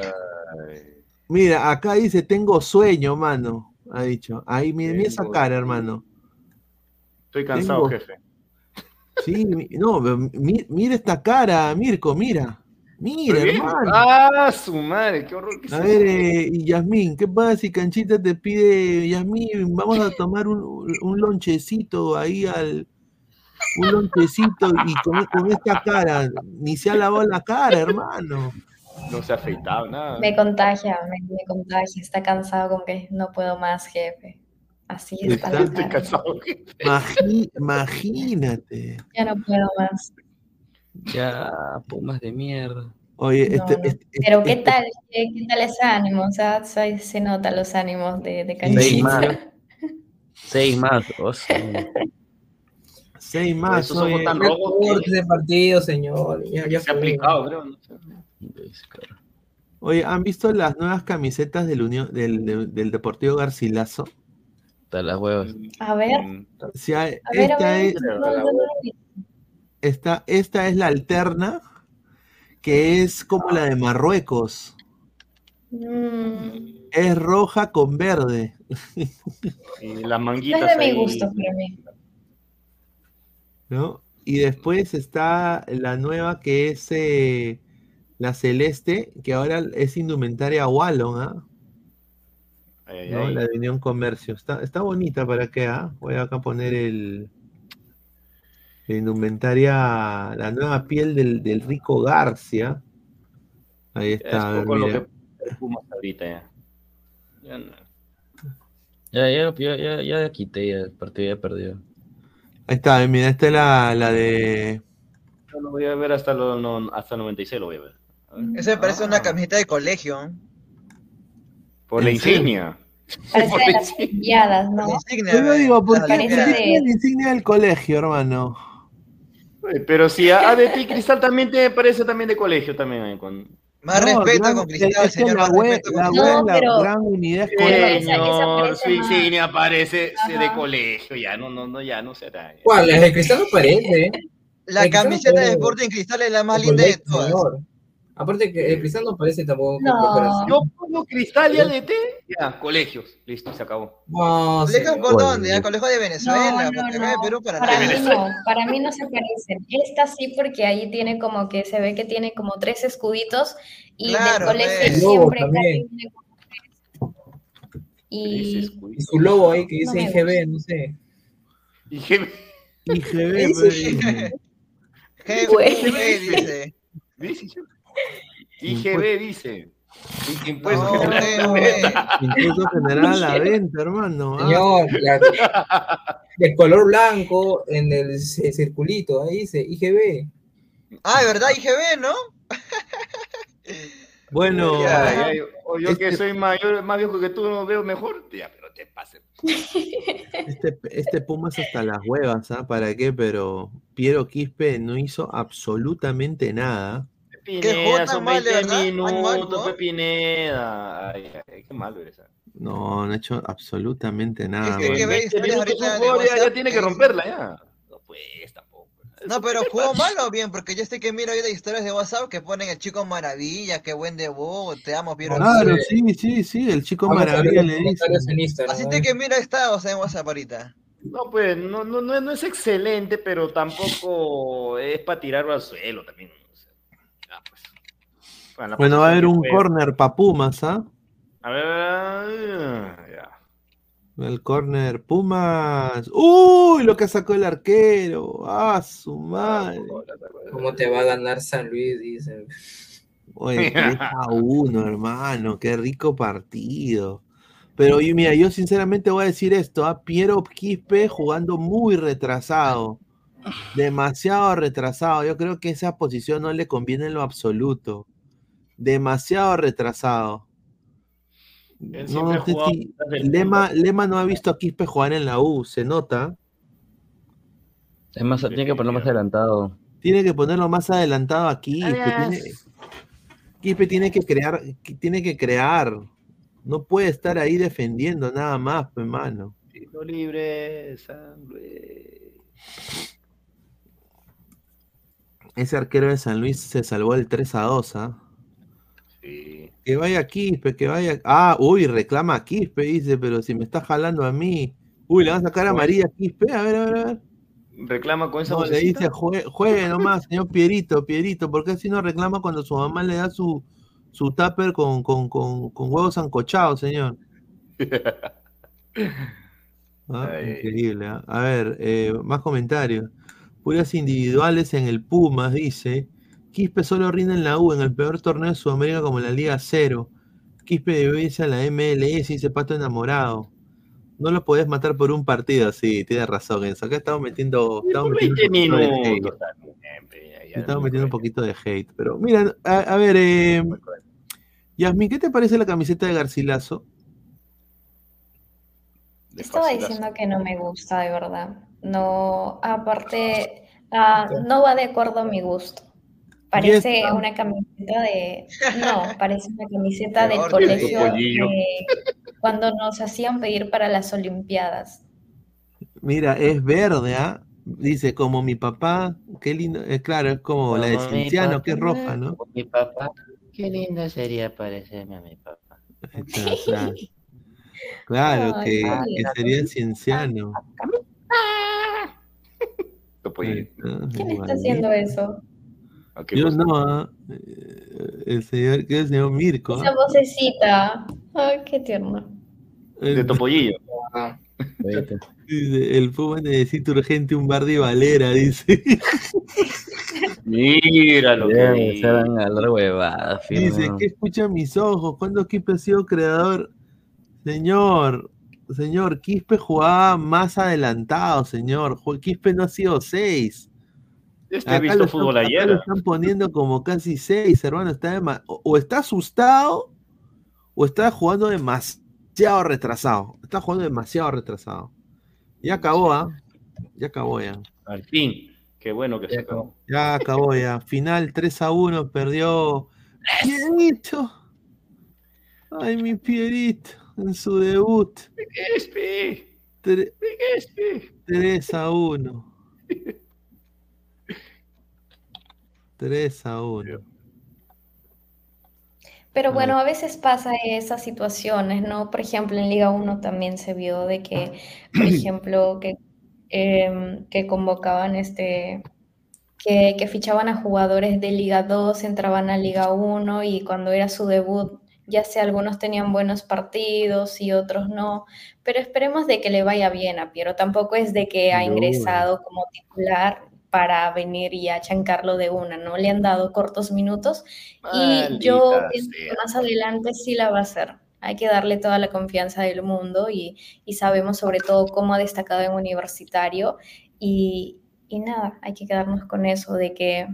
Mira, acá dice, tengo sueño, mano. Ha dicho. Ahí, mira, mira esa cara, hermano. Estoy cansado, Tengo- jefe. Sí, no, mira esta cara, Mirko, mira. Mira, hermano. Ah, su madre, qué horror. que A ver, eh, y Yasmín, ¿qué pasa si Canchita te pide, Yasmín, vamos a tomar un, un lonchecito ahí al. Un lonchecito y con, con esta cara, ni se ha lavado la cara, hermano. No se ha afeitado nada. Me contagia, me, me contagia. Está cansado como que no puedo más, jefe. Así está cansado. Imagínate. Ya no puedo más. Ya, pumas de mierda. Oye, No, este, no. este- Pero ¿qué este- tal? ¿Qué, qué tal ese ánimo? O sea, se, se nota los ánimos de, de Seis más. Seis más. o sea, Seis más, Esos ojos tan rojos que- partido, señor. Ya, ya Se ha aplicado, creo. ¿no? Oye, ¿han visto las nuevas camisetas del, Unión, del, del- del Deportivo Garcilaso? Hasta las huevas. A ver, hay- a esta, ver. es, esta, esta es la alterna, que es como la de Marruecos. Mm, Es roja con verde. Y las no es manguitas de mi gusto para mí. ¿no? Y después está la nueva que es eh, la celeste, que ahora es indumentaria Wallon, ¿ah? Ay, ¿no? ay. La de Unión Comercio. Está, está bonita para que, ¿ah? Voy acá a poner el la indumentaria, la nueva piel del, del rico Garcia. Ahí está. es ver, lo que ahorita ya. Ya no. Ya, ya, ya, ya, ya quité, ya el partido ya perdió. Ahí está, mira, esta es la, la de. Yo lo voy a ver hasta, lo, no, hasta el 96, lo voy a ver. A ver. Eso me parece una camiseta de colegio. Por la insignia. Parece de las ¿no? La insignia, Yo eh, digo Parece porque Olimpiadas. de- la insignia del colegio, hermano. Oye, Pero si a ADT Cristal también te parece también de colegio también. eh, con... Más No, respeto gran- con Cristal, señor. la Más web, respeto con la web, No, la pero- gran unidad Pero escolar. Señor, parece su más- insignia parece Ajá. de colegio, ya no, no, no, ya no será. ya. ¿Cuál? La de Cristal no parece. ¿eh? La camiseta de parece. Sporting Cristal es la más linda de todas. señor. Aparte que el Cristal no parece tampoco. No. Yo pongo Cristal y ADT, ya, colegios, listo, se acabó. No, ¿Colegio señor. por dónde? ¿A colegio de Venezuela? No, no, de no. Perú para Para mí no, para mí no se parecen. Esta sí porque ahí tiene como que se ve que tiene como tres escuditos y Claro, del colegio pues. Siempre tiene como tres. Y Y su logo ahí que dice IGB, no sé. IGB, Güey. jefe, dice. IGB dice. Y- Impuesto No, General a la venta, hermano. ah. Señor, la- de color blanco en el circulito, ahí dice IGB. Ah, de verdad, IGB, ¿no? Bueno, Ya, ya, o yo que este- soy mayor, más viejo que tú, no veo mejor. Ya, pero te pases. Este, este Pumas hasta las huevas, ¿ah? ¿Para qué? Pero Piero Quispe no hizo absolutamente nada. Pineda, son mal, de 20 verdad, tan mal, minutos, ¿no? fue Pineda. Ay, ay, qué malo eres. ah. No, no ha hecho absolutamente nada. que- mano. que ve 20 historias minutos ahorita un de jugador ya, ya tiene que que romperla ya. No pues tampoco. No, pero jugó mal o bien, porque yo sé que miro ahorita historias de WhatsApp que ponen el chico maravilla, qué buen debut, te amo, Piero. Claro, sí, sí, sí, el chico Vamos maravilla le dice. Así te que mira está, o sea, en WhatsApp ahorita. No, pues no, no, no, es- no es excelente, pero tampoco es para tirarlo al suelo también. o sea, ya, pues. Bueno, va a haber un fue- corner para Pumas, ¿ah? A ver, ya. El corner Pumas. ¡Uy! Lo que sacó el arquero. ¡Ah, su madre! ¿Cómo te va a ganar San Luis? Dicen. Oye, 3 a 1, hermano. Qué rico partido. Pero yo, mira, yo sinceramente voy a decir esto: ¿ah? Piero Quispe jugando muy retrasado. Demasiado retrasado. Yo creo que esa posición no le conviene en lo absoluto. Demasiado retrasado. No, Lema, Lema no ha visto a Quispe jugar en la U, se nota. Es más, tiene que ponerlo más adelantado. Tiene que ponerlo más adelantado aquí. Quispe tiene, Quispe tiene que crear, tiene que crear. No puede estar ahí defendiendo nada más, hermano. Tiro libre, San Luis. Ese arquero de San Luis se salvó el 3 a 2, ¿ah? Sí. Que vaya Quispe, que vaya. Ah, uy, reclama a Quispe, dice, pero si me está jalando a mí. Uy, le van a sacar a María Quispe. A ver, a ver, a ver. Reclama con esa No, le dice, "Jue- juegue nomás, señor Pierito, Pierito, ¿por qué así no reclama cuando su mamá le da su, su tupper con, con, con, con huevos ancochados, señor? Ah, increíble. ¿ah? A ver, eh, más comentarios. Puras individuales en el Pumas, dice. Quispe solo rinde en la U, en el peor torneo de Sudamérica como la Liga Cero. Quispe debe irse a la MLS, dice Pato Enamorado. No lo podés matar por un partido, sí, tienes razón, Enzo. Acá estamos metiendo, estamos metiendo 20 un de hate. Estamos metiendo un poquito de hate. Pero mira, a, a ver, eh, Yasmin, ¿qué te parece la camiseta de Garcilaso? Estaba diciendo que no me gusta, de verdad. No, aparte, ah, no va de acuerdo a mi gusto. Parece esta? una camiseta de. No, parece una camiseta del colegio de cuando nos hacían pedir para las Olimpiadas. Mira, es verde, ¿ah? Dice, como mi papá, qué lindo. Es claro, es como la de Cinciano, que es roja, ¿no? como Mi papá. Qué lindo sería parecerme a mi papá. Está, claro. Claro, Ay, que, qué que lindo. sería Cienciano. ¿Quién está haciendo eso? Yo no, ¿ah? Eh, el señor, que es el señor Mirko. Esa ¿ah? vocecita. Ay, qué tierno. De Topollillo. Dice, el Puma necesita urgente un bar de Valera, dice. Mira lo que se van a Dice. ¿qué escuchan mis ojos? ¿Cuándo Quispe ha sido creador? Señor, señor, Quispe jugaba más adelantado, señor. Quispe no ha sido seis. Este Acá visto lo, fútbol están, ayer. lo están poniendo como casi seis, hermano. Está dema- o, o está asustado o está jugando demasiado retrasado. Está jugando demasiado retrasado. Ya acabó, ¿ah? Ya acabó ya. Al fin. Qué bueno que se acabó. Ya acabó ya. Final 3 a 1, perdió Pierito. Ay, mi Pierito, en su debut. Espe. Tre- Espe. 3 a 1. 3 a 1. Pero bueno, a veces pasa esas situaciones, ¿no? Por ejemplo, en Liga 1 también se vio de que, por ejemplo, que, em, que convocaban este, que, que fichaban a jugadores de Liga 2, entraban a Liga 1 y cuando era su debut, ya sea algunos tenían buenos partidos y otros no, pero esperemos de que le vaya bien a Piero. Tampoco es de que ha ingresado como titular para venir y achancarlo de una, ¿no? Le han dado cortos minutos y yo más adelante sí la va a hacer. Hay que darle toda la confianza del mundo y, y sabemos sobre todo cómo ha destacado en universitario y, y nada, hay que quedarnos con eso de que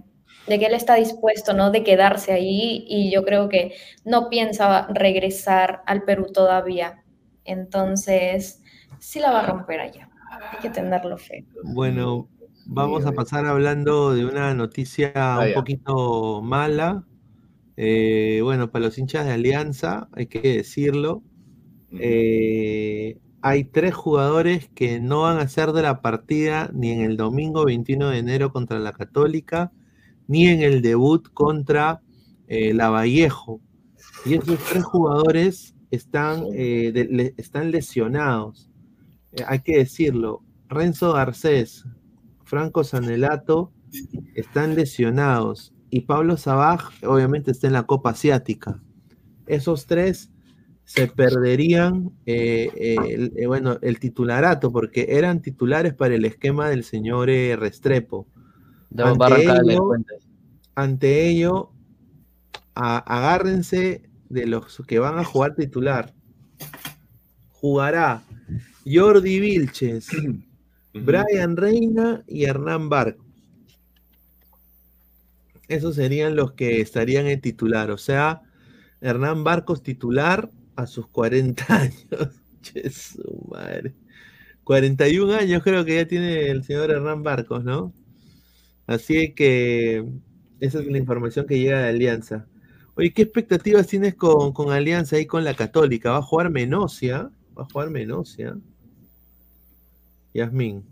de que él está dispuesto, ¿no? De quedarse ahí y yo creo que no piensa regresar al Perú todavía. Entonces, sí la va a romper allá. Hay que tenerlo fe. Bueno, vamos a pasar hablando de una noticia Ah, un poquito mala. Eh, bueno, para los hinchas de Alianza, hay que decirlo. eh, hay tres jugadores que no van a ser de la partida ni en el domingo 21 de enero contra la Católica, ni en el debut contra eh, la Vallejo. Y esos tres jugadores están, eh, de- le- están lesionados. Hay que decirlo. Renzo Garcés, Franco Sanelato están lesionados. Y Pablo Sabaj, obviamente, está en la Copa Asiática. Esos tres se perderían, eh, eh, el, eh, bueno, el titularato, porque eran titulares para el esquema del señor eh, Restrepo. Ya va a arrancar el ello, ante ello, a- agárrense de los que van a jugar titular. Jugará Jordi Vilches, Brian Reina y Hernán Barco. Esos serían los que estarían en titular. O sea, Hernán Barcos titular a sus 40 años. Che, su madre. 41 años creo que ya tiene el señor Hernán Barcos, ¿no? Así que esa es la información que llega de Alianza. Oye, ¿qué expectativas tienes con, con Alianza y con la Católica? ¿Va a jugar Menosia? ¿Va a jugar Menosia? Yasmín.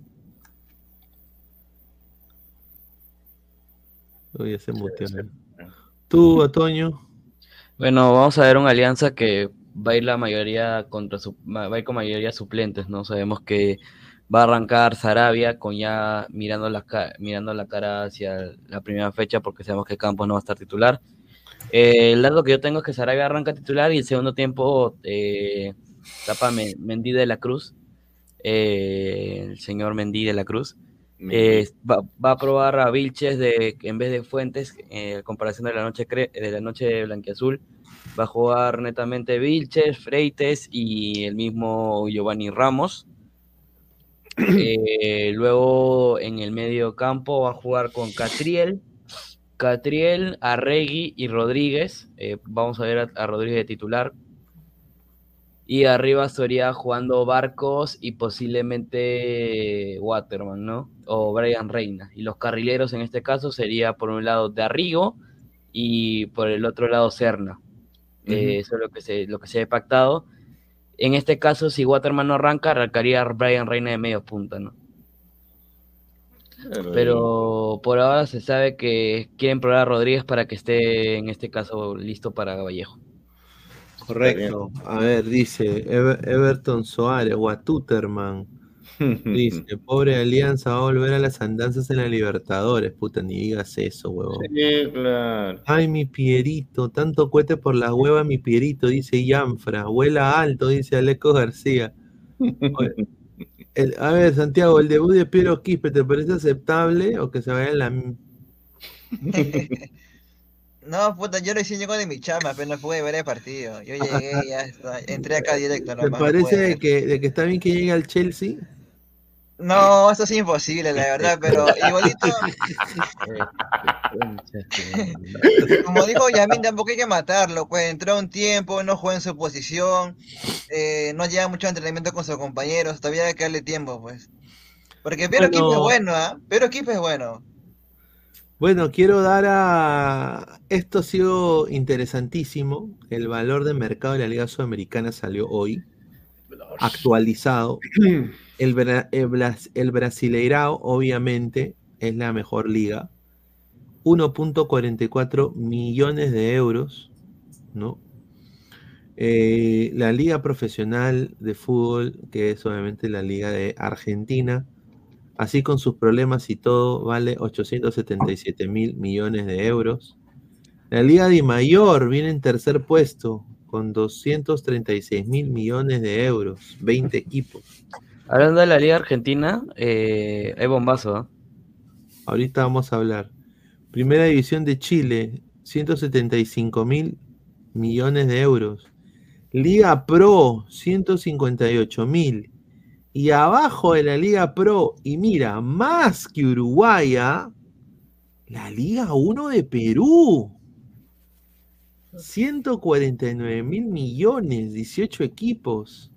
Oye, se muteó. Tú, Otoño. Bueno, vamos a ver una alianza que va a ir la mayoría contra su, va a ir con mayoría suplentes, ¿no? Sabemos que va a arrancar Sarabia con ya mirando la, mirando la cara hacia la primera fecha porque sabemos que Campos no va a estar titular. Eh, el dato que yo tengo es que Sarabia arranca titular y el segundo tiempo eh, tapa Men- Mendy de la Cruz, eh, el señor Mendy de la Cruz. Eh, va, va a probar a Vilches de, en vez de Fuentes, eh, comparación de la noche cre- de la noche blanquiazul. Va a jugar netamente Vilches, Freites y el mismo Giovanni Ramos. Eh, luego en el medio campo va a jugar con Catriel, Catriel, Arregui y Rodríguez. Vamos a ver a, a Rodríguez de titular. Y arriba estaría jugando Barcos y posiblemente Waterman, ¿no? O Brian Reina. Y los carrileros en este caso sería por un lado de Arrigo y por el otro lado Serna. Eh, eso es lo que se, lo que se ha pactado. En este caso, si Waterman no arranca, arrancaría Brian Reina de medio punta, ¿no? Pero por ahora se sabe que quieren probar a Rodríguez para que esté en este caso listo para Vallejo. Correcto. A ver, dice Ever- Everton Soares, Watuterman. Dice, pobre Alianza va a volver a las andanzas en la Libertadores. Puta, ni digas eso, huevón. Sí, claro. Ay, mi Pierito, tanto cohete por la hueva, mi Pierito, dice Yanfra. Vuela alto, dice Aleco García. Oye, el- a ver, Santiago, el debut de Piero Quispe, ¿te parece aceptable o que se vaya a la... No, puta, yo recién llego de mi chama, apenas pude ver el partido. Yo llegué, ya está, entré acá directo. ¿Te parece de ver. que, de que está bien que llegue al Chelsea? No, eso es imposible, la verdad, pero igualito, como dijo Yamin, tampoco hay que matarlo, pues entró un tiempo, no juega en su posición, eh, no lleva mucho entrenamiento con sus compañeros, todavía hay que darle tiempo, pues. Porque Pero Bueno. Quispe es bueno, ¿ah? Pero Quispe es bueno. Bueno, quiero dar a... Esto ha sido interesantísimo. El valor de mercado de la Liga Sudamericana salió hoy, actualizado. El, Bra- el, Bras- el Brasileirao, obviamente, es la mejor liga. 1.44 millones de euros, ¿no? Eh, la liga profesional de fútbol, que es obviamente la liga de Argentina, así con sus problemas y todo, vale 877 mil millones de euros. La Liga de Mayor viene en tercer puesto con 236 mil millones de euros, 20 equipos. Hablando de la Liga Argentina, eh, hay bombazo, ¿ah? Ahorita vamos a hablar. Primera División de Chile, 175 mil millones de euros. Liga Pro, 158 mil. Y abajo de la Liga Pro, y mira, más que Uruguaya, La Liga 1 de Perú. 149 mil millones, 18 equipos.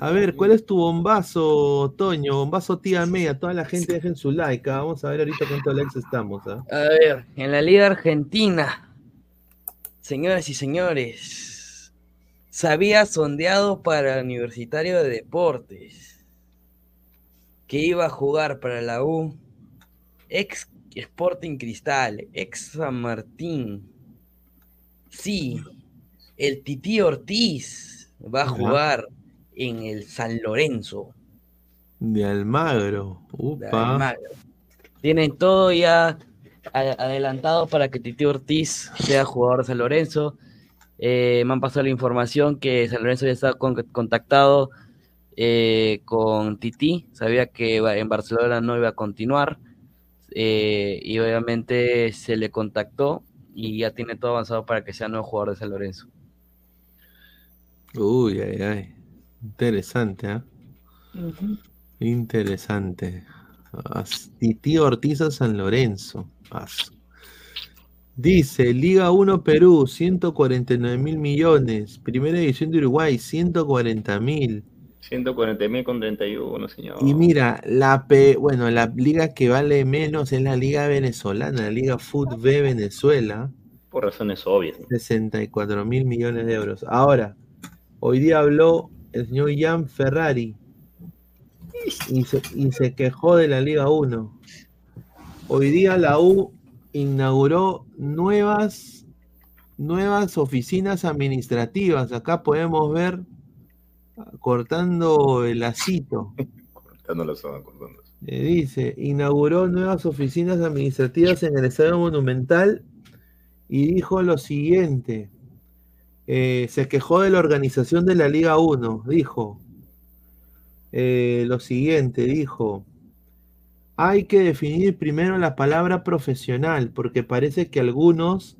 A ver, ¿cuál es tu bombazo, Toño? Bombazo tía media, toda la gente dejen su like. ah. Vamos a ver ahorita cuántos likes estamos. ah. A ver, en la Liga Argentina, señoras y señores, se había sondeado para el Universitario de Deportes que iba a jugar para la U, ex Sporting Cristal, ex San Martín. Sí, el Tití Ortiz va a Ajá. jugar en el San Lorenzo. De Almagro. de Upa. Almagro. Tienen todo ya adelantado para que Titi Ortiz sea jugador de San Lorenzo. Eh, me han pasado la información que San Lorenzo ya está con- contactado eh, con Titi. Sabía que va- en Barcelona no iba a continuar. eh, y obviamente se le contactó y ya tiene todo avanzado para que sea nuevo jugador de San Lorenzo. Uy, ay, ay. Interesante, ¿ah? Interesante. As- Tití Ortiz a San Lorenzo. As- Dice, Liga 1 Perú, 149 mil millones. Primera división de Uruguay, 140 mil. 140 mil con 31, señor. Y mira, la P, bueno, la liga que vale menos es la Liga Venezolana, la Liga Foot B Venezuela, Por razones obvias. ¿no? 64 mil millones de euros. Ahora, hoy día habló el señor Jan Ferrari y se, y se quejó de la Liga 1. Hoy día la U inauguró nuevas, nuevas oficinas administrativas. Acá podemos ver cortando el lacito. Cortando la zona, cortando. Eh, dice, inauguró nuevas oficinas administrativas en el Estadio Monumental y dijo lo siguiente. eh, se quejó de la organización de la Liga 1. Dijo eh, lo siguiente, dijo, hay que definir primero la palabra profesional, porque parece que algunos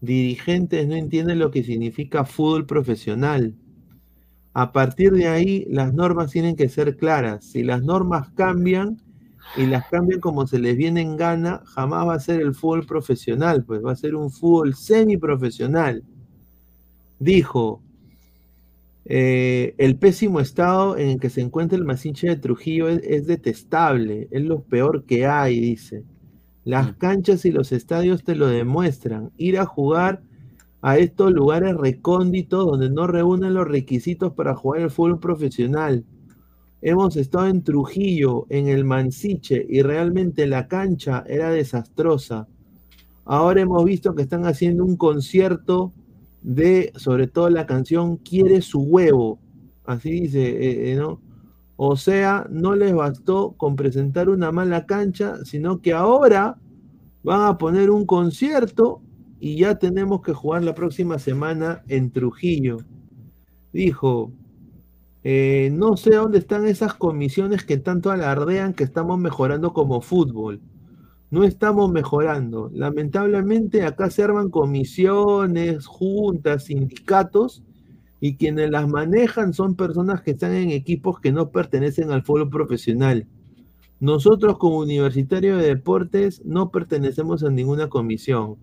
dirigentes no entienden lo que significa fútbol profesional. A partir de ahí, las normas tienen que ser claras. Si las normas cambian y las cambian como se les viene en gana, jamás va a ser el fútbol profesional, pues va a ser un fútbol semiprofesional. Dijo, eh, el pésimo estado en el que se encuentra el Masinche de Trujillo es, es detestable, es lo peor que hay, dice. Las canchas y los estadios te lo demuestran. Ir a jugar a estos lugares recónditos donde no reúnen los requisitos para jugar el fútbol profesional. Hemos estado en Trujillo, en el Mansiche, y realmente la cancha era desastrosa. Ahora hemos visto que están haciendo un concierto de, sobre todo la canción Quiere su huevo. Así dice, eh, eh, ¿no? O sea, no les bastó con presentar una mala cancha, sino que ahora van a poner un concierto y ya tenemos que jugar la próxima semana en Trujillo. Dijo, eh, no sé dónde están esas comisiones que tanto alardean que estamos mejorando como fútbol. No estamos mejorando. Lamentablemente acá se arman comisiones, juntas, sindicatos y quienes las manejan son personas que están en equipos que no pertenecen al fútbol profesional. Nosotros como Universitario de Deportes no pertenecemos a ninguna comisión.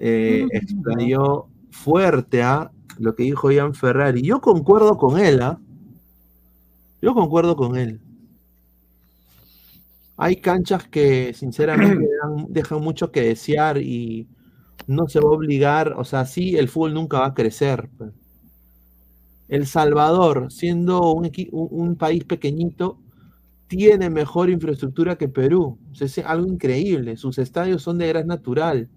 Eh, explayó fuerte a lo que dijo Ian Ferrari. Yo concuerdo con él, ¿ah? Yo concuerdo con él. Hay canchas que sinceramente dejan mucho que desear y no se va a obligar, o sea, sí, el fútbol nunca va a crecer. pues. El Salvador, siendo un, país pequeñito, tiene mejor infraestructura que Perú. O sea, es algo increíble. Sus estadios son de gras natural.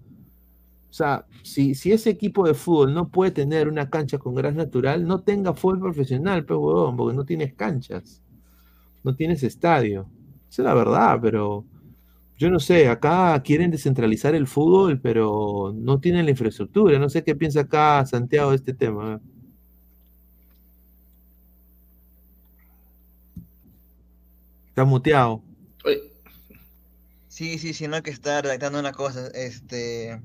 O sea, si, si ese equipo de fútbol no puede tener una cancha con gras natural, no tenga fútbol profesional, pues, huevón, porque no tienes canchas. No tienes estadio. Esa es la verdad, pero yo no sé, acá quieren descentralizar el fútbol, pero no tienen la infraestructura. No sé qué piensa acá Santiago de este tema. Está muteado. Sí, sí, sí, no hay que estar redactando una cosa. Este,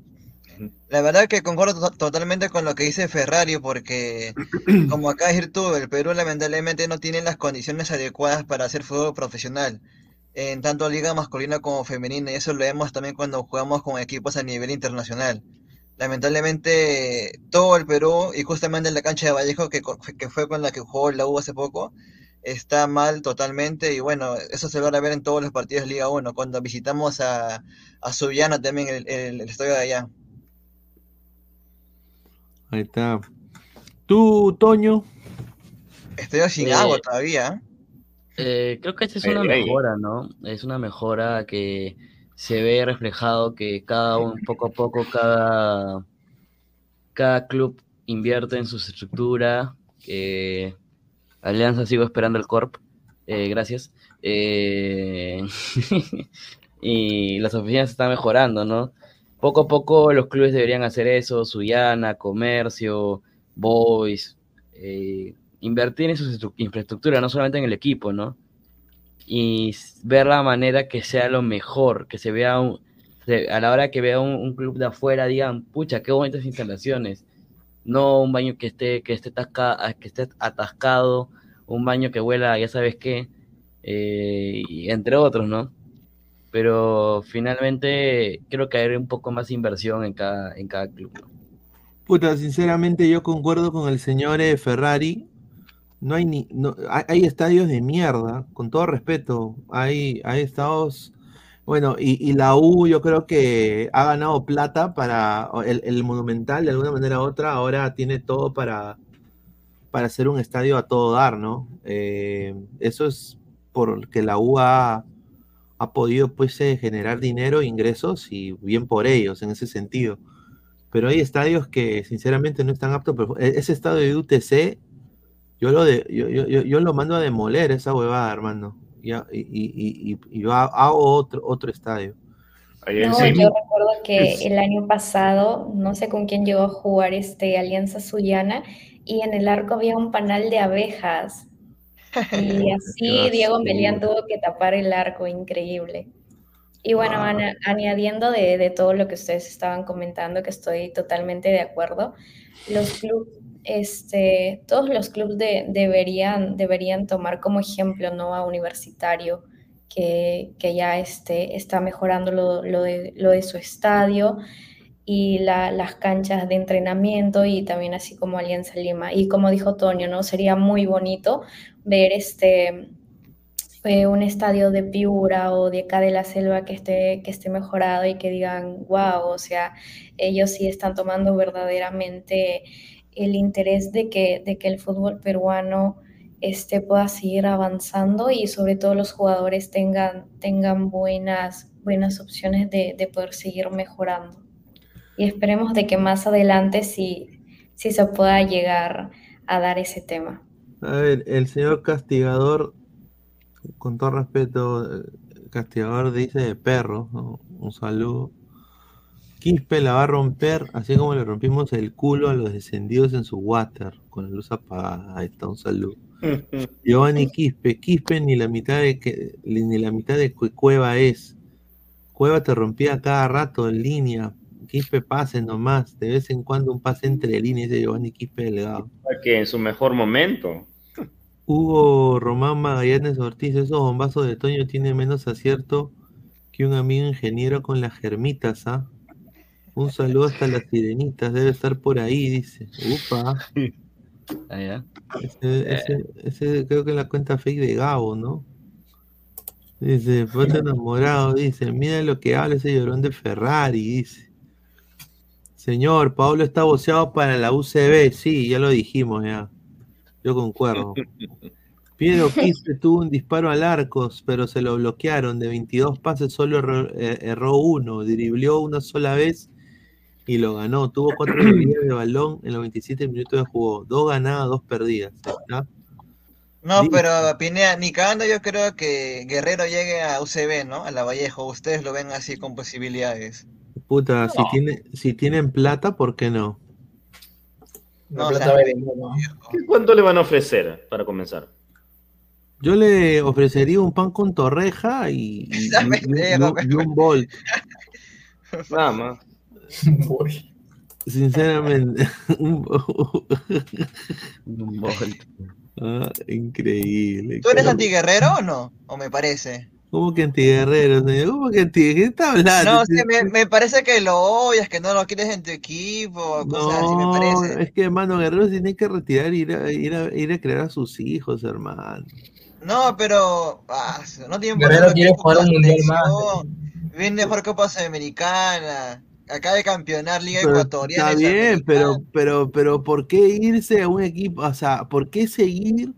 la verdad que concuerdo to- totalmente con lo que dice Ferrari, porque como acá es tú, el Perú lamentablemente no tiene las condiciones adecuadas para hacer fútbol profesional. en tanto liga masculina como femenina, y eso lo vemos también cuando jugamos con equipos a nivel internacional. Lamentablemente, todo el Perú, y justamente en la cancha de Vallejo, que, que fue con la que jugó la U hace poco, está mal totalmente, y bueno, eso se logra ver en todos los partidos de Liga 1, cuando visitamos a, a Subiana también, el, el- el estadio de allá. Ahí está. Tú, Toño. Estadio sin Eh, agua todavía. Eh, creo que esta es una ey. mejora, ¿no? Es una mejora que se ve reflejado que cada un poco a poco cada, cada club invierte en su estructura. Alianza sigo esperando el Corp. eh, gracias. Eh, y las oficinas están mejorando, ¿no? Poco a poco los clubes deberían hacer eso, Suyana, Comercio, Boys, eh, invertir en su estru- infraestructura, no solamente en el equipo, ¿no? Y ver la manera que sea lo mejor, que se vea un- a la hora que vea un, club de afuera, digan, pucha, qué bonitas instalaciones. No un baño que esté, que esté, que esté atascado, un baño que huela, ya sabes qué, eh, y entre otros, ¿no? Pero finalmente creo que hay un poco más inversión en cada, en cada club. Puta, sinceramente yo concuerdo con el señor eh, Ferrari. No hay ni, no, hay, estadios de mierda, con todo respeto. Hay, hay estadios, bueno, y, y la U yo creo que ha ganado plata para el, el Monumental, de alguna manera u otra, ahora tiene todo para, para hacer un estadio a todo dar, ¿no? Eh, eso es porque la U ha, ha podido pues eh, generar dinero, ingresos y bien por ellos en ese sentido. Pero hay estadios que sinceramente no están aptos. pero e- ese estadio de UTC, yo lo, de, yo, yo, yo- yo lo mando a demoler esa huevada, hermano. Y, y, y, y- y yo ha- hago otro, otro estadio. No, yo recuerdo que el año pasado, no sé con quién llegó a jugar este Alianza Suyana, y en el arco había un panal de abejas. Y así Diego Melián tuvo que tapar el arco, increíble. Y bueno, ana- añadiendo de, de todo lo que ustedes estaban comentando, que estoy totalmente de acuerdo, los clubes, este, todos los clubes de- deberían, deberían tomar como ejemplo, ¿no? A Universitario, que, que ya este, está mejorando lo, lo de, lo de su estadio y la- las canchas de entrenamiento y también así como Alianza Lima. Y como dijo Toño, ¿no? Sería muy bonito ver este eh, un estadio de Piura o de acá de la selva que esté, que esté mejorado y que digan, wow, o sea, ellos sí están tomando verdaderamente el interés de que, de que el fútbol peruano este, pueda seguir avanzando y sobre todo los jugadores tengan, tengan buenas, buenas opciones de, de poder seguir mejorando. Y esperemos de que más adelante sí, sí se pueda llegar a dar ese tema. A ver, el señor castigador, con todo respeto, eh, castigador dice de perro, ¿no? Un saludo. Quispe la va a romper, así como le rompimos el culo a los descendidos en su water, con la luz apagada. Ahí está, un saludo. Giovanni Quispe, Quispe ni la mitad de que, ni la mitad de Cue- Cueva es. Cueva te rompía cada rato en línea. Quispe pase nomás, de vez en cuando un pase entre líneas de Giovanni Quispe Delgado. Que en su mejor momento. Hugo Román Magallanes Ortiz, esos bombazos de Toño tienen menos acierto que un amigo ingeniero con las germitas, ¿ah? Un saludo hasta las sirenitas, debe estar por ahí, dice. Upa. Ah, ya. Ese, ese- ese creo que es la cuenta fake de Gabo, ¿no? Dice, foto enamorado, dice, mira lo que habla ese llorón de Ferrari, dice. Señor, Pablo está boceado para la UCB, sí, ya lo dijimos ya. Yo concuerdo. Piero Quispe tuvo un disparo al arcos, pero se lo bloquearon. De 22 pases solo erró, eh, erró uno, driblió una sola vez y lo ganó. Tuvo cuatro desvíos de balón en los 27 minutos de juego. Dos ganadas, dos perdidas. Está. No, pero Pinea, ni cagando yo creo que Guerrero llegue a UCB, ¿no? A la Vallejo. Ustedes lo ven así con posibilidades. Puta, si, tiene, si tienen plata, ¿por qué no? No, plata nuevo. ¿Qué- ¿Cuánto le van a ofrecer para comenzar? Yo le ofrecería un pan con torreja y, y- y- y- un- y un bol. Nada más. Sinceramente, un bol. Un bol. Ah, increíble. ¿Tú eres antiguerrero o no? ¿O me parece? ¿Cómo que antiguerrero, señor? ¿Cómo que anti? ¿Qué está hablando? No, sí, me, me parece que lo odias, que no lo quieres en tu equipo, cosas así, me No, parece. es que hermano Guerrero tiene que retirar y ir a, ir a, ir a crear a sus hijos, hermano. No, pero ah, no tiene por qué Guerrero quiere jugar un mundial más. Viene a jugar Copa Sudamericana. Acaba de campeonar Liga Pero Ecuatoriana. está bien, pero, pero, pero, ¿por qué irse a un equipo? O sea, ¿por qué seguir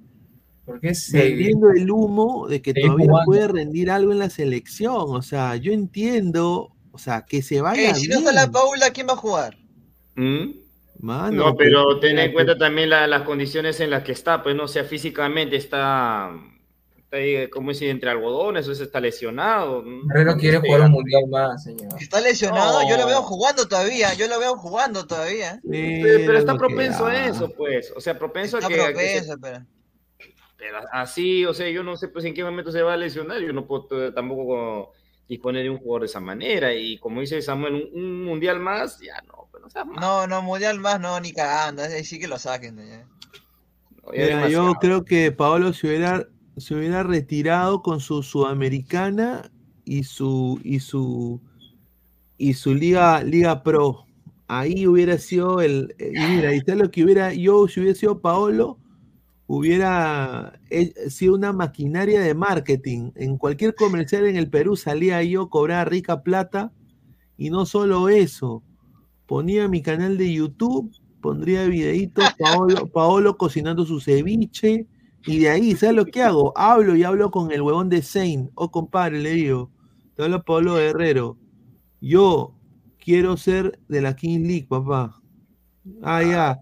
¿Por qué seguir? vendiendo el humo de que todavía jugando. puede rendir algo en la selección? O sea, yo entiendo, o sea, que se vaya Ey, si no bien. está la Paula, ¿quién va a jugar? ¿Mm? Mano, no, pero pues, ten en cuenta también la- las condiciones en las que está, pues no o sea, físicamente está, está ahí, como dice, entre algodones, o sea, está lesionado. Guerrero quiere jugar un mundial más, señor. Está lesionado, yo lo veo No. jugando todavía, yo lo veo jugando todavía. Pero, pero está propenso a eso, pues. O sea, propenso Está a que. a que se- propenso, pero. Pero así, o sea, yo no sé pues en qué momento se va a lesionar. Yo no puedo tampoco disponer de un jugador de esa manera. Y como dice Samuel, un, un mundial más, ya no, no sea más. No, no, mundial más, no, ni cagando, ahí sí que lo saquen. Mira, yo creo que Paolo se hubiera, se hubiera retirado con su Sudamericana y su y su y su Liga Liga Pro. Ahí hubiera sido el eh, y mira, y sabes lo que hubiera yo si hubiera sido Paolo hubiera sido una maquinaria de marketing. En cualquier comercial en el Perú salía yo cobraba rica plata y no solo eso, ponía mi canal de YouTube, pondría videitos, Paolo, Paolo cocinando su ceviche, y de ahí, ¿sabes lo que hago? Hablo y hablo con el huevón de Zane. Oh, compadre, le digo, te habla Paolo Guerrero. Yo quiero ser de la King League, papá. Ah, ya.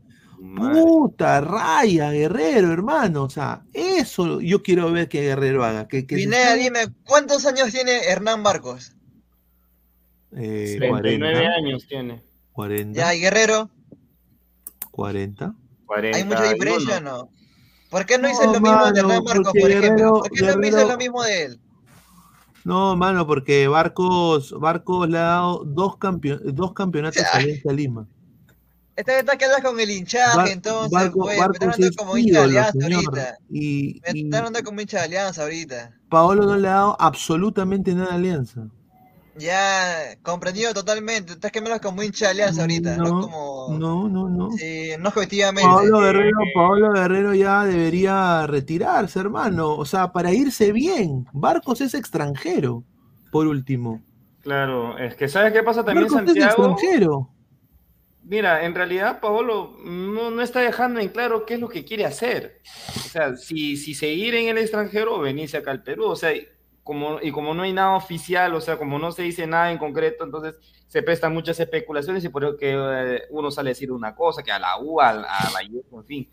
Puta raya, Guerrero, hermano. O sea, eso yo quiero ver que Guerrero haga. Que, que Pineda, dime, ¿cuántos años tiene Hernán Barcos? Eh, 39 40, años tiene. 40, Ya, y Guerrero, 40. ¿hay mucha diferencia o no? ¿Por qué no No, dices lo mismo de Hernán Barcos, por ejemplo? Guerrero- ¿Por qué no me dices Guerrero- lo mismo de él? No, mano, porque Barcos, Barcos le ha dado dos, campio- dos campeonatos a Alianza Lima. Esta vez que hablas con el hinchaje, Bar- entonces, Barco- pues, me Barcos estás hablando es como hincha de Alianza señor. ahorita. Y, Me y estás hablando como hincha de Alianza ahorita. Paolo no le ha dado absolutamente nada a Alianza. Ya, comprendido totalmente. Estás que me hablas como hincha de Alianza ahorita, no, como... No, no, no. Sí, no objetivamente. Paolo Guerrero, Paolo Guerrero ya debería retirarse, hermano. O sea, para irse bien. Barcos es extranjero, por último. Claro, es que ¿sabes qué pasa también, Barcos es Santiago? extranjero. Mira, en realidad Paolo no, no está dejando en claro qué es lo que quiere hacer. O sea, si, si seguir en el extranjero venirse acá al Perú. O sea, como, y como no hay nada oficial, o sea, como no se dice nada en concreto, entonces se prestan muchas especulaciones y por eso que eh, uno sale a decir una cosa, que a la U, a, a la IEF, en fin.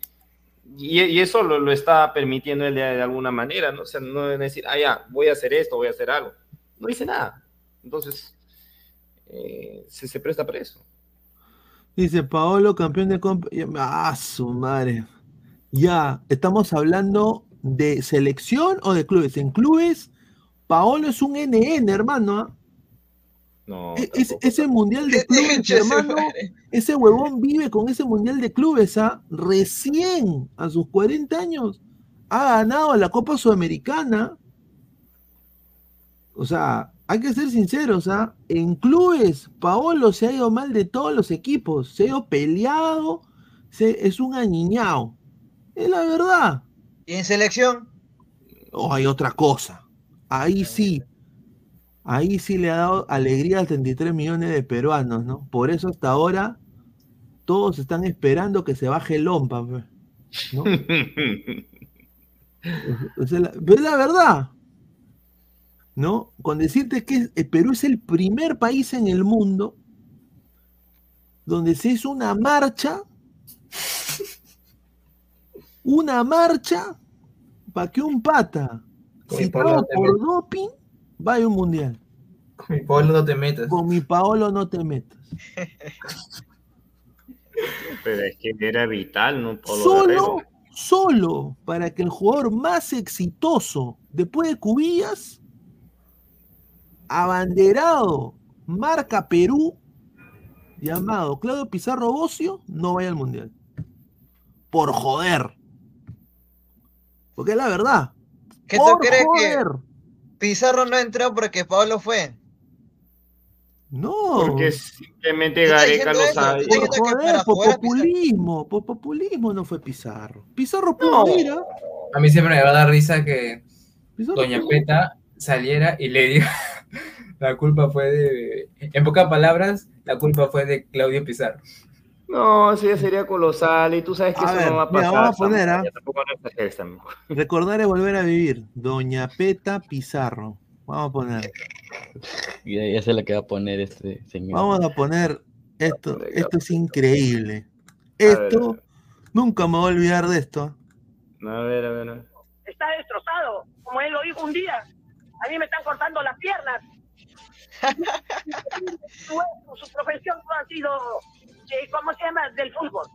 Y, y eso lo, lo está permitiendo él de, de alguna manera, ¿no? O sea, no es decir, ah, ya, voy a hacer esto, voy a hacer algo. No dice nada. Entonces, eh, se, se presta para eso. Dice Paolo, campeón de comp- Ah, su madre. Ya, estamos hablando de selección o de clubes. En clubes, Paolo es un NN, hermano. ¿ah? No, E- ese- ese mundial de clubes, hermano, ese huevón vive con ese mundial de clubes, ¿ah? Recién, a sus 40 años, ha ganado la Copa Sudamericana. O sea, hay que ser sinceros, ¿ah? En clubes, Paolo se ha ido mal de todos los equipos, se ha ido peleado, se- es un añiñao. Es la verdad. ¿Y en selección? O hay otra cosa. Ahí sí. Ahí sí le ha dado alegría a 33 millones de peruanos, ¿no? Por eso hasta ahora todos están esperando que se baje el Lompa, pe, ¿no? O sea, la- pero es la verdad, ¿no? Con decirte que el Perú es el primer país en el mundo donde se hizo una marcha, una marcha para que un pata Paolo no por doping vaya a un mundial. Con mi Paolo no te metas. Con mi Paolo no te metas. Pero es que era vital, ¿no? Pablo Solo, Guerrero. solo para que el jugador más exitoso después de Cubillas, abanderado, marca Perú, llamado Claudio Pizarro Bocio, no vaya al mundial. Por joder. Porque es la verdad. ¿Qué tú Por crees que, joder. Pizarro no entró porque Pablo fue. No. Porque simplemente Gareca lo diciendo que Joder, por populismo, por populismo no fue Pizarro. Pizarro pudo ir, ¿ah? A mí siempre me va a dar risa que Pizarro Doña Peta saliera y le diga la culpa fue de. En pocas palabras, la culpa fue de Claudio Pizarro. No, eso ya sería colosal y tú sabes que A eso ver, no va a mira, pasar. vamos a poner, ¿ah? no también. Recordar es volver a vivir. Doña Peta Pizarro. Vamos a poner. Ya, ya sé lo que va a poner este señor. Vamos a poner esto. Esto es increíble. ver, Esto, nunca me voy a olvidar de esto. A ver, a ver. a ver. está destrozado, como él lo dijo un día. A mí me están cortando las piernas. su, su profesión no ha sido, eh, ¿cómo se llama?, del fútbol.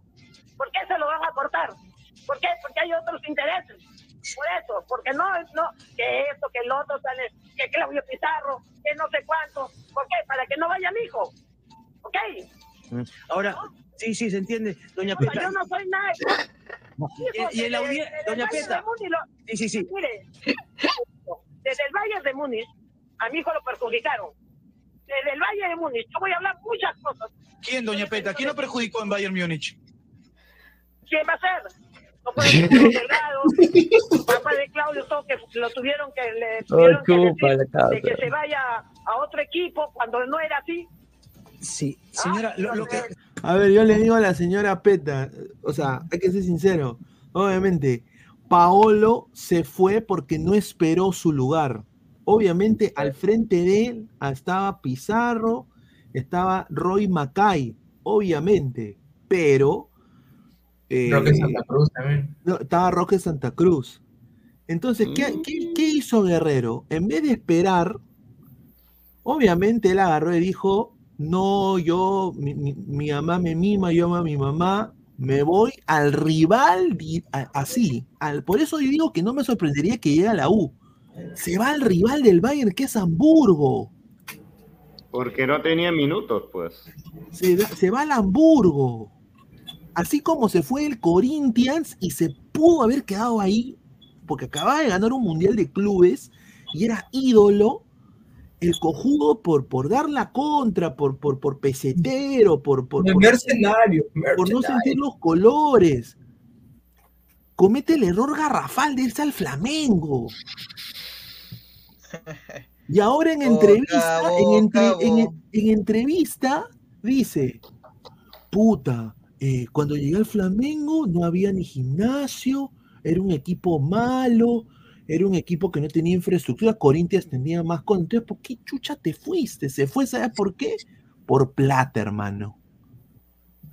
¿Por qué se lo van a cortar? ¿Por qué? Porque hay otros intereses. Por eso, porque no, no, que esto, que el otro sale, que Claudio Pizarro, que no sé cuánto. ¿Por qué? Para que no vaya mi hijo. ¿Ok? Ahora, sí, sí, se entiende, doña O sea, Peta. yo no soy nada. Y- y el audi- doña Peta. Sí, sí, sí. Mire, desde el Bayern de Múnich, a mi hijo lo perjudicaron. Desde el Bayern de Múnich, yo voy a hablar muchas cosas. ¿Quién, doña Peta? ¿Quién lo perjudicó en Bayern Múnich? ¿Quién va a ser? No puede ser Delgado, papá de Claudio, todo que lo tuvieron que le tuvieron que chupa decir de que se vaya a otro equipo cuando no era así. Sí, señora, lo, lo que. A ver, yo le digo a la señora Peta, o sea, hay que ser sincero. Obviamente, Paolo se fue porque no esperó su lugar. Obviamente, al frente de él estaba Pizarro, estaba Roy Macay, obviamente, pero. eh, Roque Santa Cruz también. no, estaba Roque Santa Cruz. Entonces, ¿qué, qué- qué hizo Guerrero? En vez de esperar, obviamente él agarró y dijo, no, yo, mi, mi- mi mamá me mima, yo amo a mi mamá, me voy al rival, así. Al, por eso yo digo que no me sorprendería que llegue a la U. Se va al rival del Bayern, que es Hamburgo. Porque no tenía minutos, pues. Se, va- se va al Hamburgo. Así como se fue el Corinthians y se pudo haber quedado ahí, porque acababa de ganar un mundial de clubes y era ídolo, el cojudo por, por dar la contra, por, por, por pesetero, por, por, mercenario, por no sentir los colores. Comete el error garrafal de irse al Flamengo. Y ahora en entrevista, en, entre- en- en entrevista, dice, puta, eh, cuando llegué al Flamengo no había ni gimnasio, era un equipo malo, era un equipo que no tenía infraestructura, Corinthians tenía más cosas. Entonces, ¿por qué chucha te fuiste? Se fue, ¿sabes por qué? Por plata, hermano.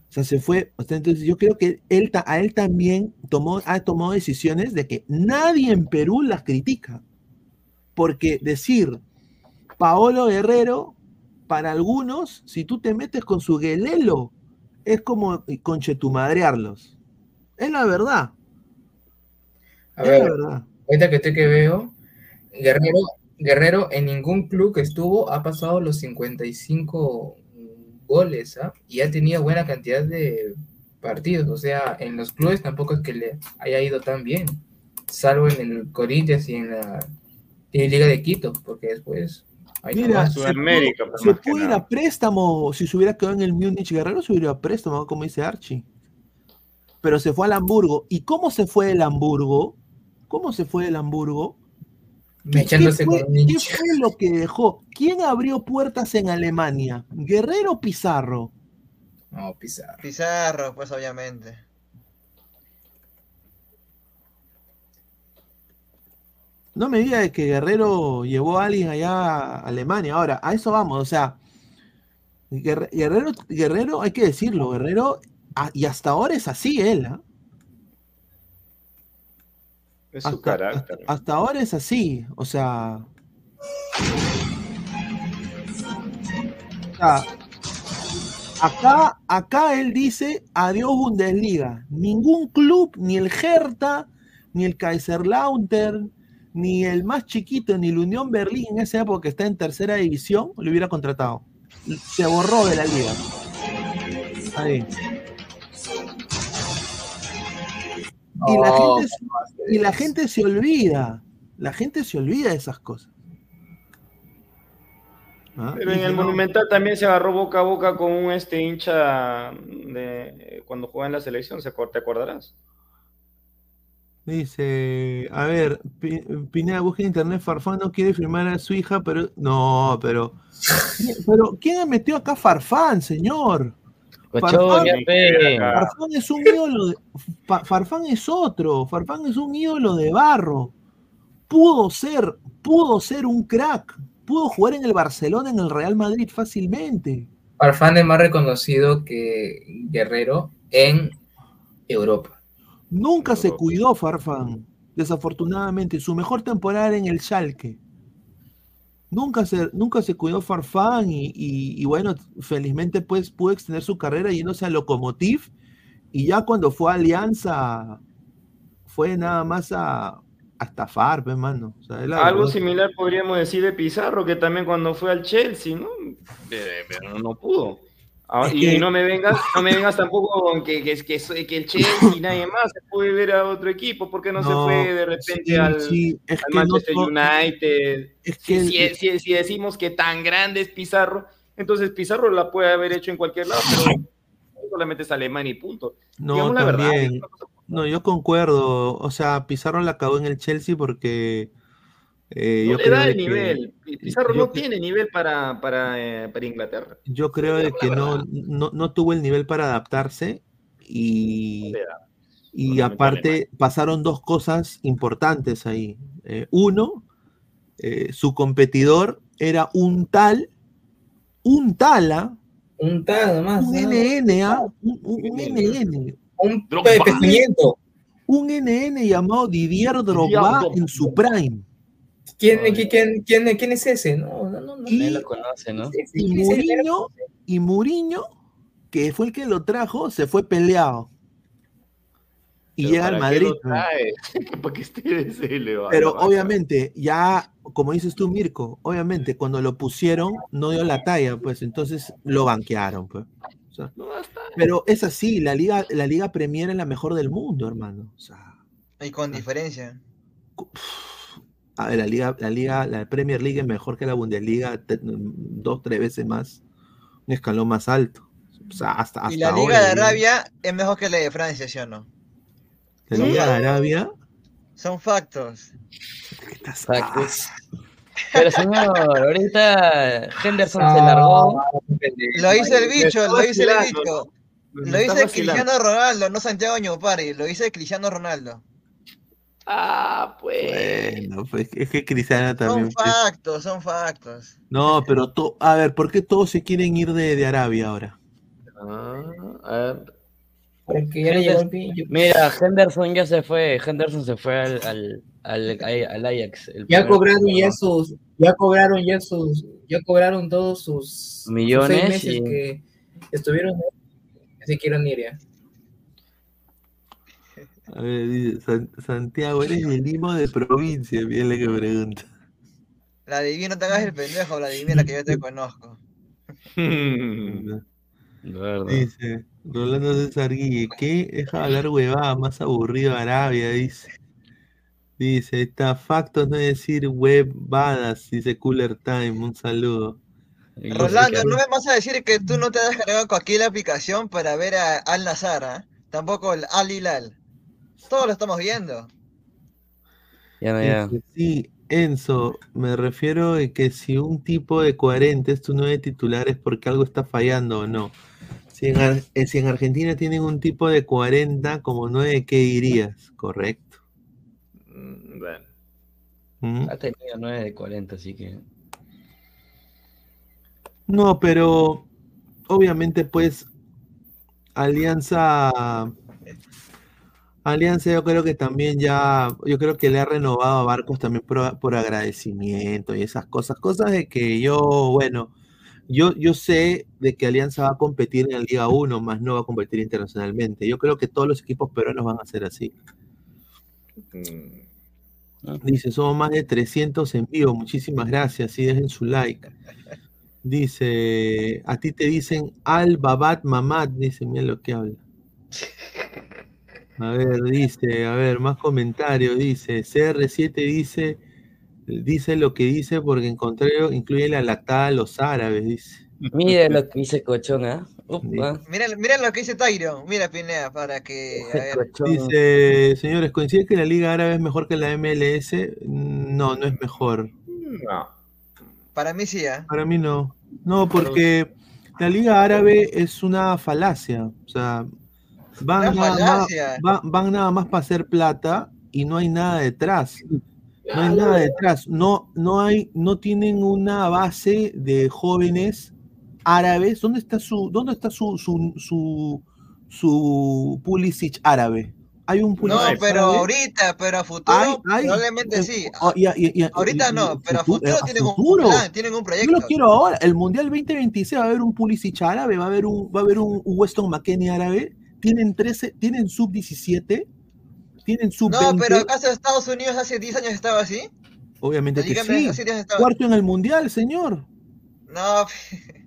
O sea, se fue. entonces, yo creo que él, a él también tomó, ha tomado decisiones de que nadie en Perú las critica. Porque decir Paolo Guerrero, para algunos, si tú te metes con su guelelo, es como conchetumadrearlos. Es la verdad. A Es ver, la verdad. Ahorita que estoy que veo, Guerrero, Guerrero en ningún club que estuvo ha pasado los 55 goles, ¿ah? Y ha tenido buena cantidad de partidos. O sea, en los clubes tampoco es que le haya ido tan bien, salvo en el Corinthians y en la y Liga de Quito, porque después. ahí Mira, se pudo, se pudo ir a préstamo. Si se hubiera quedado en el Múnich Guerrero, se hubiera ido a préstamo, como dice Archie. Pero se fue al Hamburgo. ¿Y cómo se fue el Hamburgo? ¿Cómo se fue el Hamburgo? ¿Qué, fue, con un qué fue lo que dejó? ¿Quién abrió puertas en Alemania? ¿Guerrero o Pizarro? No, Pizarro. Pizarro, pues obviamente. No me diga de que Guerrero llevó a alguien allá a Alemania. Ahora, a eso vamos. O sea, Guerre- Guerrero, Guerrero, hay que decirlo, Guerrero, y hasta ahora es así él. ¿ah? Es su hasta, carácter. hasta- hasta ahora es así, o sea. acá, acá él dice adiós Bundesliga. Ningún club, ni el Hertha, ni el Kaiserslautern, ni el más chiquito, ni el Unión Berlín en esa época que está en tercera división, lo hubiera contratado. Se borró de la liga. Ahí. Y la, gente, se- y la gente se olvida. La gente se olvida de esas cosas. ¿ah? Pero en el no, Monumental también se agarró boca a boca con un este hincha de cuando jugaba en la selección, ¿se acuer- ¿te acordarás? Dice, a ver, Pi- Pineda busca en internet, Farfán no quiere firmar a su hija, pero no, pero, pero ¿quién ha metido acá Farfán, señor? Cochón, Farfán, es un ídolo, de- Fa- Farfán es otro, Farfán es un ídolo de barro. Pudo ser, pudo ser un crack, pudo jugar en el Barcelona, en el Real Madrid fácilmente. Farfán es más reconocido que Guerrero en Europa. Nunca se cuidó Farfán, desafortunadamente. Su mejor temporada era en el Schalke. Nunca se, nunca se cuidó Farfán y, y- y bueno, felizmente pues pudo extender su carrera yéndose a Lokomotiv y ya cuando fue a Alianza fue nada más a, a estafar, pues, mano. O sea, es la Algo verdad. similar podríamos decir de Pizarro, que también cuando fue al Chelsea, ¿no? Eh, Pero no pudo. Ah, y que- no me vengas, no me vengas tampoco con que, que, que, que el Chelsea y nadie más se puede ver a otro equipo, ¿por qué no, No, se fue de repente sí, al, sí, al no Manchester to- United? es Si- que si, el- si- si decimos que tan grande es Pizarro, entonces Pizarro la puede haber hecho en cualquier lado, pero solamente es Alemania y punto. No, Digamos la verdad. No, yo concuerdo. O sea, Pizarro la acabó en el Chelsea porque eh, no yo le creo da el que- nivel. Pizarro no tiene nivel para, para, eh, para Inglaterra. Yo creo de que no, no, no tuvo el nivel para adaptarse y, y aparte pasaron dos cosas importantes ahí. Eh, uno, eh, su competidor era un tal, un tala, Un tal nomás. un ¿no? NN, ¿ah? un, un- un NN, Un pequeñito. un NN llamado Didier Drogba. en su prime. ¿Quién, quién, quién, quién, quién es ese? No, no, no. no. Y- Nadie lo conoce, ¿no? Y Muriño, y Muriño, que fue el que lo trajo, se fue peleado. Y Pero llega al ¿para qué Madrid. lo trae? Para que esté de ese elevado. Pero obviamente, ya, como dices tú, Mirko, obviamente cuando lo pusieron no dio la talla, pues entonces lo banquearon. Pues. O sea, pero es así, la liga, la liga Premier es la mejor del mundo, hermano. O sea, Y con diferencia. A ver, la liga, la liga, la Premier League es mejor que la Bundesliga, te- dos, tres veces más, un escalón más alto. O sea, hasta, hasta Y la ahora, Liga de ¿no? Arabia es mejor que la de Francia, ¿sí o no? La Liga de Arabia. Son factos. Factos. Pero señor, ahorita Henderson se Ah, largó. Lo dice el bicho, lo dice el bicho. Lo vacilando. Cristiano Ronaldo, no Santiago Ñopari, lo dice Cristiano Ronaldo. Ah, pues. Bueno, pues es que Cristiano Son también. pues. factos, son factos. No, pero to- a ver, ¿por qué todos se quieren ir de, de Arabia ahora? Porque ya le llegó el pillo. Mira, Henderson ya se fue. Henderson se fue al, al, al, al Ajax. el Ya cobraron ya sus, ya cobraron ya sus, ya cobraron todos sus sus Millones seis meses y- que estuvieron, se quieren ir ya. A ver, dice, San- Santiago, eres de Lima o de provincia, bien la que pregunta. Vladimir, no te hagas el pendejo, Vladimir, que yo te conozco. Dice, Rolando César Guille, ¿qué? Deja de hablar huevada, más aburrido Arabia, dice. Dice, está factos, no decir huevadas, dice Cooler Time, un saludo. Rolando, no me vas a decir que tú no te has descargado cualquier aplicación para ver a Al Nazar, ¿ah? Tampoco el Al Hilal. Todos lo estamos viendo. Ya no, ya. Sí, Enzo, me refiero a que si un tipo de 40 es tu nueve titular es porque algo está fallando o no. Si en, eh, si en Argentina tienen un tipo de 40 como 9, ¿qué dirías? Correcto. Bueno. ¿Mm? Ha tenido 9 de 40, así que. No, pero obviamente pues Alianza Alianza yo creo que también ya, yo creo que le ha renovado a Barcos también por, por agradecimiento y esas cosas, cosas de que yo, bueno, yo, yo sé de que Alianza va a competir en la Liga 1, más no va a competir internacionalmente. Yo creo que todos los equipos peruanos van a ser así. Dice, somos más de 300 en vivo, muchísimas gracias, y dejen su like. Dice, a ti te dicen Al Babat Mamad, dice, mira lo que habla. A ver, dice, a ver, más comentarios, dice, CR7 dice, Dice lo que dice porque en contrario incluye la lactada a los árabes, dice. Mire lo que dice Cochón, ¿ah? Upa. Mira, mira lo que dice Tyron. Mira, Pinea, para que. A ver. Dice, señores, ¿coincide que la Liga Árabe es mejor que la MLS? No, no es mejor. No. Para mí sí, ¿ah? Para mí no. No, porque la Liga Árabe es una falacia. O sea, van, nada, más, falacia. va- van nada más para hacer plata y no hay nada detrás. No hay nada detrás. No, no hay, no tienen una base de jóvenes árabes. ¿Dónde está su, dónde está su, su, su, su Pulisic árabe? Hay un No, Pulisic pero árabe? ahorita, pero a futuro, Hay- hay. probablemente sí. Oh, y a- y- y a- Ahorita no, pero a futu- futuro eh, a tienen un plan, tienen un Yo proyecto. lo quiero ahora. El Mundial 2026 va a haber un Pulisic árabe, va a haber un, va a haber un, un Weston McKennie árabe. Tienen 13, tienen sub 17, tienen sub No, 20. pero ¿acaso Estados Unidos hace 10 años estaba así? Obviamente que sí. hace 10 estaba. Cuarto en el Mundial, señor. No,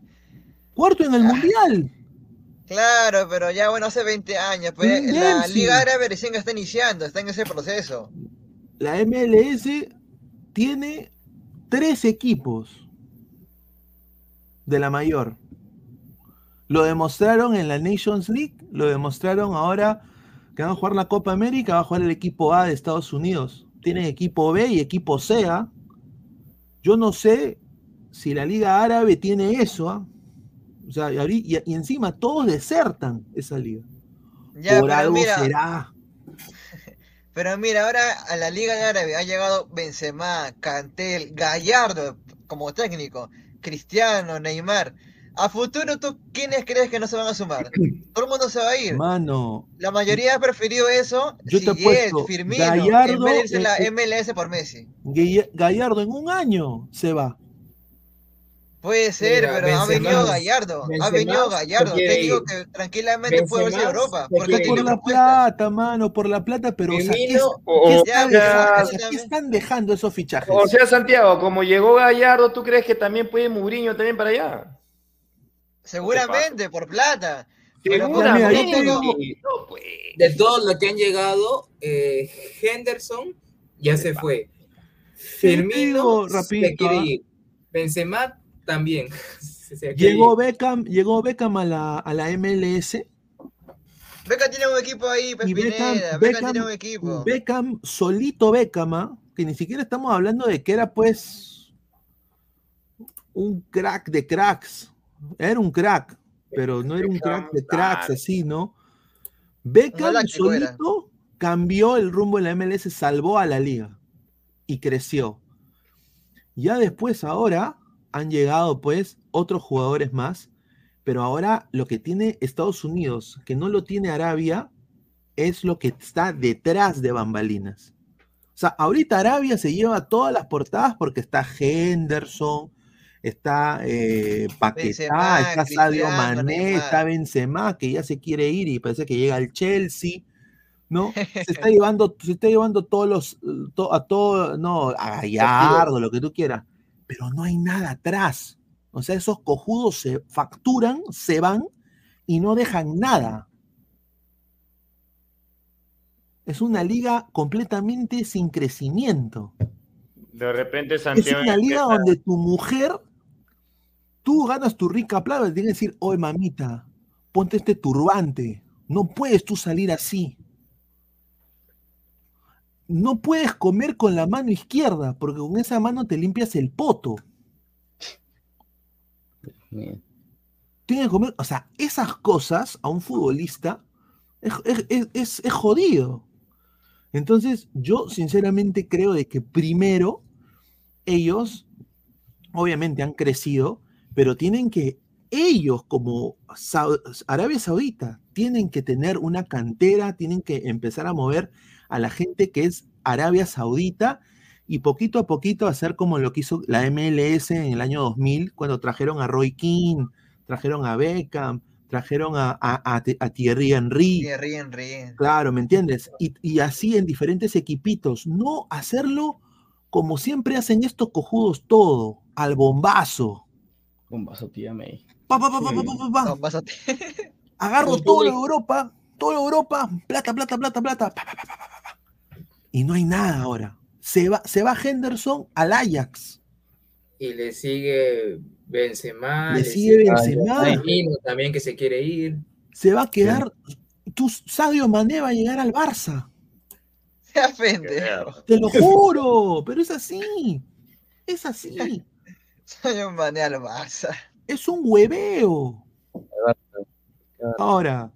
Cuarto Ah. en el Mundial. claro, pero ya bueno, hace 20 años. Pues, Bien, la sí. Liga Árabe recién está iniciando, está en ese proceso. La MLS tiene tres equipos de la mayor. Lo demostraron en la Nations League, lo demostraron ahora que van a jugar la Copa América, va a jugar el equipo A de Estados Unidos. Tienen equipo B y equipo C. ¿ah? Yo no sé si la Liga Árabe tiene eso. ¿ah? O sea, y, encima todos desertan esa liga. Ya, Por algo mira, será. pero mira, ahora a la Liga Árabe ha llegado Benzema, Cantel, Gallardo como técnico, Cristiano, Neymar. A futuro, ¿tú quiénes crees que no se van a sumar? Todo el mundo se va a ir. Mano, La mayoría ha preferido eso, Yo te apuesto, Firmino, en Gallardo, vez de irse eh, la MLS por Messi. Gallardo en un año se va. Puede ser, Mira, pero ha Benzema- venido Gallardo, ha Benzema venido Gallardo. Te digo ir. que tranquilamente puede verse a Benzema Europa, porque por la plata, mano, por la plata, pero o sea, ¿qué, o- están, ya- dejando, o sea, ¿qué están dejando esos fichajes? O sea, Santiago, como llegó Gallardo, ¿tú crees que también puede Mourinho también para allá? Seguramente, por plata. Pero tengo- De todos los que han llegado, eh, Henderson ya se fue. Firmino digo se rapidito, quiere ¿ah? ir. Benzema también. se- se Llegó. Beckham, llegó Beckham a la, a la MLS Beca tiene un equipo ahí, pues y Beckham, Pineda, Beca Beckham, tiene un equipo. Beckham, solito Beckham, ¿ah? que ni siquiera estamos hablando de que era pues un crack de cracks. Era un crack, pero no era un crack de cracks así, ¿no? Beckham era. solito cambió el rumbo de la MLS, salvó a la liga y creció. Ya después, ahora han llegado pues otros jugadores más, pero ahora lo que tiene Estados Unidos, que no lo tiene Arabia, es lo que está detrás de bambalinas. O sea, ahorita Arabia se lleva todas las portadas porque está Henderson, está eh, Paquetá, Benzema, está Sadio Mané, Neymar. está Benzema, que ya se quiere ir y parece que llega al Chelsea, ¿no? Se está llevando, se está llevando todos los, to- a todo, no, a Gallardo, lo que tú quieras, pero no hay nada atrás. O sea, esos cojudos se facturan, se van y no dejan nada. Es una liga completamente sin crecimiento. De repente Es Santiago una liga empieza- donde tu mujer, tú ganas tu rica plata, te tiene que decir, oye mamita, ponte este turbante. No puedes tú salir así. No puedes comer con la mano izquierda, porque con esa mano te limpias el poto. Tienes que comer, o sea, esas cosas a un futbolista es, es- es- es- es jodido. Entonces, yo sinceramente creo de que primero ellos, obviamente han crecido, pero tienen que, ellos como Arabia Saudita, tienen que tener una cantera, tienen que empezar a mover a la gente que es Arabia Saudita y poquito a poquito hacer como lo que hizo la MLS en el año 2000, cuando trajeron a Roy King, trajeron a Beckham, trajeron a, a- a- a Thierry Henry. Thierry Henry. Claro, ¿me entiendes? Y, y así en diferentes equipitos. No hacerlo como siempre hacen estos cojudos todo, al bombazo. Bombazo, tírame ahí. Pa, pa, pa, pa, pa, pa, pa, pa. Agarro todo lo de Europa, todo lo de Europa, plata, plata, plata, plata. pa, pa, pa, pa, pa, pa, pa. Y no hay nada ahora. se va, se va Henderson al Ajax. Y le sigue Benzema. Le sigue Benzema. Firmino también que se quiere ir. Se va a quedar. Tu Sadio Mané va a llegar al Barça. Sea pendejo. Te lo juro, pero es así. Es así. Soy un mané al Barça. Es un hueveo. Ahora,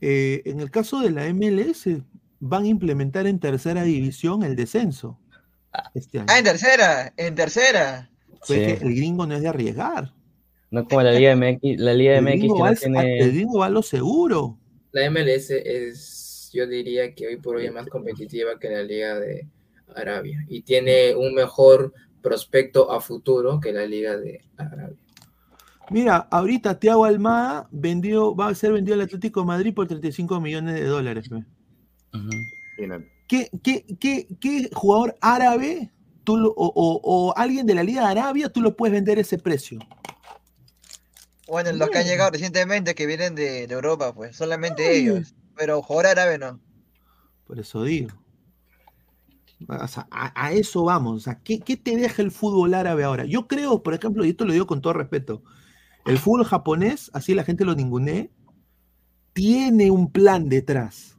eh, en el caso de la MLS, van a implementar en tercera división el descenso. Este año. Ah, en tercera, en tercera. Pues Sí. que el gringo no es de arriesgar. No como la Liga MX, la Liga El MX que no tiene. el gringo va a lo seguro. La MLS es, yo diría que hoy por hoy es más competitiva que la Liga de Arabia y tiene un mejor prospecto a futuro que la Liga de Arabia. Mira, ahorita Thiago Almada vendió, va a ser vendido al Atlético de Madrid por 35 millones de dólares. ¿Qué, qué, qué, qué jugador árabe tú lo- o, o- o alguien de la Liga de Arabia tú lo puedes vender a ese precio? Bueno, los que han llegado recientemente que vienen de, de Europa, pues, solamente ellos. Pero jugador árabe no. Por eso digo. O sea, a, a eso vamos. O sea, ¿qué, qué te deja el fútbol árabe ahora? Yo creo, por ejemplo, y esto lo digo con todo respeto, el fútbol japonés, así la gente lo ningunee, tiene un plan detrás.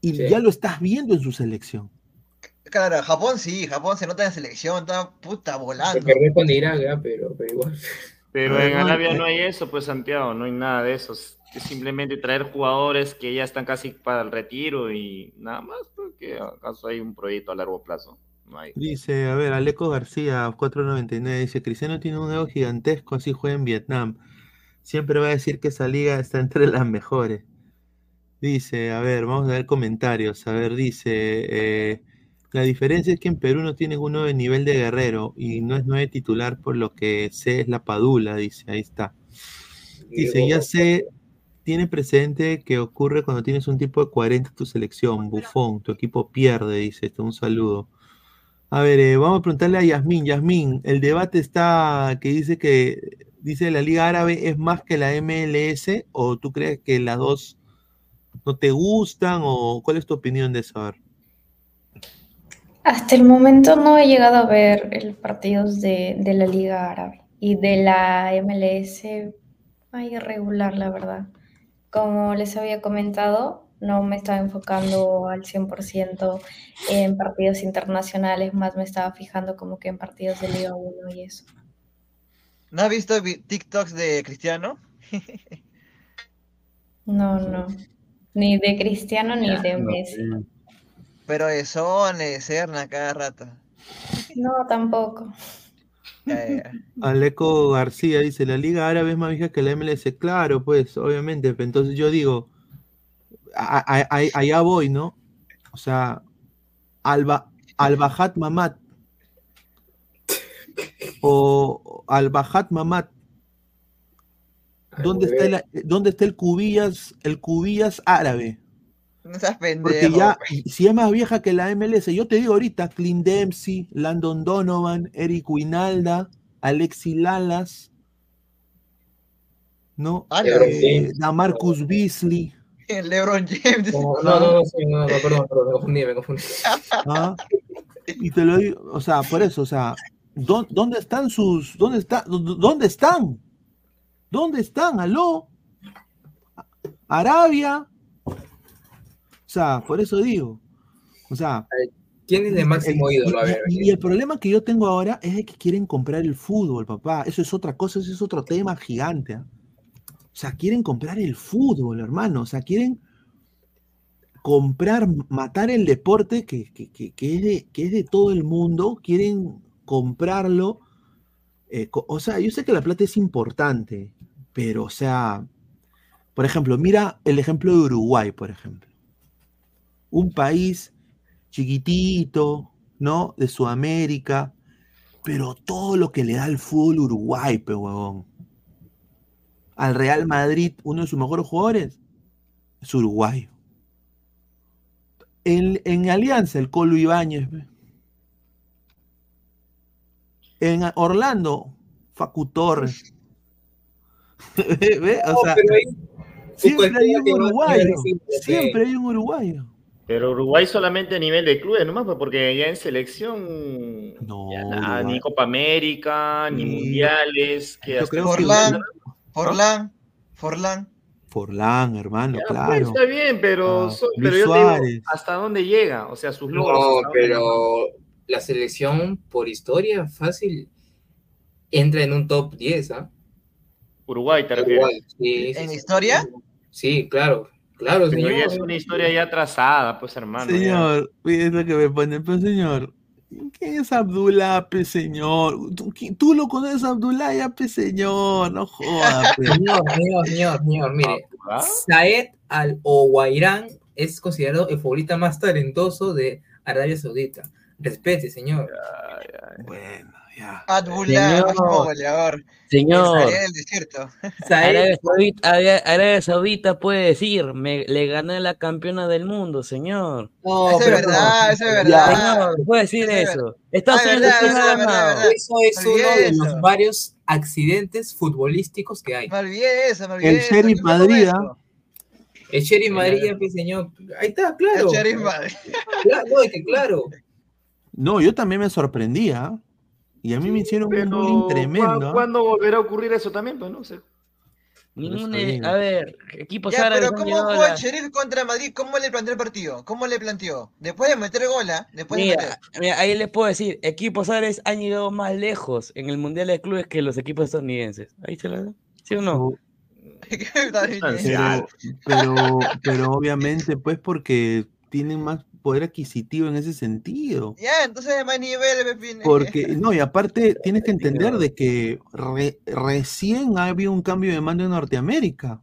Y Sí. ya lo estás viendo en su selección. Claro, Japón sí, Japón se nota en la selección, está puta volando. Se perdió con ¿eh? pero, pero igual. Pero en Arabia eh. no hay eso, pues Santiago, no hay nada de eso. Es simplemente traer jugadores que ya están casi para el retiro y nada más, porque acaso hay un proyecto a largo plazo. No hay. Dice, a ver, Aleco García, 499, dice, Cristiano tiene un ego gigantesco, así juega en Vietnam. Siempre va a decir que esa liga está entre las mejores. Dice, a ver, vamos a ver comentarios. A ver, dice, eh, la diferencia es que en Perú no tienen uno de nivel de guerrero y no es nueve titular por lo que sé es la Padula, dice, ahí está. Dice, ya sé, tiene precedente que ocurre cuando tienes un tipo de 40 en tu selección, bufón, tu equipo pierde, dice, esto, un saludo. A ver, eh, vamos a preguntarle a Yasmín. Yasmín, el debate está que dice que dice la Liga Árabe es más que la MLS o tú crees que las dos no te gustan o cuál es tu opinión de eso? A ver. Hasta el momento no he llegado a ver el partidos de, de la Liga Árabe y de la MLS. Hay irregular, la verdad. Como les había comentado, no me estaba enfocando al 100% en partidos internacionales, más me estaba fijando como que en partidos de Liga 1 y eso. ¿No has visto vi- TikToks de Cristiano? No, no. Ni de Cristiano ni de no, Messi. Pero de Son, de Serna cada rato. No, tampoco. Aleco García dice, la Liga Árabe es más vieja que la MLS. Claro, pues, obviamente. pero Entonces yo digo, a- a- a- allá voy, ¿no? O sea, Alba, Al-Bahat Mamad o Al-Bahat Mamad. ¿Dónde está, el, ¿Dónde está el Cubillas, el Cubillas árabe? No seas Porque pendejo. ya, pues. si es más vieja que la MLS, yo te digo ahorita, Clint Dempsey, Landon Donovan, Eric Winalda, Alexi Lalas, ¿no? Ah, Eh, James. Damarcus Beasley, El LeBron James. No, no, no, no, sí, no, no, perdón, perdón, me confundí, me confundí. ¿ah? Y te lo digo, o sea, por eso, o sea, ¿dó- ¿dónde están sus, dónde está, dó- dónde están? ¿Dónde están? ¿Aló? Arabia. O sea, por eso digo. O sea. ¿Quién es de máximo el- ídolo? A y- ver, y, y el problema que yo tengo ahora es de que quieren comprar el fútbol, papá. Eso es otra cosa, eso es otro tema gigante. ¿ah? O sea, quieren comprar el fútbol, hermano. O sea, quieren comprar, matar el deporte que, que- que- que es, de, que es de todo el mundo. Quieren comprarlo. eh, co- o sea, yo sé que la plata es importante, pero, o sea, por ejemplo, mira el ejemplo de Uruguay, por ejemplo. Un país chiquitito, ¿no? De Sudamérica, pero todo lo que le da al fútbol Uruguay, pe huevón. Al Real Madrid, uno de sus mejores jugadores es uruguayo. En, en Alianza, el Colo Ibáñez. pe. En Orlando, Facu Torres. ¿Ve? O sea, siempre hay un uruguayo. Siempre hay un uruguayo. Pero Uruguay solamente a nivel de clubes nomás, pues, porque ya en selección ya nada, Uruguay. ni Copa América, ni mundiales. Que Yo creo que Forlán, ¿no? Forlán, Forlán. Forlán, hermano, Ya, claro. pues, está bien, pero, Ah, so- pero yo te digo, Suárez. ¿hasta dónde llega? O sea, sus logros. No, pero la selección por historia fácil entra en un top 10, ¿ah? Uruguay, te refieres. Uruguay, sí, ¿En sí. historia? Sí, claro, claro, Pero señor. ya es una historia ya trazada, pues, hermano. ya. Señor, es lo que me pone, pero señor, ¿quién es Abdullah, pe señor? ¿Tú, tú lo conoces Abdullah ya, pe señor, no jodas, pe. Señor, señor, señor, señor, mire, ¿Ah? Saed Al-Owairán es considerado el futbolista más talentoso de Arabia Saudita. Respete, señor. Bueno, ya. Abdullah, Señor. Goleador. Señor. Estaría en el desierto. Arabia Saudita, Arabia- Arabia Saudita puede decir, me, le gané la campeona del mundo, señor. No, Eso es verdad, eso es Ya, verdad. Señor, puede decir Eso es eso. Estados Ah, Unidos verdad. Eso es uno de eso. los varios accidentes futbolísticos que hay. Me olvidé eso, me olvidé El. Sheriff ¿qué fue con Madrid. El Sheriff Madrid, pues, señor. Ahí está, claro. El Sheriff Madrid. Claro, no, es que claro. No, yo también me sorprendía. Y a mí me hicieron un bullying ¿cuá- tremendo. ¿ah? ¿Cuándo volverá a ocurrir eso también? Pues no sé. Ningún, digo. a ver, equipos Ya, árabes pero ¿cómo jugó el Sheriff contra Madrid? ¿Cómo le planteó el partido? ¿Cómo le planteó? Después de meter gola, después de meter. Mira, ahí les puedo decir, equipos árabes han llegado más lejos en el Mundial de Clubes que los equipos estadounidenses. Ahí se la da. ¿Sí o no? Pero, pero, pero obviamente, pues, porque tienen más poder adquisitivo en ese sentido. Ya, entonces de más nivel, Pepín. Porque, no, y aparte tienes que entender de que re- recién ha habido un cambio de mando en Norteamérica.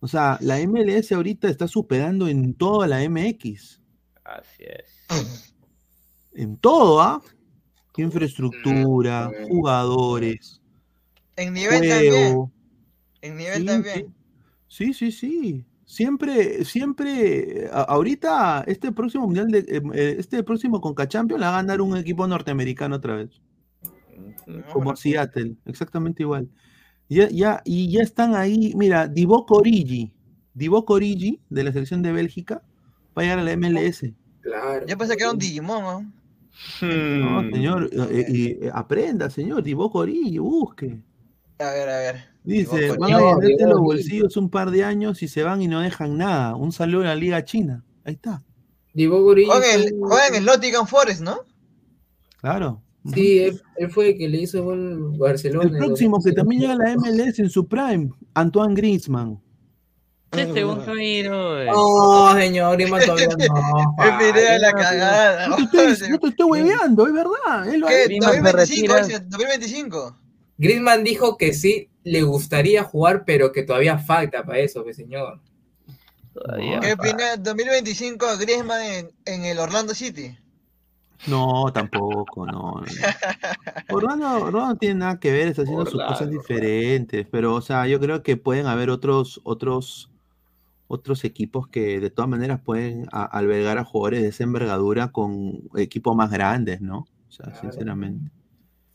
O sea, la MLS ahorita está superando en toda la MX. Así es. En todo, ¿ah? Infraestructura, jugadores, En nivel también. En nivel Sí, también. Sí, sí, sí. Siempre, siempre, a- ahorita, este próximo mundial de, eh, eh, este próximo Conca Champions la va a ganar un equipo norteamericano otra vez. Como Seattle, exactamente igual. Ya, ya, y ya están ahí, mira, Divock Origi, Divock Origi de la selección de Bélgica, va a llegar a la MLS. Claro. Yo pensé que era un Digimon, ¿no? No, Hmm. señor, eh, y, eh, aprenda, señor, Divock Origi, busque. A ver, a ver. Dice, van a llenarse los bolsillos un par de años y se van y no dejan nada. Un saludo a la Liga China. Ahí está. Juega en el, Nottingham Forest, ¿no? Claro. Sí, él, él fue el que le hizo gol Barcelona. El próximo que también llega a la MLS en su prime, Antoine Griezmann. Este Camilo, eh. No, señor, Griezmann todavía no. A la cagada. No te estoy, no te estoy hueveando, es verdad. Él lo ha ¿Qué? hecho. 2025, dice, 2025. Griezmann dijo que sí le gustaría jugar, pero que todavía falta para eso, pues, señor. ¿Qué opinas? 2025 Griezmann en, en el Orlando City. No, tampoco, no. no. Orlando, Orlando no tiene nada que ver, está haciendo sus cosas diferentes, pero, o sea, yo creo que pueden haber otros, otros, otros equipos que de todas maneras pueden a- albergar a jugadores de esa envergadura con equipos más grandes, ¿no? O sea, sinceramente.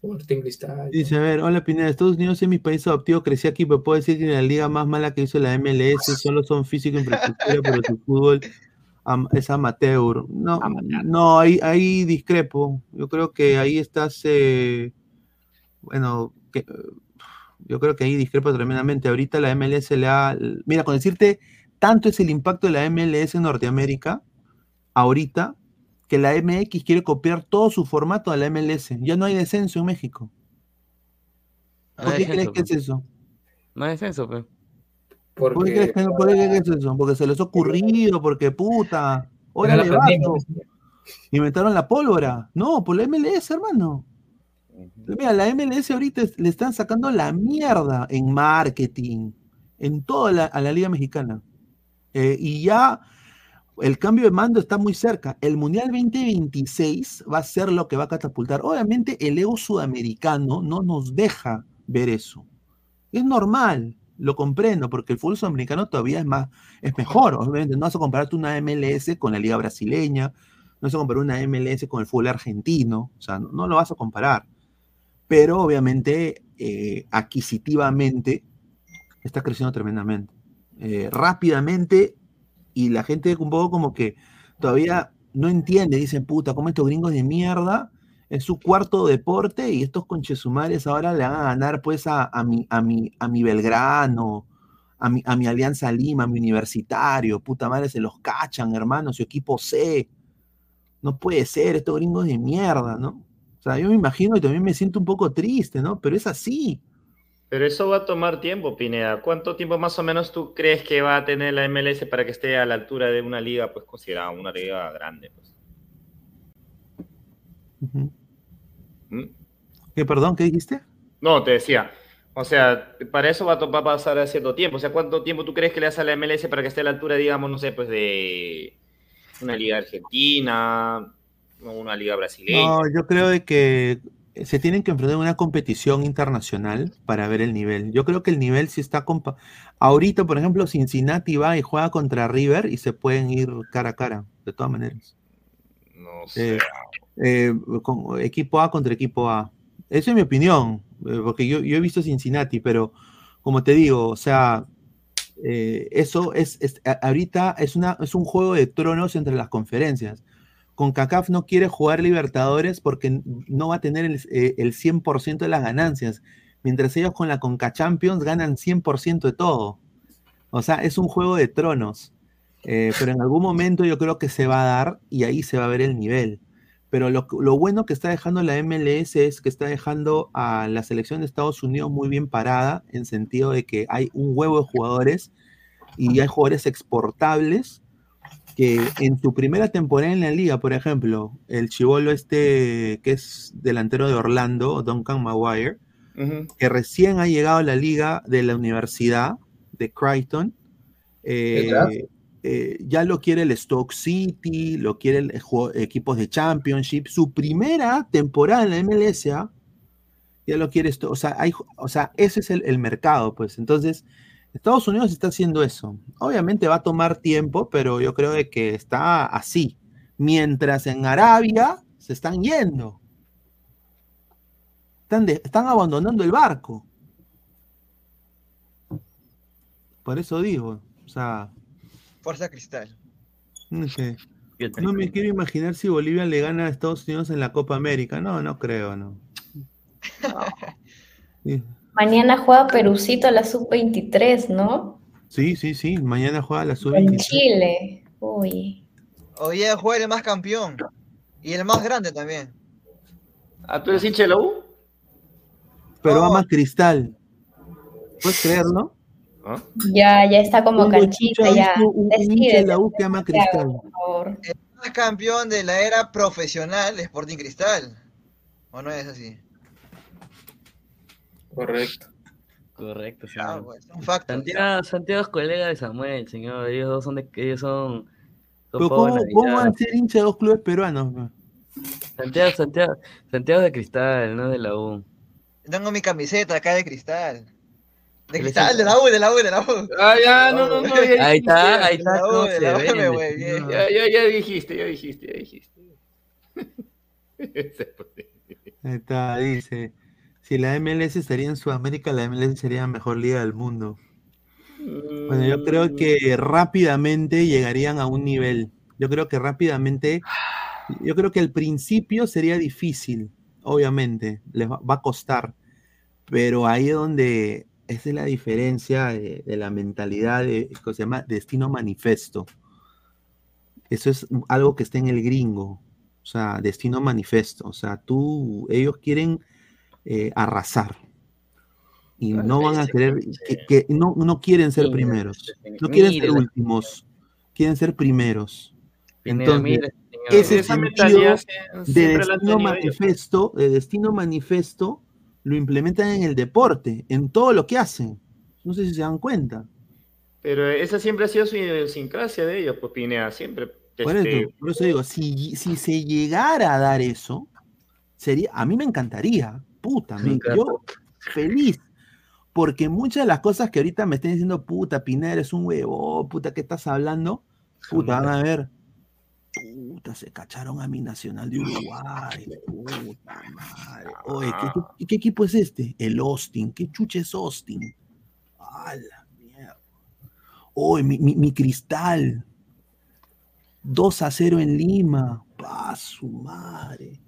Sporting Cristal. Dice, a ver, hola Pineda, Estados Unidos es mi país adoptivo, crecí aquí, pero puedo decir que la liga más mala que hizo la MLS solo son físico e infraestructura, pero su fútbol es amateur. No, no, ahí, ahí discrepo. Yo creo que ahí estás, eh, bueno, que, yo creo que ahí discrepo tremendamente. Ahorita la MLS le ha, mira, con decirte, tanto es el impacto de la MLS en Norteamérica, ahorita, que la MX quiere copiar todo su formato a la MLS. Ya no hay descenso en México. No ¿Por hay qué crees descenso, que es eso? No es eso, pues. ¿Por qué crees que, por qué crees que es eso? Porque se les ha ocurrido, porque puta. Órale, vato. Inventaron la pólvora. No, por la MLS, hermano. Mira, la MLS ahorita es- le están sacando la mierda en marketing, en toda la, a la Liga Mexicana. Eh, y ya el cambio de mando está muy cerca. El Mundial 2026 va a ser lo que va a catapultar. Obviamente el ego sudamericano no nos deja ver eso. Es normal, lo comprendo, porque el fútbol sudamericano todavía es más, es mejor. Obviamente, no vas a compararte una MLS con la liga brasileña, no vas a comparar una MLS con el fútbol argentino, o sea, no, no lo vas a comparar. Pero obviamente, eh, adquisitivamente, está creciendo tremendamente. Eh, rápidamente, y la gente un poco como que todavía no entiende, dicen, puta, como estos gringos de mierda, es su cuarto deporte y estos conchesumares ahora le van a ganar pues a, a, mi, a, mi, a mi Belgrano, a mi, a mi Alianza Lima, a mi Universitario, puta madre, se los cachan, hermano, su equipo C. No puede ser, estos gringos de mierda, ¿no? O sea, yo me imagino y también me siento un poco triste, ¿no? Pero es así. Pero eso va a tomar tiempo, Pineda. ¿Cuánto tiempo más o menos tú crees que va a tener la MLS para que esté a la altura de una liga, pues considerada una liga grande? Pues? ¿Mm? ¿Qué, perdón, qué dijiste? No, te decía. O sea, para eso va a, va a pasar cierto tiempo. O sea, ¿cuánto tiempo tú crees que le hace a la MLS para que esté a la altura, digamos, no sé, pues de una liga argentina, o una liga brasileña? No, yo creo de que se tienen que enfrentar a una competición internacional para ver el nivel. Yo creo que el nivel sí está compa- Ahorita, por ejemplo, Cincinnati va y juega contra River y se pueden ir cara a cara, de todas maneras. No sé. Eh, eh, con- equipo A contra equipo A. Esa es mi opinión, eh, porque yo, yo he visto Cincinnati, pero como te digo, o sea, eh, eso es, es- ahorita es, una, es un juego de tronos entre las conferencias. Con CACAF no quiere jugar Libertadores porque no va a tener el, eh, el 100% de las ganancias, mientras ellos con la Conca Champions ganan 100% de todo. O sea, es un juego de tronos. Eh, pero en algún momento yo creo que se va a dar y ahí se va a ver el nivel. Pero lo, lo bueno que está dejando la MLS es que está dejando a la selección de Estados Unidos muy bien parada, en sentido de que hay un huevo de jugadores y hay jugadores exportables que en su primera temporada en la liga, por ejemplo, el chivolo este que es delantero de Orlando, Duncan Maguire, que recién ha llegado a la liga de la universidad de Crichton, eh, eh, ya lo quiere el Stoke City, lo quiere el juego- equipos de Championship. Su primera temporada en la MLS, ya lo quiere esto. O sea, hay, o sea ese es el, el mercado, pues. Entonces, Estados Unidos está haciendo eso. Obviamente va a tomar tiempo, pero yo creo de que está así. Mientras en Arabia se están yendo. Están, de- están abandonando el barco. Por eso digo, o sea, Fuerza Cristal. no sé. No me quiero imaginar si Bolivia le gana a Estados Unidos en la Copa América. No, no creo, no. Sí, Mañana juega Perucito a la sub-23, ¿no? sí, sí, sí. Mañana juega la En sub-23. Chile. Uy. Hoy día juega el más campeón. Y el más grande también. ¿Ah, tú eres hincha de la U? Pero va más cristal. ¿Puedes creerlo? Ya, ya está como Un canchita, ya. un- un hincha de Decídete, la U que ama Cristal. por favor. El más campeón de la era profesional de Sporting Cristal. ¿O no es así? Correcto. Correcto, Ah, pues. Santiago, Santiago es colega de Samuel, señor. Ellos dos son de ellos son. son Pero ¿cómo, cómo van a ser hincha de dos clubes peruanos? Santiago, Santiago, Santiago de Cristal, no de la U. Tengo mi camiseta acá de cristal. De cristal, de la U, de la U, de la U. Ah, ya, no, no, no. ya Ahí está, ahí está U, se la U, ya dijiste, ya dijiste, ya dijiste. Ahí está, dice. Si la MLS estaría en Sudamérica, la MLS sería la mejor liga del mundo. Bueno, yo creo que rápidamente llegarían a un nivel. Yo creo que rápidamente, yo creo que al principio sería difícil, obviamente, les va, va a costar, pero ahí es donde esa es la diferencia de, de la mentalidad de, que se llama destino manifesto. Eso es algo que está en el gringo, o sea, destino manifesto. O sea, tú, ellos quieren eh, arrasar y no van a querer, que, que no, no quieren ser Mira, primeros, no quieren ser últimos, quieren ser primeros. Entonces, mira, señor. ese sentido de destino manifesto, de destino manifesto, lo implementan en el deporte, en todo lo que hacen. No sé si se dan cuenta. Pero esa siempre ha sido su idiosincrasia de ellos, pues Pineda, siempre. Por este, eso, por eso digo, si, si se llegara a dar eso, sería, a mí me encantaría, puta, Me yo feliz. Porque muchas de las cosas que ahorita me están diciendo, puta, Pineda, eres un huevo, puta, ¿qué estás hablando? Puta, van a ver. Puta, se cacharon a mi nacional de Uruguay. Puta madre. Oye, ¿qué, qué- qué equipo es este? El Austin. ¿Qué chuche es Austin? A la mierda. Oye, mi, mi- mi cristal. 2 a 0 en Lima. Pa su madre.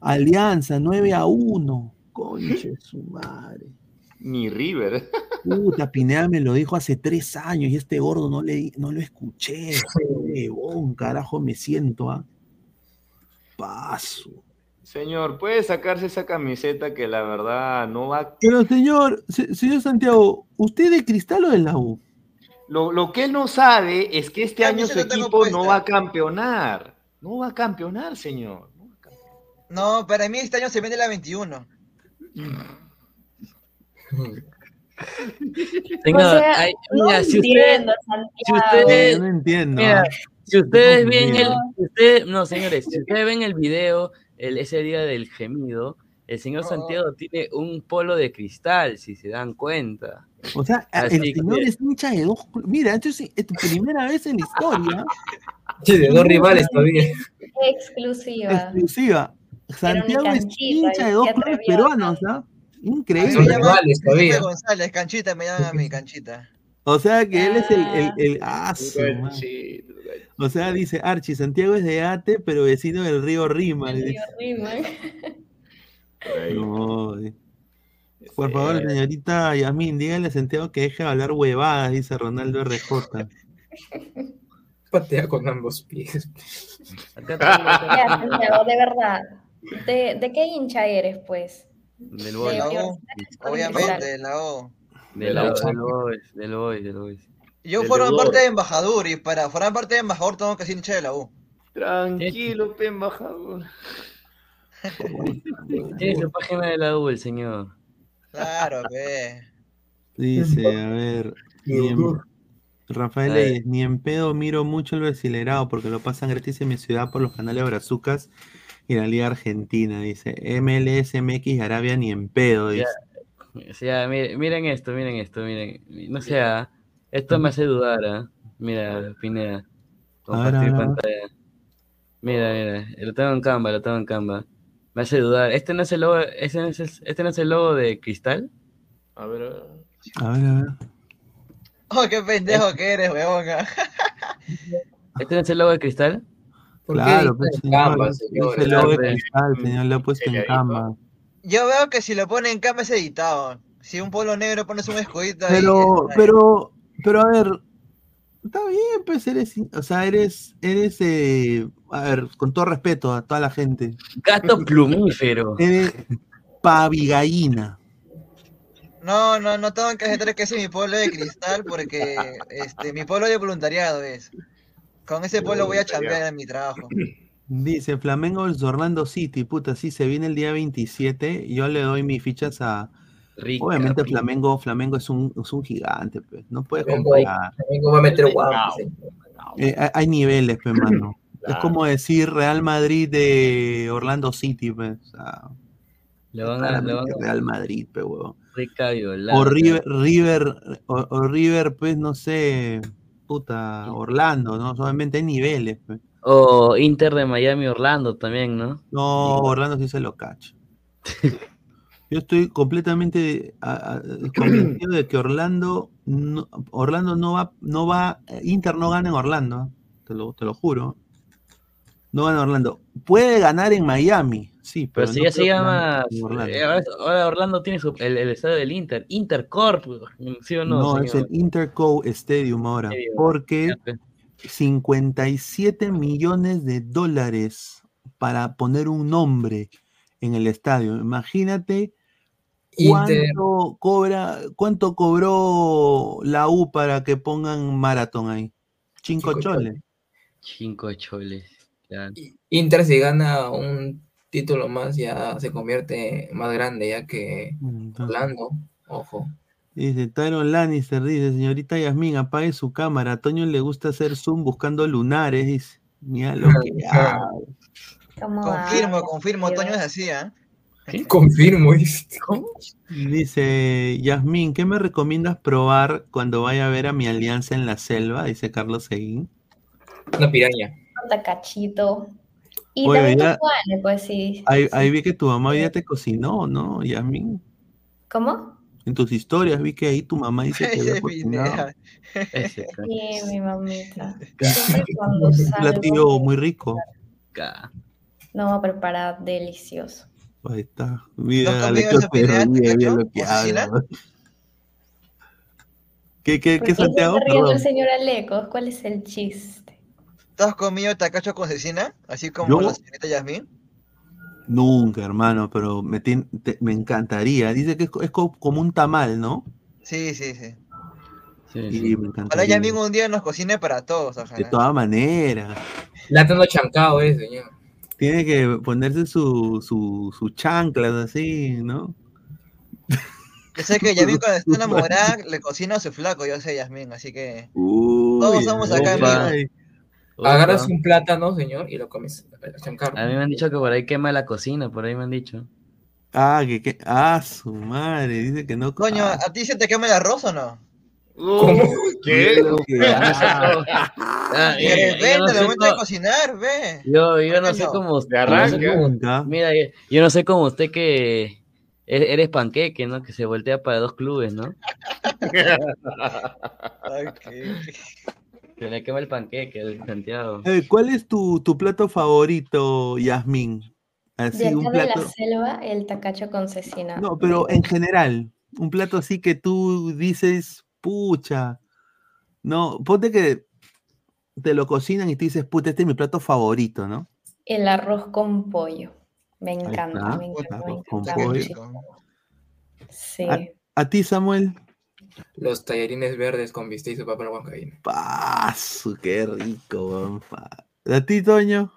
Alianza 9 a 1. Conche su madre. Ni River. Puta, Pineda me lo dijo hace tres años y este gordo no, le, no lo escuché. Huevón, carajo me siento, ¿ah? Paso. Señor, puede sacarse esa camiseta que la verdad no va. Pero señor, se- señor Santiago, ¿usted de cristal o de la U? Lo, lo que él no sabe es que este año su equipo no va a campeonar. No va a campeonar, señor. No, para mí este año se vende la 21. Señor, O sea, ay, no si entiendo, usted, si Santiago. ustedes, No entiendo. mira, si ustedes No ven el, no señores, si ustedes ven el video, el, ese día del gemido, el señor Santiago tiene un polo de cristal, si se dan cuenta. O sea, Así el señor que- es hincha de dos. Mira, esto es, es tu primera vez en la historia. Sí, de dos rivales todavía. Exclusiva. Exclusiva. Santiago es hincha de dos clubes peruanos, ¿ah? Mí Increíble. me llaman Felipe todavía. González, canchita, me llaman a mi canchita. O sea que él es el. el, el- ah, o sea, dice Archie, Santiago es de Ate, pero vecino del río Rima. le dice. No, eh. Por favor, señorita Yasmin, dígale a Santiago que deje de hablar huevadas, dice Ronaldo RJ. Patea con ambos pies. Ya, Santiago, de verdad. ¿De, de qué hincha eres, pues? Del De Boys. La U, Universidad Cristal. obviamente, la. Del la U. del Boys, del Boys, del Boys. Yo formo parte de embajador y para formar parte de embajador tengo que ser hincha de la U. Tranquilo, pe embajador. Tiene su página de la U, el señor. Claro, ve. Dice, a ver. ni en- Rafael. Leyes, ni en pedo miro mucho el brasilerado porque lo pasan gratis en mi ciudad por los canales Brazucas y la Liga Argentina. Dice MLS, MX Arabia ni en pedo. Dice. O sea, miren, miren esto, miren esto, miren. No sea, esto me hace dudar, ¿ah? Mira, Pineda. Compartir pantalla. Mira, mira, lo tengo en Canva, lo tengo en Canva. Me hace dudar. ¿Este no es el logo, este no es el, este no es el logo de Cristal? A ver, a ver. A ver, a ver. Oh, qué pendejo que eres, weón. ¿Este no es el logo de Cristal? Claro, pues, en señor, Canva, es señor? el logo de Claro, cristal, señor, lo ha puesto en Canva. Yo veo que si lo pone en cama es editado. Si un polo negro pones un escudito ahí. Pero, pero, pero a ver, está bien, pues eres, o sea, eres, eres, eh, a ver, con todo respeto a toda la gente, Gato plumífero. eres pavigallina. No, no, no tengo que aceptar que ese es mi polo de cristal porque este, mi polo de voluntariado es. Con ese polo voy a chambear en mi trabajo. Dice Flamengo versus Orlando City, puta, sí, se viene el día 27, yo le doy mis fichas a... Rica, Obviamente rica. Flamengo, Flamengo es un, es un gigante, pues, no puedes comparar. Flamengo va a meter guapo. Eh, hay- hay niveles, pues, mano. Es como decir Real Madrid de Orlando City, pues. o sea, Le van a, le van a Real Madrid, pues, huevón. rica violada. O River, River, o, o River, pues, no sé, puta, Orlando, ¿no? Obviamente hay niveles, pues. O Inter de Miami Orlando también, ¿no? No, Orlando sí se lo cacha. Yo estoy completamente convencido de que Orlando no, Orlando no va, no va, Inter no gana en Orlando, te lo, te lo juro. No gana Orlando. Puede ganar en Miami, sí, Pero pero, si no ya se llama. Orlando. eh, Ahora, Orlando tiene su- el, el estadio del Inter. Intercorp, ¿sí o no? No, es el? Interco Stadium ahora, Stadium. porque Ya, 57 millones de dólares para poner un nombre en el estadio. Imagínate Inter. cuánto cobra, cuánto cobró la U para que pongan maratón ahí. Cinco Cinco choles. Cinco choles. Claro. Inter si gana un título más ya se convierte más grande ya que Orlando. Ojo. Dice Tyron Lannister, dice, señorita Yasmin, apague su cámara. A Toño le gusta hacer zoom buscando lunares, dice. Mira lo que. Confirmo, confirmo, Toño es así, ¿ah? Confirmo. Dice Yasmin, ¿qué me recomiendas probar cuando vaya a ver a mi alianza en la selva? Dice Carlos Seguín. Una piraña. Tacachito. Y Oye, también ya- pues sí. Ahí, ahí vi que tu mamá día te cocinó, ¿no, Yasmin? ¿Cómo? En tus historias vi que ahí tu mamá dice que había cocinado Sí, mi mamita. Siempre cuando un platillo muy rico. no va a preparar delicioso. Ahí está. ¿No Mira, pelea, perro, mira, mira lo que habla. ¿Qué, qué, ¿Por qué qué se Santiago? está riendo el Perdón. señor Alecos? ¿Cuál es el chiste? ¿Tú has comido tacacho con cecina? Así como ¿Yo? la señorita Yasmín. Nunca, hermano, pero me, te- me encantaría. Dice que es, co- es co- como un tamal, ¿no? Sí, sí, sí. Y me Ojalá. Yasmín un día nos cocine para todos, De ojalá. todas maneras. Plátano chancado es, señor. Tiene que ponerse su, su, su chanclas así, ¿no? Yo sé que Yasmín cuando está enamorada le cocina a su flaco, yo sé Yasmín, así que Uy, todos somos acá amigos. Agarras un plátano, señor, y lo comes. Chancado. A mí me han dicho que por ahí quema la cocina, por ahí me han dicho. Ah, que, que, ah, su madre, dice que no. Coño, ah, ¿a ti se te quema el arroz o no? ¿Cómo? ¿Qué? Ah, yo- Eh, yo Vente, no sé de cocinar, ve. Yo, yo no sé cómo. Cómo- nunca. mira, yo, yo no sé cómo usted que e- eres panqueque, ¿no? Que se voltea para dos clubes, ¿no? Se le quema el panqueque, el Santiago. Eh, ¿Cuál es tu, tu plato favorito, Yasmín? De Así, acá un de la plato. selva, el tacacho con cecina. No, pero en general, un plato así que tú dices, pucha. No, ponte que te lo cocinan y tú dices, puta, este es mi plato favorito, ¿no? El arroz con pollo. Me encanta, me encanta, me arroz con encanta pollo. muchísimo. Sí. ¿A, a ti, Samuel? Los tallarines verdes con bistec y su la huancaína. Paso, qué rico. ¿A ti, Toño?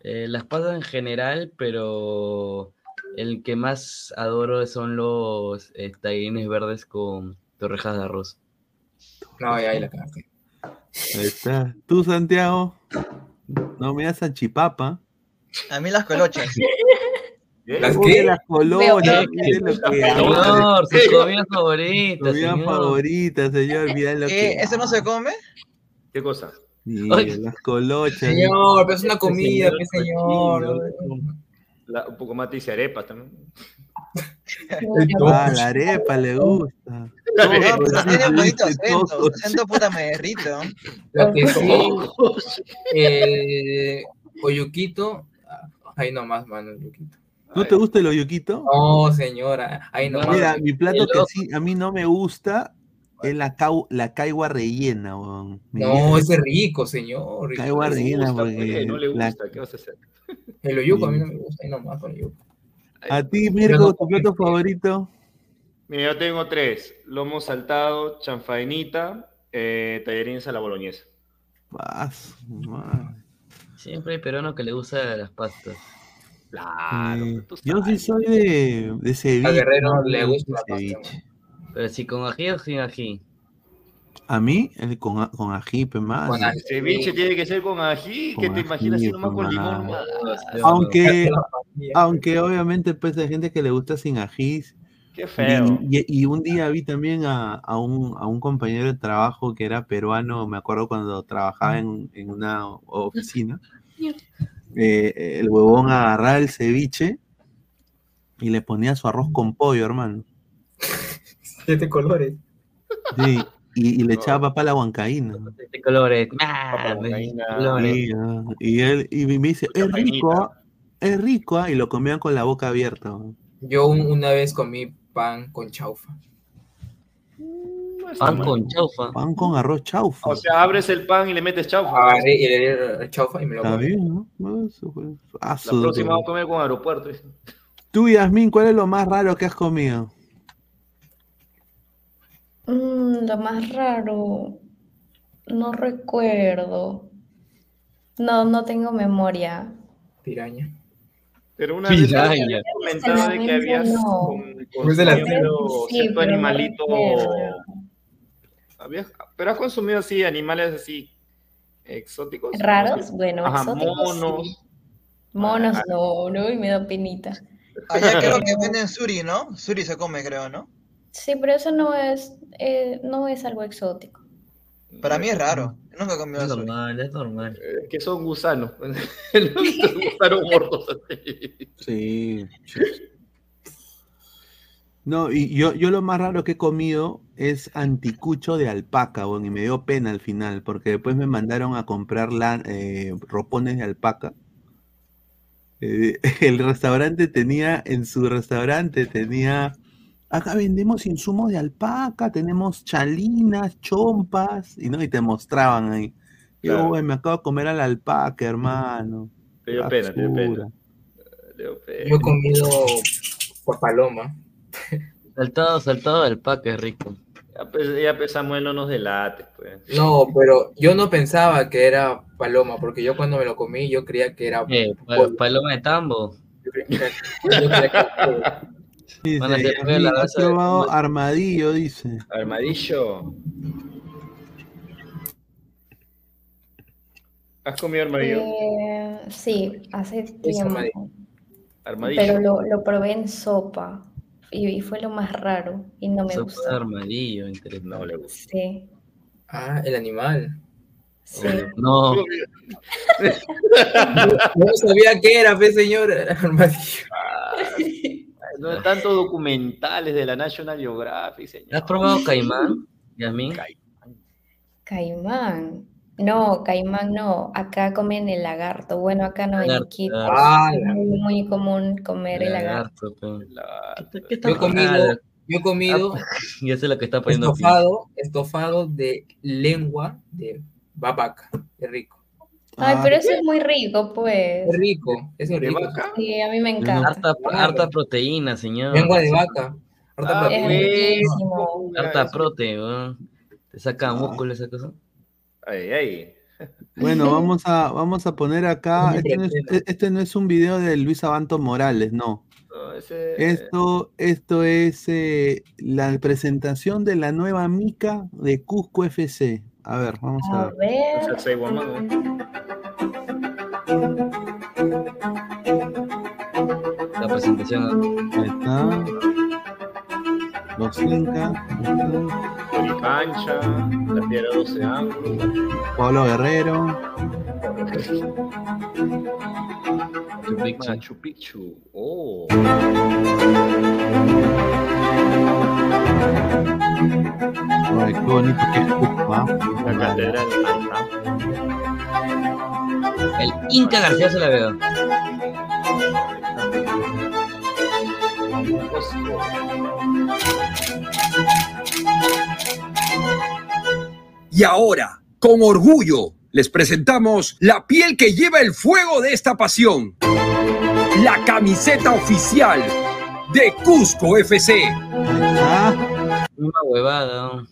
Eh, las pasas en general, pero el que más adoro son los eh, tallarines verdes con torrejas de arroz. No, ya ahí la cagaste. Ahí está. ¿Tú, Santiago? No me das chipapa. A mí las colochas. ¿Las qué? Las colonias, mire lo que Señor, su comida favorita, Comida señor. favorita, señor, mira lo ¿Qué? que ¿Eso no se come? ¿Qué cosa? Mira, las colochas. Señor, pero es una comida, pues, señor. La- un poco más dice arepas también. Ah, la arepa le gusta. No, pero tiene bonito Dice acento. acento puta me derrito. Lo que sí, el oyuquito, ahí nomás, mano, el oyuquito. ¿No te gusta el oyuquito? No, señora. Mira, mi plato que sí a mí no me gusta es la, cau- la caigua rellena, No, ese es rico, señor. Caigua No rellena gusta, porque pues, no le la- gusta, ¿qué vas a hacer? El oyuco a mí no me gusta, ahí nomás con el oyuco. A ti, Mirko, tu plato favorito. Mira, yo tengo tres: lomo saltado, chanfainita, eh, tallarines a la boloñesa. Siempre hay peruano que le gusta las pastas. Claro, Eh, tú yo sí soy de, de ceviche. Guerrero ¿no? le gusta la ceviche. Pero si con ají o sin ají. A mí, el con, a- con ají, pe, más. Con ají. El ceviche tiene que ser con ají, que Con te imaginas ají, así nomás con limón. nomás. Aunque, aunque obviamente pues hay gente que le gusta sin ají. Qué feo. Y, y- y un día vi también a, a un, a un compañero de trabajo que era peruano, me acuerdo cuando trabajaba en, en una oficina. Eh, el huevón agarraba el ceviche y le ponía su arroz con pollo, hermano. Siete colores. Sí, y, y le echaba papa a la huancaína. De colores. Ah, colores. Sí, ah, y él y me dice, es rico, ah, es rico, ah", y lo comían con la boca abierta. ¿no? Yo un- una vez comí pan con chaufa. Pan con chaufa. Pan con arroz chaufa. O sea, abres el pan y le metes chaufa. Agarré y le el chaufa y me lo Está bien, ¿no? No, eso fue- ah, La próxima vamos a comer con aeropuerto. Tú, Yasmín, ¿cuál es lo más raro que has comido? Mm, lo más raro, no recuerdo. No, no tengo memoria. Piraña. Pero una vez Piraña. me habías comentado de que habías No. con- Pues de la consumido Sí, cierto no animalito. Habías- pero has consumido así animales así exóticos. ¿Raros? Bueno, Ajá, exóticos, monos. sí. Monos Ah. no, no, y me da penita. Allá creo que venden suri, ¿no? Suri se come, creo, ¿no? Sí, pero eso no es, eh, no es algo exótico. Para mí es raro. Nunca he comido Es suri. normal, es normal. Eh, que son gusanos. gusanos muertos. así. Sí. No, y yo, yo lo más raro que he comido es anticucho de alpaca, bueno, y me dio pena al final, porque después me mandaron a comprar la, eh, ropones de alpaca. Eh, el restaurante tenía, en su restaurante tenía, acá vendemos insumos de alpaca, tenemos chalinas, chompas, y no, y te mostraban ahí. Yo, Claro. "Güey, me acabo de comer a la alpaca, hermano. Te dio pena, te dio pena. Pena. Yo he comido por paloma. Saltado, saltado del pack es rico. Ya, pues, pues, Samuel no nos delates, pues. No, pero yo no pensaba que era paloma, porque yo cuando me lo comí yo creía que era Eh, pollo. paloma de tambo. Yo creía- yo creía que era pollo. Dice, Van a hacer "Yasmín, la ¿has raza de- probado armadillo? Dice. Armadillo. ¿Has comido armadillo? Eh, sí, hace tiempo. armadillo. Armadillo. Pero lo, lo probé en sopa y, y fue lo más raro y no me gustó. armadillo, interesante. No le gusta. Sí, Ah, el animal. sí. No, No sabía qué era, fe señor. Armadillo. No es tanto documentales de la National Geographic, señor. ¿has probado caimán, Yasmín? Caimán. No, caimán no. Acá comen el lagarto. Bueno, acá no en Lagarto, Quito. ah, Es muy, muy común comer el lagarto. Lagarto, pe. Yo he comido, yo he comido Y eso es lo que está poniendo estofado, estofado de lengua de vaca. Es rico. Ay, Ah, pero eso es muy rico, pues. Es rico, es ¿De rico. vaca? Sí, a mí me encanta. Harta, harta proteína, señor. Lengua de vaca. Harta Ah, proteína. Es. Harta prote, weón. Te saca músculo esa cosa. Ay, ay. Bueno, vamos a, vamos a poner acá. Este no, es, pretendo. este no es un video de Luis Abanto Morales, no. No, ese- Esto, esto es eh, la presentación de la nueva mica de Cusco FC. A ver, vamos a A ver. ver. La presentación. Ahí está. Los Incas. Cancha, la piedra 12 ángulos. Pablo Guerrero. Machu Picchu. Oh. Ay, qué bonito que es Cusco. La catedral. El Inca García se la veo. Y ahora, con orgullo, les presentamos la piel que lleva el fuego de esta pasión. La camiseta oficial de Cusco FC. Ah, Una huevada.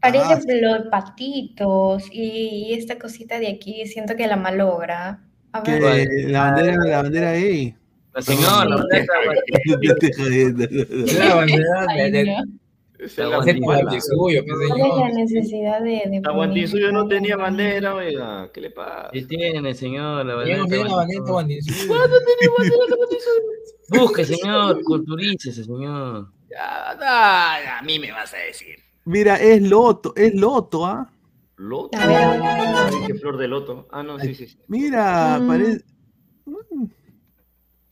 Parece los patitos y, y esta cosita de aquí, siento que la malogra. A ver. la bandera, la bandera gay. La señora, la bandera. La bandera de, no. Esa es la de guantiguala. Guantisuyo, pe, ¿Cuál es señor. la necesidad de, de La Guantisuyo no tenía bandera, oiga. ¿Qué le pasa? Sí tiene, señor, la Yo no bandera. tengo la bandera de Guantisuyo. Busque, señor, culturícese, señor. Ya, ya, a mí me vas a decir. Mira, es Loto, es Loto, ¿ah? ¿Loto? Qué flor de loto. Ah, no, sí, sí. sí. Mira, Mm. parece.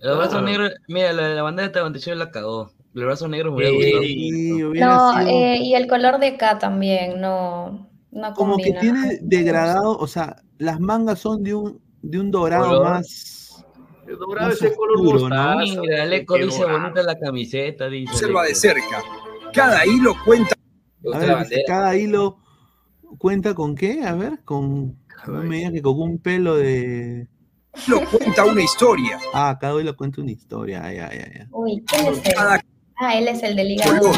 El brazo Ah. negro, mira, la, la bandera de Guantisuyo la cagó. El brazo negro me hubiera Sí. gustado. No, sido eh, y el color de acá también, no, no como que tiene degradado, o sea, las mangas son de un, de un dorado Color. más. El dorado Más ese color oscuro, ¿no? Mira, Aleco qué dice bonita la camiseta, dice. Observa de cerca. Cada hilo cuenta. A ver, dice, cada hilo cuenta con qué, a ver, con. No me digas que con un pelo de. Lo cuenta una historia. Ah, cada hilo cuenta una historia. Ay, ay, ay. Uy, ¿quién es él? Cada Ah, él es el del hígado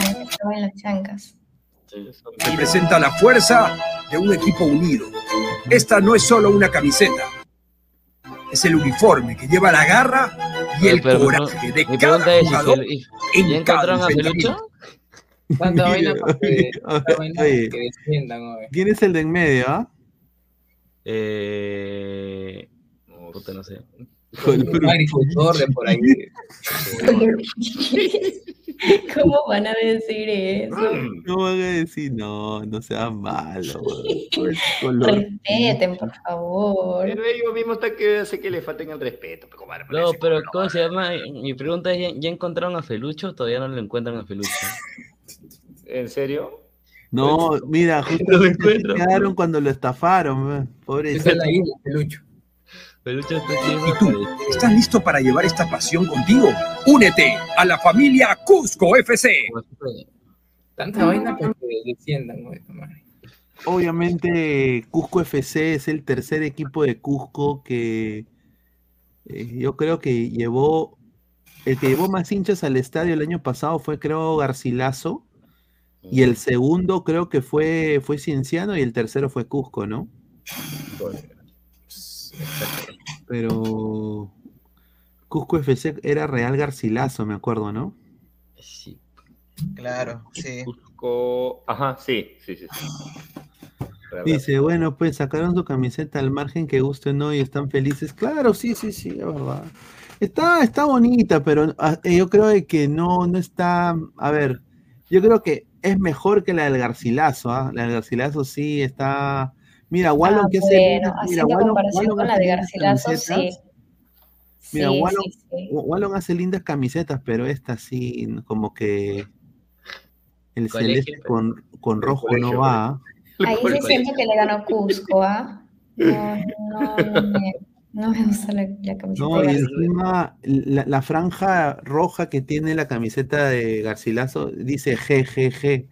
en las chancas. representa la fuerza de un equipo unido. Esta no es solo una camiseta. Es el uniforme que lleva la garra y el Pero coraje de Mi cada pregunta es, ¿y jugador y- en ¿ya cada encontraron a enfrentamiento. Felucho? Tanta vaina para que, Oye, tanta vaina oye. que defiendan, oye. ¿Quién es el de en medio, ah? Eh... Puta, no sé. Un agricultor de por ahí. ¿Cómo van a decir eso? No van a decir, no, no seas malo. weón. Es color. Respeten, por favor. Pero ellos mismos están que hace que le falten el respeto. pe, compadre, No, pero ¿cómo se llama? Mi pregunta es, ¿ya, encontraron a Felucho o todavía no lo encuentran a Felucho? ¿En serio? No, mira, justo lo se encuentro. quedaron cuando lo estafaron, weón. pobrecito. Felucho está ¿Y tú? ¿Estás listo para llevar esta pasión contigo? Únete a la familia Cusco FC. Tanta vaina para que desciendan, güey. Obviamente, Cusco FC es el tercer equipo de Cusco que eh, yo creo que llevó, el que llevó más hinchas al estadio el año pasado fue, creo, Garcilaso. Y el segundo creo que fue, fue Cienciano y el tercero fue Cusco, ¿no? Pero Cusco FC era Real Garcilaso, me acuerdo, ¿no? Sí. Claro, sí. Cusco- Ajá, sí, sí, sí. sí. Dice, bueno, pues sacaron su camiseta al margen que guste o no y están felices. Claro, sí, sí, sí, es verdad. Está, está bonita, pero ah, eh, yo creo que no, no está. A ver, yo creo que es mejor que la del Garcilaso, ¿ah? La del Garcilaso sí está. Mira, Wallon Ah, que hace. bueno, lindas- haciendo Wallon- comparación Wallon con la hace de Garcilaso, camisetas. sí. Mira, Sí, Wallon, sí, sí. Wallon hace lindas camisetas, pero esta sí, como que el Colegio, celeste con, con rojo colegio, no va. ¿ah? Ahí sí siento que le ganó Cusco, ¿ah? No, no, no me, no me gusta la, la camiseta No, de y encima la, la franja roja que tiene la camiseta de Garcilaso dice GGG.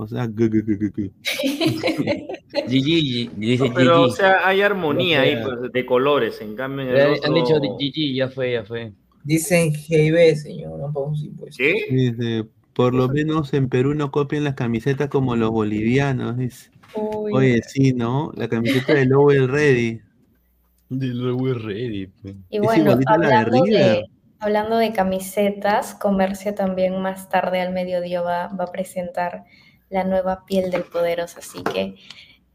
O sea, g- g- g- g- g. GG, dice No, pero, o sea, hay armonía ahí pues, de colores. En cambio, en el Ya Han dicho GG, ya fue, ya fue. Dicen GB, señor, no pagamos impuestos. ¿Sí? Dice, por lo menos en Perú no copian las camisetas como los bolivianos. Dice. Uy. Oye, sí, ¿no? La camiseta de Lobo el Ready. De Lobo Ready. pues. Y bueno, de hablando de, hablando de camisetas, Comercio también más tarde al mediodía va, va a presentar la nueva piel del poderoso, así que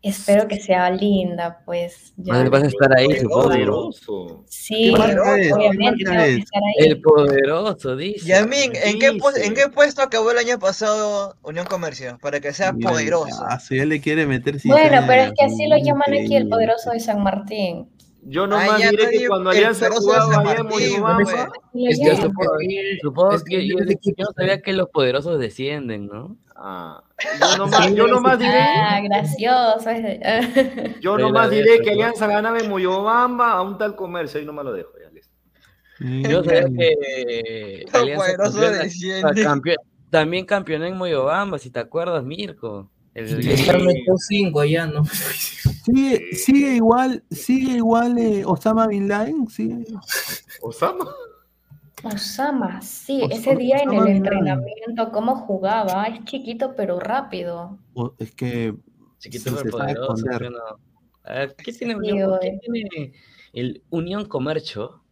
espero que sea linda, pues. ya- Madre, vas a estar ahí, supongo. Poderoso. Sí. El poderoso, dice. Yamin, ¿en qué. ¿en qué puesto acabó el año pasado Unión Comercio? Para que sea poderoso. ya, si ya le quiere meter Bueno, pero es que así lo llaman aquí el poderoso de San Martín. Yo Ah, nomás ya, diré no, que yo- cuando Alianza jugaba allá Es que Supongo Es que que yo, yo sabía que los poderosos descienden, ¿no? ah, yo nomás, yo nomás diré, Ah, gracioso. yo Pero nomás diré que Alianza ganaba en Moyobamba a un tal comercio y no me lo dejo. Ya, listo. Yo sabía que Los poderosos descienden. campeón- también campeonó en Moyobamba, si te acuerdas, Mirko. El, Ya metió cinco allá, ¿no? Sigue, sigue igual, sigue igual eh, Osama Bin Laden, sigue. ¿Osama? Osama, sí, Os- ese día en Osama el Bin Laden. entrenamiento, cómo jugaba, es chiquito pero rápido. O- es que chiquito sí, pero poderoso. esconder. ¿sí o no? A ver, ¿qué tiene, Unión, ¿qué tiene el Unión Comercio?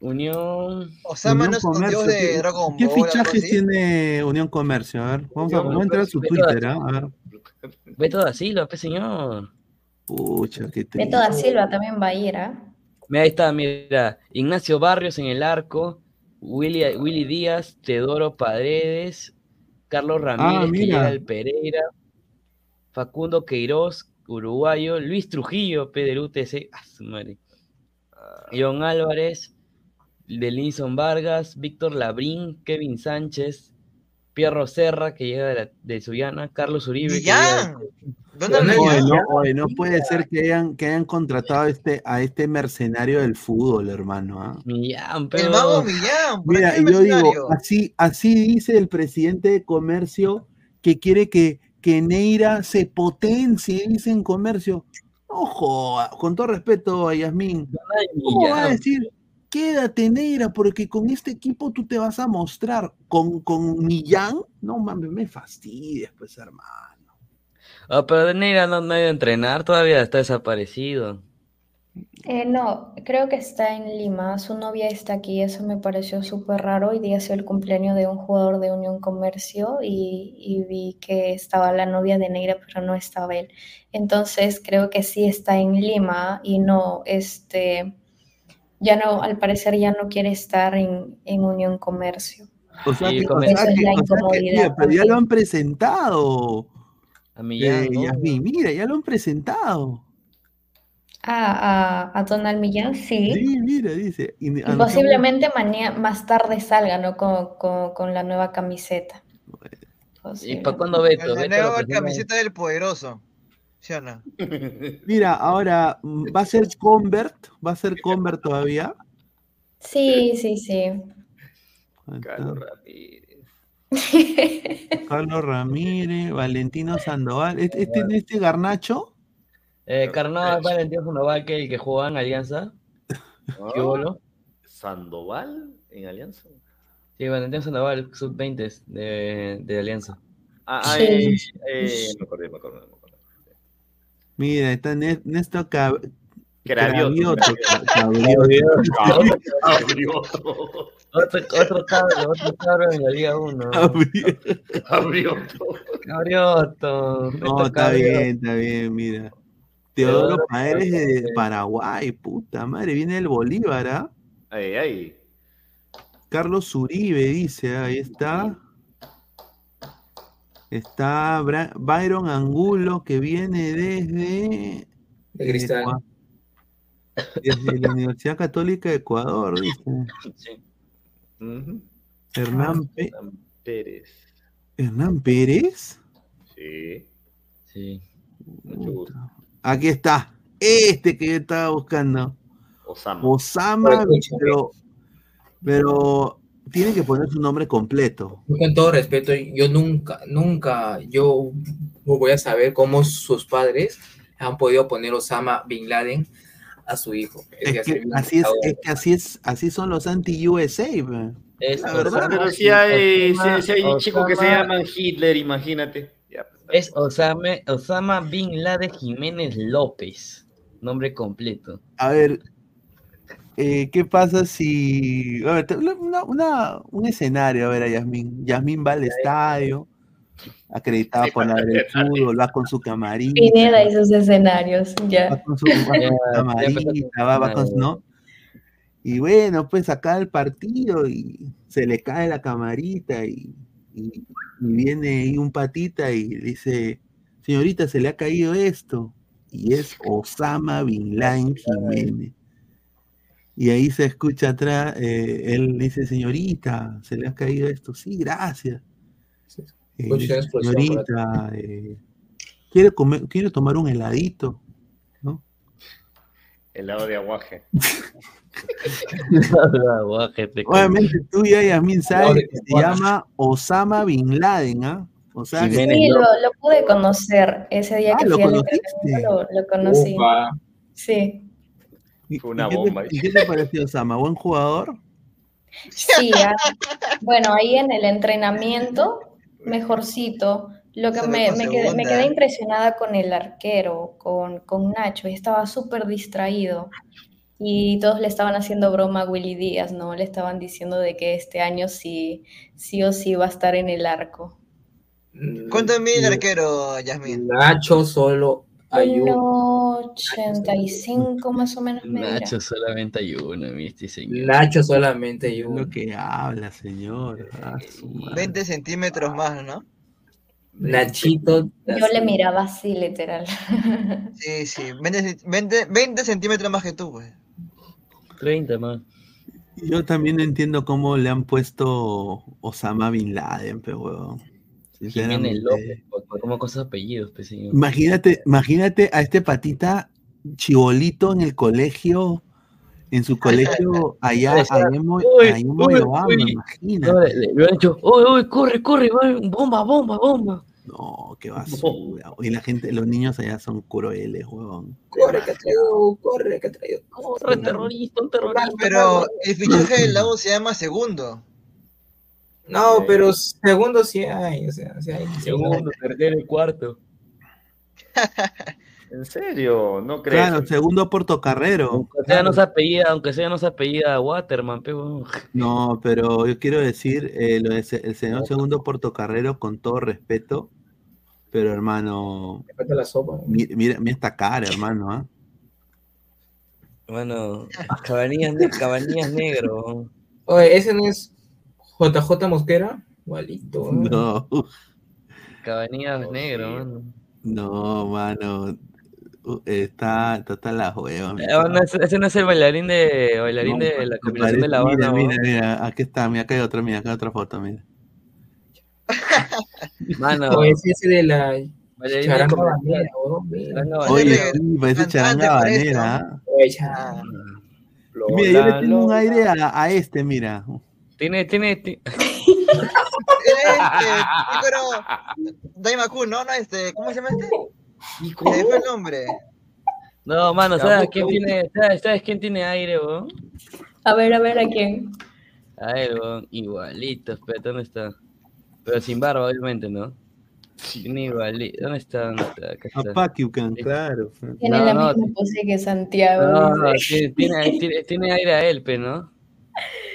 Unión. Osama Unión no es dios Comercio, de ¿qué- Dragon ¿Qué Ball, algo fichajes así. tiene Unión Comercio? A ver, vamos a, vamos a entrar a su Twitter, ¿ah? A ver. Beto da Silva, pe señor. Pucha, qué triste. Beto da Silva también va a ir, ¿ah? Mira, ahí está, mira. Ignacio Barrios en el arco, Willy, Willy Díaz, Teodoro Paredes, Carlos Ramírez, que mira. llega el Pereira, Facundo Queiroz, uruguayo, Luis Trujillo, P del UTC, ah, su madre. John Álvarez, Delinson Vargas, Víctor Labrín, Kevin Sánchez, Pierro Serra, que llega de, la, de Sullana, Carlos Uribe, de- ¿Dónde Oye, no, oye, no puede ser que hayan, que hayan contratado a este, a este mercenario del fútbol, hermano. ¿ah? Millán, El pero- mago Millán. ¿por Mira, yo digo, así, así dice el presidente de comercio que quiere que, que Neira se potencie, dice en comercio. Ojo, con todo respeto a Yasmín, ¿cómo va a decir? Quédate, Neira, porque con este equipo tú te vas a mostrar. ¿Con, con Millán? No mames, me fastidias, pues, hermano. Ah, pero de Neira no, no ha ido a entrenar, todavía está desaparecido. Eh, no, creo que está en Lima, su novia está aquí, eso me pareció súper raro. Hoy día ha sido el cumpleaños de un jugador de Unión Comercio y, y vi que estaba la novia de Neira, pero no estaba él. Entonces creo que sí está en Lima y no, este, ya no, al parecer ya no quiere estar en, en Unión Comercio. O sea, que, o sea que- la o sea que, incomodidad mira, pero ya también. lo han presentado. A Millán, Eh, ¿no? Yasmín, mira, ya lo han presentado. Ah, a, a Donald Millán, sí. Sí, mira, dice. Y, posiblemente maña- más tarde salga, ¿no? Con, con- con la nueva camiseta. ¿Y para cuándo Beto? La Beto nueva camiseta del poderoso. ¿Sí o no? Mira, ahora mm, va a ser Convert, va a ser Convert todavía. Sí, sí, sí. Carlos Ramírez. Carlos Ramírez, Valentino Sandoval. Este, este, este Garnacho. Eh, Carnal Valentín Sandoval, que el que jugaba en Alianza. ¿Qué bolo? ¿Sandoval en Alianza? Sí, Valentín Sandoval, sub-20 de, de Alianza. Ah, ah, Sí. eh, eh, me acordé, me acordé, me acordé. Mira, está Néstor Cab- Cravioto. Cravioto. Otro, otro cabro, otro cabro en la Liga 1. Cabrioto. Cabrioto. No, está bien, está bien, mira. Teodoro Paredes de Paraguay, puta madre, viene el Bolívar, ¿ah? Ay, ay. Carlos Uribe dice, ah, ahí está. Está Bra- Byron Angulo, que viene desde, De Cristal. Desde la Universidad Católica de Ecuador, dice. Ujú. Hernán, Pe- Pérez. Hernán Pérez. Sí. Sí. Mucho gusto. Aquí está. Este que yo estaba buscando. Osama. Osama, Pero pero, pero tiene que poner su nombre completo. Con todo respeto, yo nunca, nunca, yo voy a saber cómo sus padres han podido poner Osama Bin Laden a su hijo. Es que así es, es que así es, así son los anti-USA. La verdad. Pero si hay, si, Osama- si hay chicos que se llaman Hitler, imagínate. Pues, Es Osama, Osama Bin Laden Jiménez López. Nombre completo. A ver, eh, ¿qué pasa si... A ver, te- una- una- un escenario, a ver, a Yasmín. Yasmín va al estadio, acreditada por la del fútbol, va con su camarita. Pineda y sus escenarios, ya. va con su, va con su camarita, va, va con su- ¿no? Y bueno, pues acá el partido y se le cae la camarita y, y- y viene ahí un patita y dice, señorita, se le ha caído esto. Y es Osama Bin Laden Jiménez. Y ahí se escucha atrás, eh, él dice, señorita, se le ha caído esto. Sí, gracias. Eh, dice, señorita, eh, ¿quiere, comer, ¿quiere tomar un heladito? ¿No? helado de aguaje. Obviamente tú ya, Yasmin, sabes que se llama Osama Bin Laden, ¿ah? O sea, que- Sí, lo, lo pude conocer ese día Ah, que ¿lo fui al conociste? entrenamiento, lo, lo conocí. Sí, ¿y- Fue una y qué te- bomba. ¿Y qué te pareció Osama? ¿Buen jugador? sí. ah, Bueno, ahí en el entrenamiento, mejorcito. Lo que me, quedé, me segunda, quedé impresionada con el arquero, con, con Nacho, y estaba súper distraído. Y todos le estaban haciendo broma a Willy Díaz, ¿no? Le estaban diciendo de que este año sí, sí o sí va a estar en el arco. ¿Cuánto mide el Mm, arquero, Yasmin? Nacho solo hay uno. 1.85 más o menos. Nacho solamente hay uno, mi este señor. Nacho solamente hay uno. lo que habla, señor. Ah, su madre. 20 centímetros más, ¿no? Nachito. Yo le miraba así, literal. Sí, sí. 20, cent- 20 20 centímetros más que tú, pues. 30 más. Yo también no entiendo cómo le han puesto Osama Bin Laden, pero huevón. Jiménez. López, como cosas apellidos, pues, señor. Imagínate, imagínate a este patita chibolito en el colegio, en su colegio allá, allá en, Mo- "Uy, allá en uy, Moyobamba, uy". imagínate. No, le, han dicho, uy, uy, corre, corre, bomba, bomba, bomba. No, qué basura. Y la gente, los niños allá son crueles, huevón. Corre, que ha traído, corre, que ha traído. Corre, terrorista, un terrorista. Pero el fichaje del lado se llama segundo. No, pero segundo sí hay, o sea, sí hay. Segundo, tercero y cuarto. ¿En serio? ¿No crees? Claro, segundo portocarrero. Aunque sea no se apellida, aunque sea no se apellida Waterman, pero No, pero yo quiero decir, eh, lo de se- el señor segundo portocarrero, con todo respeto, pero hermano, Me falta la sopa. mi- mira, mira esta cara, hermano, ¿ah? bueno, Cabanillas, Cabanillas negro. Oye, ese no es JJ Mosquera, igualito. No, Cabanillas negro, mano. no, mano. Uh, Está, está, está la hueva. mi Eh, no, ese, ese no es el bailarín de bailarín No, de la combinación de la banda. Mira, mira, mira, aquí está, mira, acá hay otra, mira, acá hay otra foto, mira. Mano, O es ese de la charanga combinación. banera, Oye, sí, parece charanga banera. ¿ah? Oye, ya. Mira, yo le tengo un aire a, a este, mira. Tiene, tiene, ti- Este, Daimaku, ¿no? No, este, ¿cómo se llama este? Se me fue el nombre. No, mano, ¿sabes quién tiene, sabes, sabes quién tiene aire, weón? A ver, a ver, ¿a quién? A él, weón, igualito, espérate, ¿dónde está? Pero sin barba, obviamente, ¿no? Tiene igualito, ¿dónde está? ¿Dónde está? Acá A está. Pakiucan, claro. Tiene No, la no, misma pose que Santiago. No, no, tiene, tiene, tiene, tiene aire a él, pe, ¿no?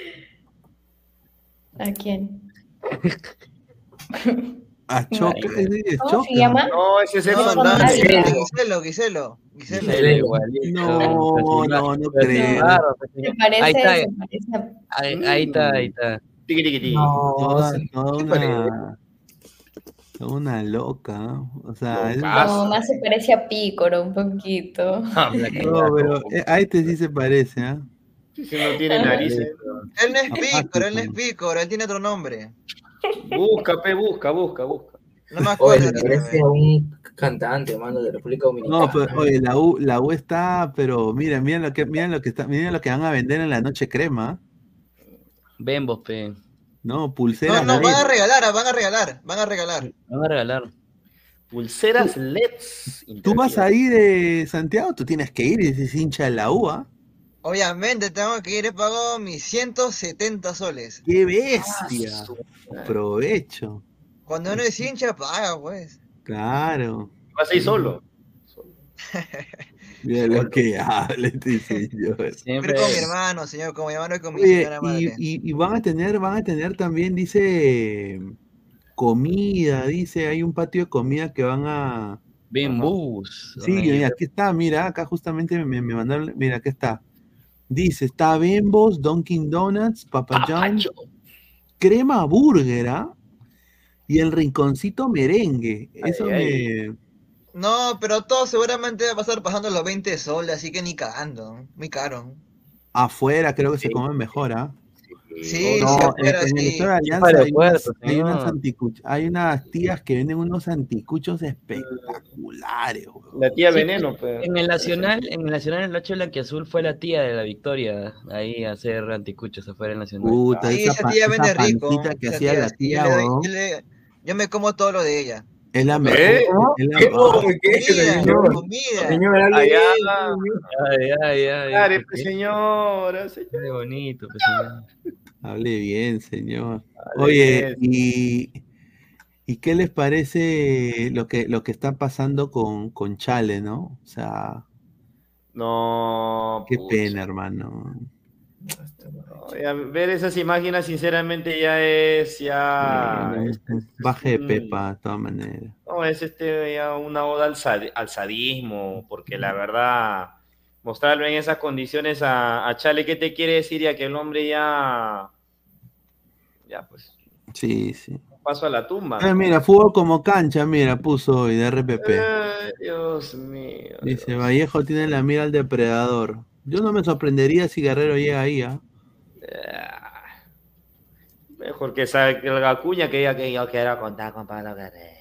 ¿A quién? A es ¿Cómo Choca. se llama? No, ese es no, Dance. Giselo, Giselo, Giselo. No, no, no creo. sin- Se parece, Ahí está, se parece a- ahí, ahí está, tiqui. No, No, una, loca. ¿no? O sea, es- No, más se parece a Pícoro un poquito. Ah, no, pero eh, a este sí se parece, ¿ah? Si no tiene narices. Él no es Pícoro, él no es. Pícoro, él tiene otro nombre. Busca, pe, busca, busca, busca. No me Oye, acuerdo. a un cantante, mano, de República Dominicana. No, pero oye, la U, la U está, pero mira, miren lo que, miren lo que está, miren lo que van a vender en la noche crema. Bembos, pe. No, pulseras. No, no, van a regalar, van a regalar, van a regalar. Van a regalar. Pulseras LEDs. Tú vas a ir, eh, Santiago, tú tienes que ir, es hincha de la U, ¿ah? Obviamente tengo que ir, he pagado mis 170 soles. ¡Qué bestia! Provecho. Cuando uno es hincha, paga, pues. Claro. Vas a ir solo. Mira lo que habla este señor. Pero con mi hermano, señor, con mi hermano y con mi Oye, señora madre. y, y- y van a tener, van a tener también, dice, comida, dice, hay un patio de comida que van a... Bembús. Sí, mira, aquí está, mira, acá justamente me, me mandaron, mira, aquí está. Dice, está Bembos, Dunkin' Donuts, Papa John's, Crema Burger, ¿ah? Y el rinconcito merengue. Eso me... No, pero todo seguramente va a pasar pasando los 20 soles, así que ni cagando. Muy caro. Afuera creo que se come mejor, ¿ah? Sí, no, sí, en, el Alianza hay unas, hay, hay tías que venden unos anticuchos espectaculares. La tía Sí, Veneno, pe. En el Nacional, en el Nacional, el Nacho Blanquiazul fue la tía de la Victoria ahí a hacer anticuchos afuera del Nacional. Puta, esa, tía esa vende rico. que esa hacía la tía, yo, le doy- weón, yo le- yo me como todo lo de ella. es la mejor. ¿Eh? Es la ¿Qué? mejor. ¿Qué? Comida, Señor, comida. señor, hable Allá. bien, Ay, ay, ay. Claro, qué- pe, señora, señora. Qué bonito, pues, señor. Hable bien, señor. Hable Oye, bien. y, ¿y qué les parece lo que, lo que está pasando con, con Chale, no? O sea, No, qué pucha. pena, hermano. No, ver esas imágenes, sinceramente, ya es, ya, es- Baje de pepa, de todas maneras. no, es este, ya una oda al sadismo, porque la verdad, mostrarlo en esas condiciones a, a Chale, ¿qué te quiere decir? Ya que el hombre ya, ya, pues, Sí, sí. paso a la tumba. Ah, mira, fútbol como cancha, mira, puso hoy de RPP. Ay, Dios mío. Dice, Vallejo tiene la mira al depredador. Yo no me sorprendería si Guerrero llega ahí, ¿ah? Ah, Mejor que salga Acuña que diga que yo quiero contar con Pablo Guerrero.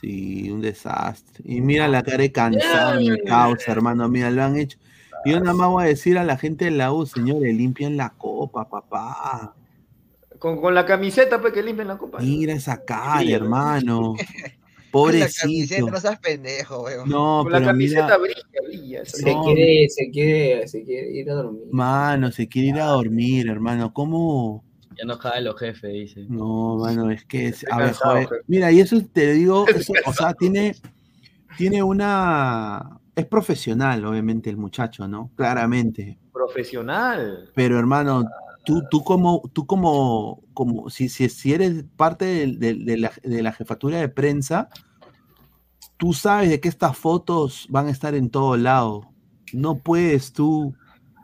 Sí, un desastre. Y mira la cara de cansado, mi causa, hermano. Mira, lo han hecho. Y yo nada más voy a decir a la gente de la U, señores, limpien la copa, papá. Con, con la camiseta, pues que limpien la copa. Mira esa cara, Brilla. hermano. Con la Pobrecito. camiseta, no seas pendejo, weón. No, Con la pero camiseta mira, brilla, brilla. Se No. quiere, se quiere, se quiere ir a dormir. mano, se quiere ir a dormir, hermano. ¿Cómo? Ya no jala los jefes, dice. No, mano, es que es, a ver, cansado, joder, jefe. mira, y eso te digo, eso, o sea, tiene, tiene una, es profesional, obviamente, el muchacho, ¿no? Claramente. Profesional. Pero hermano, tú, tú como, tú como, como, si, si, si eres parte de, la, de la jefatura de prensa, tú sabes de que estas fotos van a estar en todo lado. No puedes tú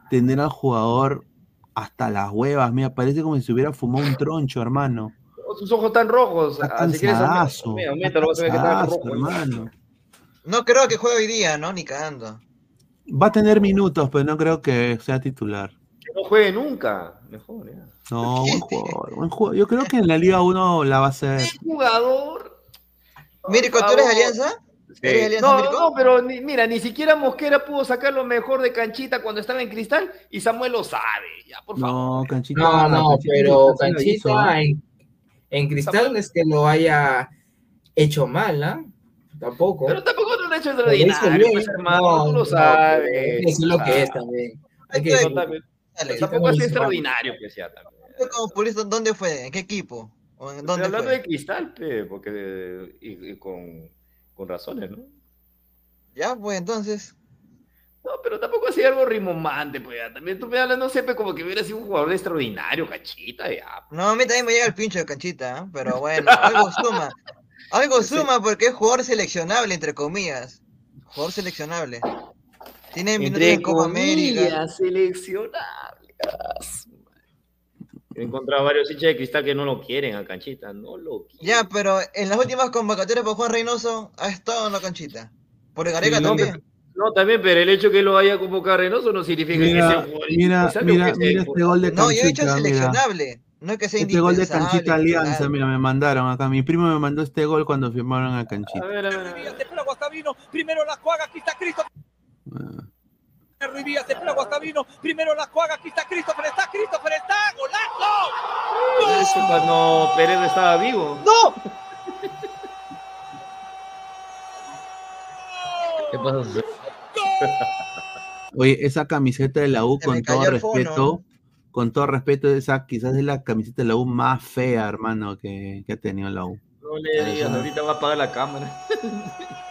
tener al jugador hasta las huevas, mira, parece como si se hubiera fumado un troncho, hermano. Sus ojos están rojos. Está Así que hermano. No creo que juegue hoy día, ¿no? Ni cagando. Va a tener minutos, pero no creo que sea titular. No juegue nunca. Mejor, ya. No, buen jugador, buen jugador. Yo creo que en la Liga 1 la va a hacer. Jugador. Mirko, ¿tú eres Alianza? ¿Eres Alianza, No, Mirko? no, pero ni- mira, ni siquiera Mosquera pudo sacar lo mejor de Canchita cuando estaba en Cristal y Samuel lo sabe. Ya, por favor. No, Canchita. No, no, Canchita pero Canchita en, en Cristal no es que lo haya hecho mal, ¿ah? Tampoco. Pero tampoco no lo ha hecho extraordinario, pues, hermano, No, tú lo sabes. Eso es lo que es Ah. también. Hay que también- Dale, Tampoco ha sido extraordinario, pues ya también. ¿Tú como futbolista, ¿Dónde fue? ¿En qué equipo? ¿O en Estoy dónde hablando fue? de Cristal, pe, porque y, y con, con razones, ¿no? Ya, pues entonces. No, pero tampoco ha sido algo rimomante, pues ya. También tú me hablas, no sé, pe, como que hubiera sido un jugador extraordinario, cachita, ya. No, a mí también me llega el pincho de canchita, ¿eh? pero bueno, algo suma. Algo suma porque es jugador seleccionable, entre comillas. Jugador seleccionable. Tiene minutos Entre en Copa América. comillas, seleccionable. He encontrado varios hinchas de cristal que no lo quieren a Canchita, no lo quieren. Ya, pero en las últimas convocatorias por Juan Reynoso ha estado en la canchita. Por el Gareca Sí, no, también. pero- no, también, pero el hecho que lo haya convocado Reynoso no significa que sea Mira, mira, mira, que mira este gol de No, yo he dicho Canchita, mira. seleccionable. No es que sea Este gol de. Canchita Alianza, mira, me mandaron acá. Mi primo me mandó este gol cuando firmaron a Canchita. A ver, a ver, a ver. Primero la cuaga, aquí está Cristo. Ruiz Díaz, se espera Guastavino, primero la cuaga, aquí está Christopher, está Christopher, está, golazo. Eso cuando Pérez estaba vivo. ¡No! ¿Qué pasa? Oye, esa camiseta de la U, Se con todo respeto, con todo respeto, esa quizás es la camiseta de la U más fea, hermano, que, que ha tenido la U. No le digas, ahorita va a apagar la cámara.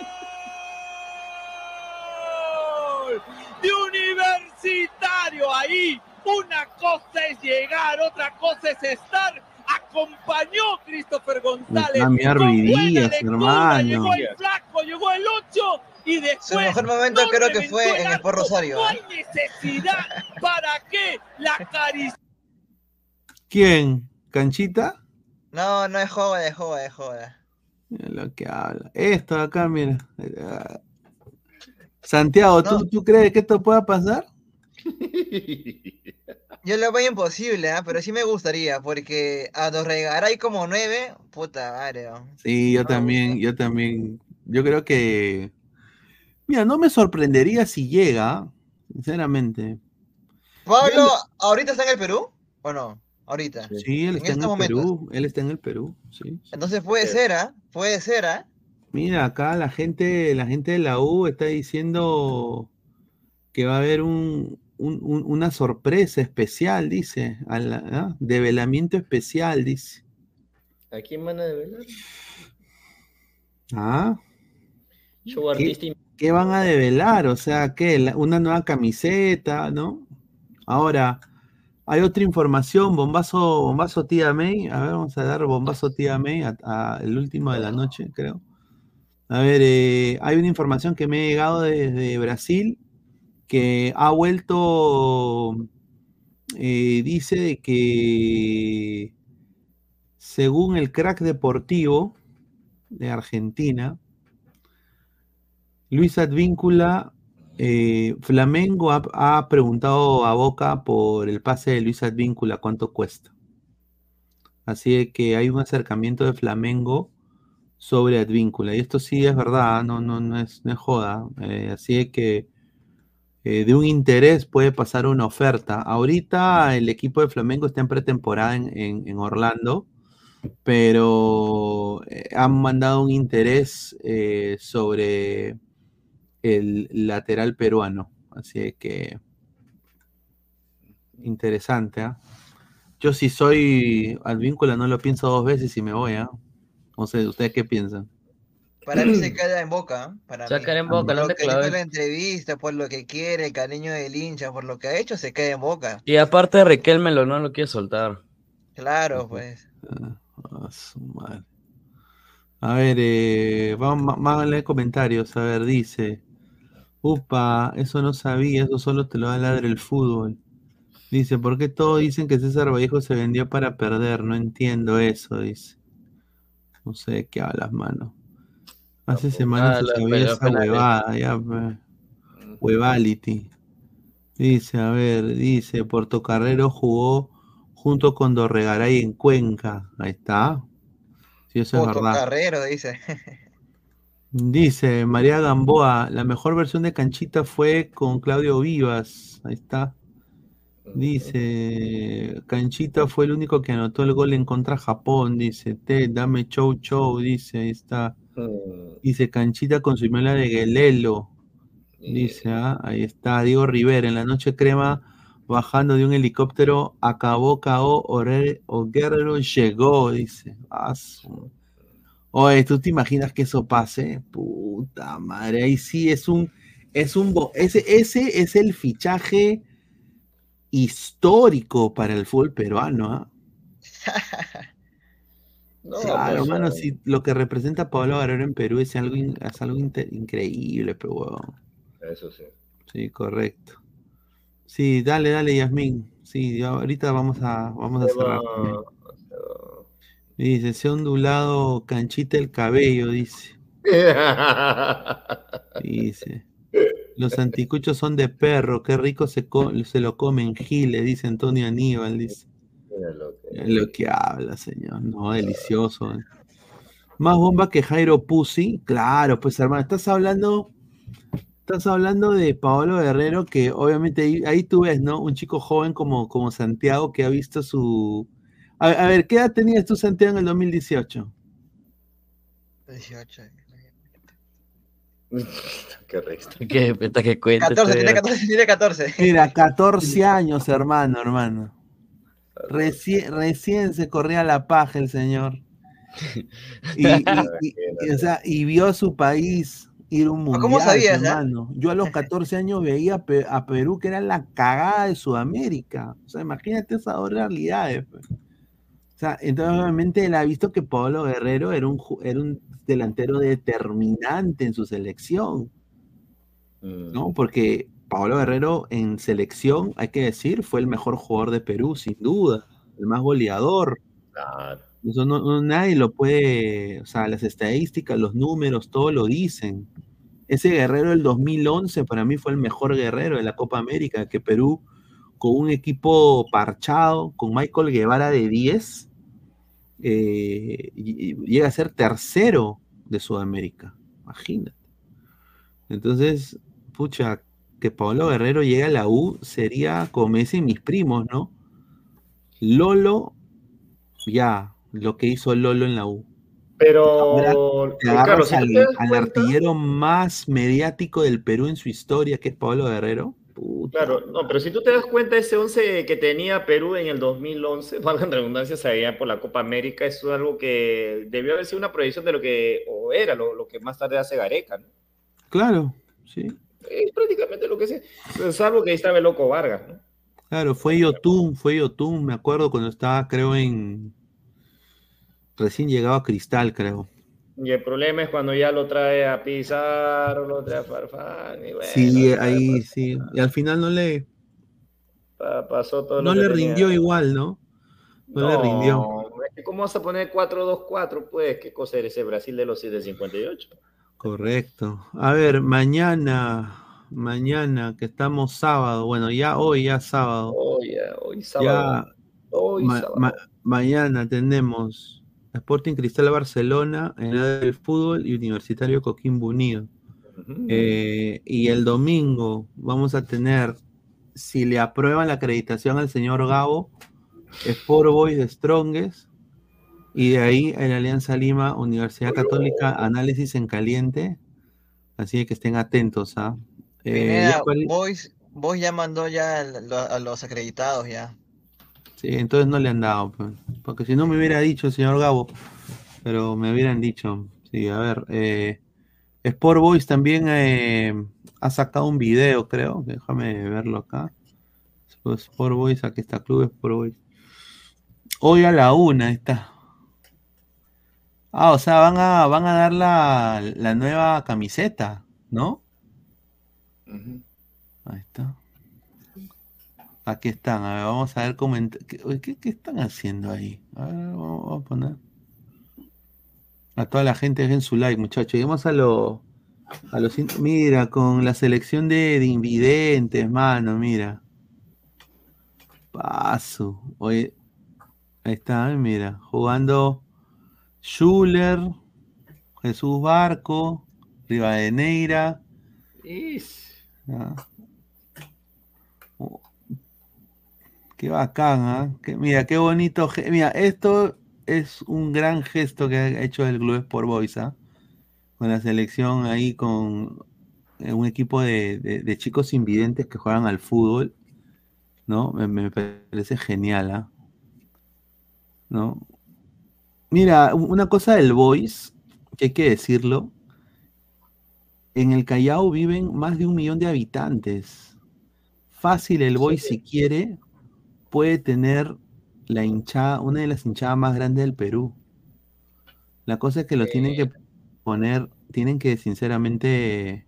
Gol de Ahí. Una cosa es llegar, otra cosa es estar. Acompañó Christopher González. Con buena lectura, hermano. Llegó el flaco, llegó el 8 y después. Su mejor momento no creo que fue en el. Sport Rosario, No ¿eh? hay necesidad para que la caricia. ¿Quién? ¿Canchita? No, no es joda, es joda, es joda. Mira lo que habla. Esto acá, mira. Santiago, ¿tú, ¿tú crees que esto pueda pasar? Yo lo veo imposible, ¿ah? pero sí me gustaría, porque a Dorregaray como nueve, puta madre. ¿no? Sí, yo también, yo también. Yo creo que. Mira, no me sorprendería si llega, sinceramente. Pablo, ¿ahorita está en el Perú? ¿O no? Ahorita. Sí, él está en estos el. Perú. Él está en el Perú, sí. Entonces puede ser, ¿ah? Puede ser, ¿ah? Mira, acá la gente, la gente de la U está diciendo que va a haber un, un- un- una sorpresa especial, dice. a la- ¿ah? Develamiento especial, dice. ¿A quién van a develar? Ah, Show ¿qué, van a develar? O sea, ¿qué? La- Una nueva camiseta, ¿no? Ahora, hay otra información, bombazo, bombazo tía May. A ver, vamos a dar bombazo tía May a- a el último de la noche, creo. A ver, eh, hay una información que me ha llegado desde Brasil que ha vuelto, eh, dice que según el crack deportivo de Argentina, Luis Advíncula, eh, Flamengo ha, preguntado a Boca por el pase de Luis Advíncula, cuánto cuesta. Así que hay un acercamiento de Flamengo sobre Advíncula. Y esto sí es verdad, no, no, no, es, no es joda. Eh, así que eh, de un interés puede pasar una oferta. Ahorita el equipo de Flamengo está en pretemporada en, en- Orlando, pero eh, han mandado un interés eh, sobre el lateral peruano. Así que interesante, ¿ah? Yo si soy Advíncula no lo pienso dos veces y me voy, ¿ah? No sé, ¿ustedes qué piensan? Para mí se queda en boca. ¿ah? Para Se va a mí. quedar en Boca, Por lo que la entrevista, por lo que quiere, el cariño del hincha, por lo que ha hecho, se queda en boca. Y aparte Riquelme lo no lo quiere soltar. Claro, pues. Ah, su madre. A ver, eh, vamos más a leer comentarios. A ver, dice. Upa, eso no sabía, eso solo te lo va a ladrar el fútbol. Dice, ¿por qué todos dicen que César Vallejo se vendió para perder? No entiendo eso, dice. No sé de qué hablas, mano. Hace semanas se la sabía esa penales. huevada, ya. Huevality. Dice, a ver, dice, Portocarrero jugó junto con Dorregaray en Cuenca. Ahí está. Sí, eso es verdad. Carrero, dice. Dice María Gamboa, la mejor versión de Canchita fue con Claudio Vivas. Ahí está. Dice, Canchita fue el único que anotó el gol en contra Japón. Dice, te, dame show show. Dice, ahí está. Dice, Canchita consumió la de Guelelo. Dice, ah, ahí está. Diego Rivera, en la noche crema, bajando de un helicóptero, acabó KO, Guerrero llegó. Dice, ah, su- Oye, ¿tú te imaginas que eso pase? Puta madre, ahí sí es un, es un, ese, ese es el fichaje histórico para el fútbol peruano, ¿ah? claro, pues, hermano, eh. sí, lo que representa Pablo Guerrero en Perú es algo, in- es algo increíble, pero huevón. Eso sí. Sí, correcto. Sí, dale, dale, Yasmín. Sí, ahorita vamos a, vamos a cerrar. va- Dice, se ha ondulado canchita el cabello, dice. Dice. Los anticuchos son de perro, qué rico se, co- se lo comen Gile, dice Antonio Aníbal, dice. Lo que- Es lo que habla, señor. No, delicioso. eh. Más bomba que Jairo Pussy. Claro, pues hermano, estás hablando. Estás hablando de Paolo Guerrero, que obviamente ahí, ahí tú ves, ¿no? Un chico joven como, como Santiago que ha visto su. A, a ver, ¿qué edad tenías tú, Santiago, en el 2018? 18. Qué resto. ¿Qué? Que cuente, 14, tiene este- 14, tiene 14. Mira, 14 años, hermano, hermano. Recién, recién se corría la paja el señor. Y, y- y- y, o sea, y vio a su país ir un mundial, ¿Cómo sabías, ah? hermano. Yo a los 14 años veía a, Pe- a Perú que era la cagada de Sudamérica. O sea, imagínate esas dos realidades. pues. O sea, entonces obviamente él ha visto que Pablo Guerrero era un, era un delantero determinante en su selección. ¿no? Porque Pablo Guerrero en selección, hay que decir, fue el mejor jugador de Perú, sin duda, el más goleador. Eso no, no- nadie lo puede, o sea, las estadísticas, los números, todo lo dicen. Ese guerrero del 2011 para mí fue el mejor guerrero de la Copa América, que Perú, con un equipo parchado, con Michael Guevara de 10, eh, llega a ser tercero de Sudamérica. Imagínate. Entonces, pucha, que Pablo Guerrero llegue a la U sería como me dicen mis primos, ¿no? Lolo, ya, lo que hizo Lolo en la U. Pero, Carlos, si tú al, artillero más mediático del Perú en su historia, que es Pablo Guerrero. Puta. Claro, no, pero si tú te das cuenta, ese 11 que tenía Perú en el 2011, valga la redundancia, se veía por la Copa América, eso es algo que debió haber sido una proyección de lo que, o era lo, lo que más tarde hace Gareca, ¿no? Claro, sí. Es prácticamente lo que sé, salvo que ahí estaba el Loco Vargas, ¿no? Claro, fue Yotun, fue Yotun, me acuerdo cuando estaba, creo, en. Recién llegaba a Cristal, creo. Y el problema es cuando ya lo trae a Pizarro, lo trae a Farfán, y bueno, Sí, ahí sí. Y al final no le, pa- pasó todo no lo que le tenía. rindió igual, ¿no? No, le rindió. ¿Cómo vas a poner 4-2-4? Pues, ¿qué cosa era ese Brasil de los del 58? Correcto. A ver, mañana, mañana que estamos sábado, bueno, ya hoy, ya sábado. Hoy, ya, hoy sábado. Ya, Hoy ma- sábado. ma- mañana tenemos Sporting Cristal Barcelona en el del fútbol y Universitario Coquimbo Unido. Eh, y el domingo vamos a tener, si le aprueban la acreditación al señor Gabo, Sport Boys de Strongest, y de ahí en Alianza Lima, Universidad Católica, análisis en caliente. Así que estén atentos, ¿ah? Eh, Pineda, ya para- Boys, Boys ya mandó ya a lo- a los acreditados ya. Sí, entonces no le han dado, porque si no me hubiera dicho el señor Gabo, pero me hubieran dicho, sí, a ver, eh, Sport Boys también eh, ha sacado un video, creo, déjame verlo acá. Sport Boys, aquí está, Club Sport Boys. Hoy a la una está. Ah, o sea, van a, van a dar la, la nueva camiseta, ¿no? Ahí está. Aquí están, a ver, vamos a ver cómo... ¿Qué, están haciendo ahí? A ver, vamos, a poner... A toda la gente dejen su like, muchachos. Lleguemos a lo... A los, mira, con la selección de, de invidentes, mano, mira. Paso. Oye, ahí está, mira. Jugando Schuller, Jesús Barco, Rivadeneira. Ah. Oh. Qué bacán, ¿ah? Qué- mira, qué bonito. Mira, esto es un gran gesto que ha hecho el Club Sport Boys, ¿ah? Con la selección ahí, con eh, un equipo de, chicos invidentes que juegan al fútbol, ¿no? Me, parece genial, ¿ah? ¿No? Mira, una cosa del Boys, que hay que decirlo, en el Callao viven más de un millón de habitantes. Fácil el Boys, si quiere, puede tener la hinchada, una de las hinchadas más grandes del Perú. La cosa es que lo tienen que poner, tienen que sinceramente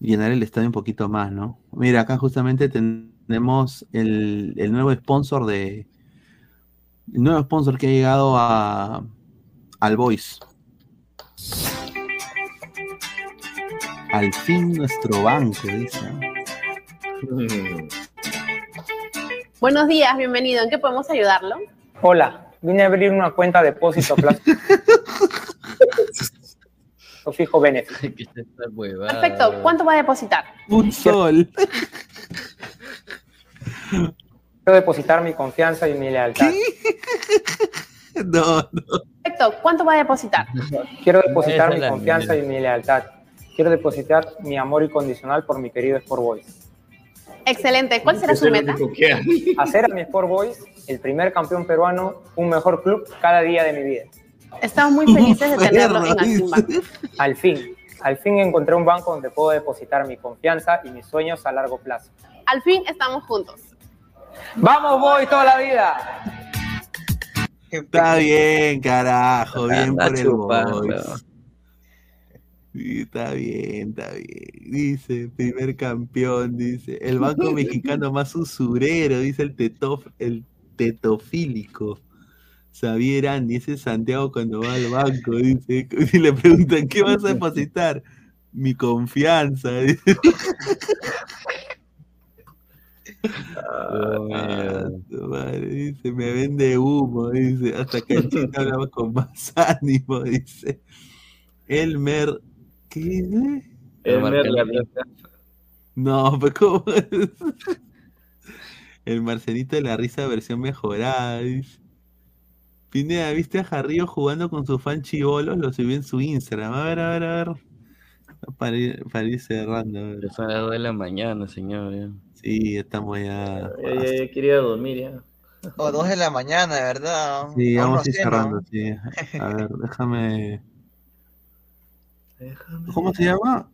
llenar el estadio un poquito más, ¿no? Mira, acá justamente ten- tenemos el, el nuevo sponsor de. El nuevo sponsor que ha llegado a, al Voice. Al fin nuestro banco, dice. Buenos días, bienvenido. ¿En qué podemos ayudarlo? Hola, vine a abrir una cuenta de depósito a plazo fijo Benefit. Perfecto. ¿Cuánto va a depositar? Un sol. Quiero depositar mi confianza y mi lealtad. No, no. Perfecto. ¿Cuánto va a depositar? Quiero depositar Esa mi confianza y mi lealtad. Quiero depositar mi amor incondicional por mi querido Sport Boys. Excelente. ¿Cuál será su meta? Hacer a mi Sport Boys el primer campeón peruano, un mejor club cada día de mi vida. Estamos muy felices de tenerlo en Bank. Al fin, al fin encontré un banco donde puedo depositar mi confianza y mis sueños a largo plazo. Al fin estamos juntos. ¡Vamos, Boys, toda la vida! Está bien, carajo, bien Anda por el chupando. Boys. Sí, está bien, está bien. Dice, primer campeón, dice. El banco mexicano más usurero, dice el, tetof, el tetofílico. Xavier Andy, ese es Santiago cuando va al banco, dice. Y le preguntan, ¿qué vas a depositar? Mi confianza. dice. Ah, madre, dice, me vende humo, dice, hasta que en China hablaba con más ánimo, dice. Elmer, ¿qué dice? Elmer la No, pero ¿cómo es? El Marcelito de la risa versión mejorada, dice. Pineda, ¿viste a Jarrillo jugando con su fan chivolos? Lo subió en su Instagram. A ver, a ver, a ver. Para ir, para ir cerrando. a ver. Son las 2 de la mañana, señor. ya. Sí, estamos ya. Ya, ya, ya quería dormir ya. O dos de la mañana, de verdad. Sí, vamos no a ir cerrando, sí. A ver, déjame. ¿Cómo se llama?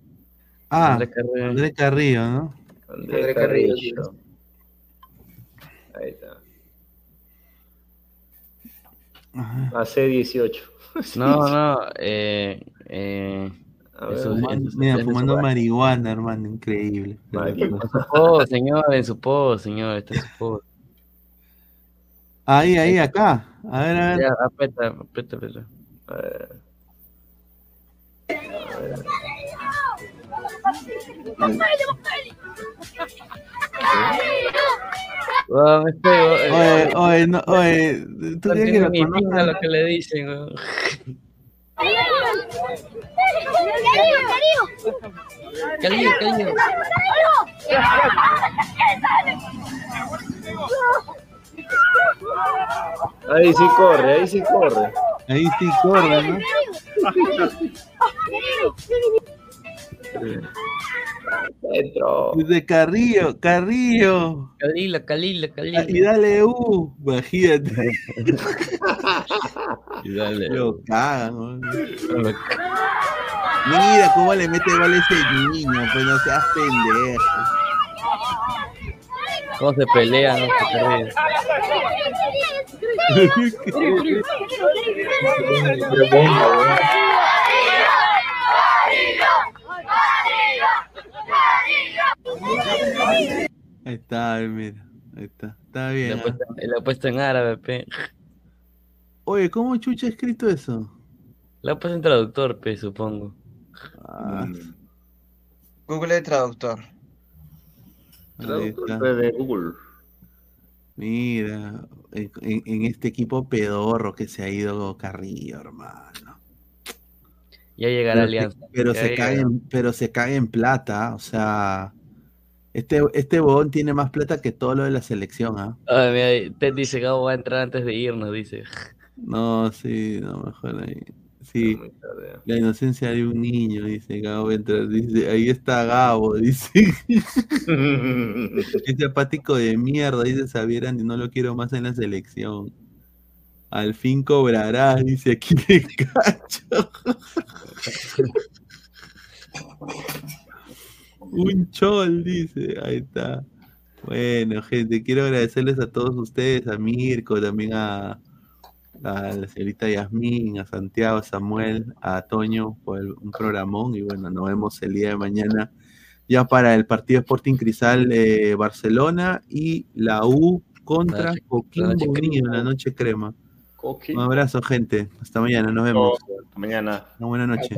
Ah, Andrés Carrillo. Andrés Carrillo, ¿no? Andrés Carrillo. Ahí está. AC18. No, no, eh, eh, ver, eso- Fumando- eso- mira, fumando marihuana, hermano, increíble. En su post, señor, en su post, señor, está en su post. Ahí, ahí, acá. A ver, a ver. Ya, aprieta, aprieta, aprieta. A ver. Ah, me pego. Oye, oye, no, oye, tú No tienes que ni pinta lo que le dicen. weón. Cariño, cariño. Ahí sí corre, ahí sí corre. Ahí sí corre, ¿no? Petro. De Carrillo, Carrillo. Calila, Calila, Calila. Y dale U, imagínate. Y dale. Lo cagan, ¿no? Mira cómo le mete gol ese niño, pues no seas pendejo. ¿Cómo se pelean? no? Ahí está, mira. Ahí está, está bien. Puesta, la puesta en árabe, pe. Oye, ¿cómo chucha ha escrito eso? La puesta en traductor, pe, supongo. Ah, Google Traductor. Está. de Google. Mira, en, este equipo pedorro que se ha ido Carrillo, hermano. Ya llegará Pero se- Alianza. Pero Ya se, cae en, pero se cae en plata, o sea, este, este bodón tiene más plata que todo lo de la selección, ¿ah? Ay, mira, Ted dice que va a entrar antes de irnos, dice. No, sí, no, mejor ahí. Sí, la inocencia de un niño, dice Gabo entra, dice, ahí está Gabo, dice. Ese apático de mierda, dice Sabieran, y no lo quiero más en la selección. Al fin cobrarás, dice aquí le cacho. Un chol, dice. Ahí está. Bueno, gente, quiero agradecerles a todos ustedes, a Mirko, también a, a la señorita Yasmín, a Santiago, a Samuel, a Toño por un programón y bueno, nos vemos el día de mañana ya para el partido Sporting Cristal eh, Barcelona y la U contra Coquín Coquimbo en la noche crema. Un abrazo, gente. Hasta mañana, nos vemos. Hasta mañana. Una buena noche.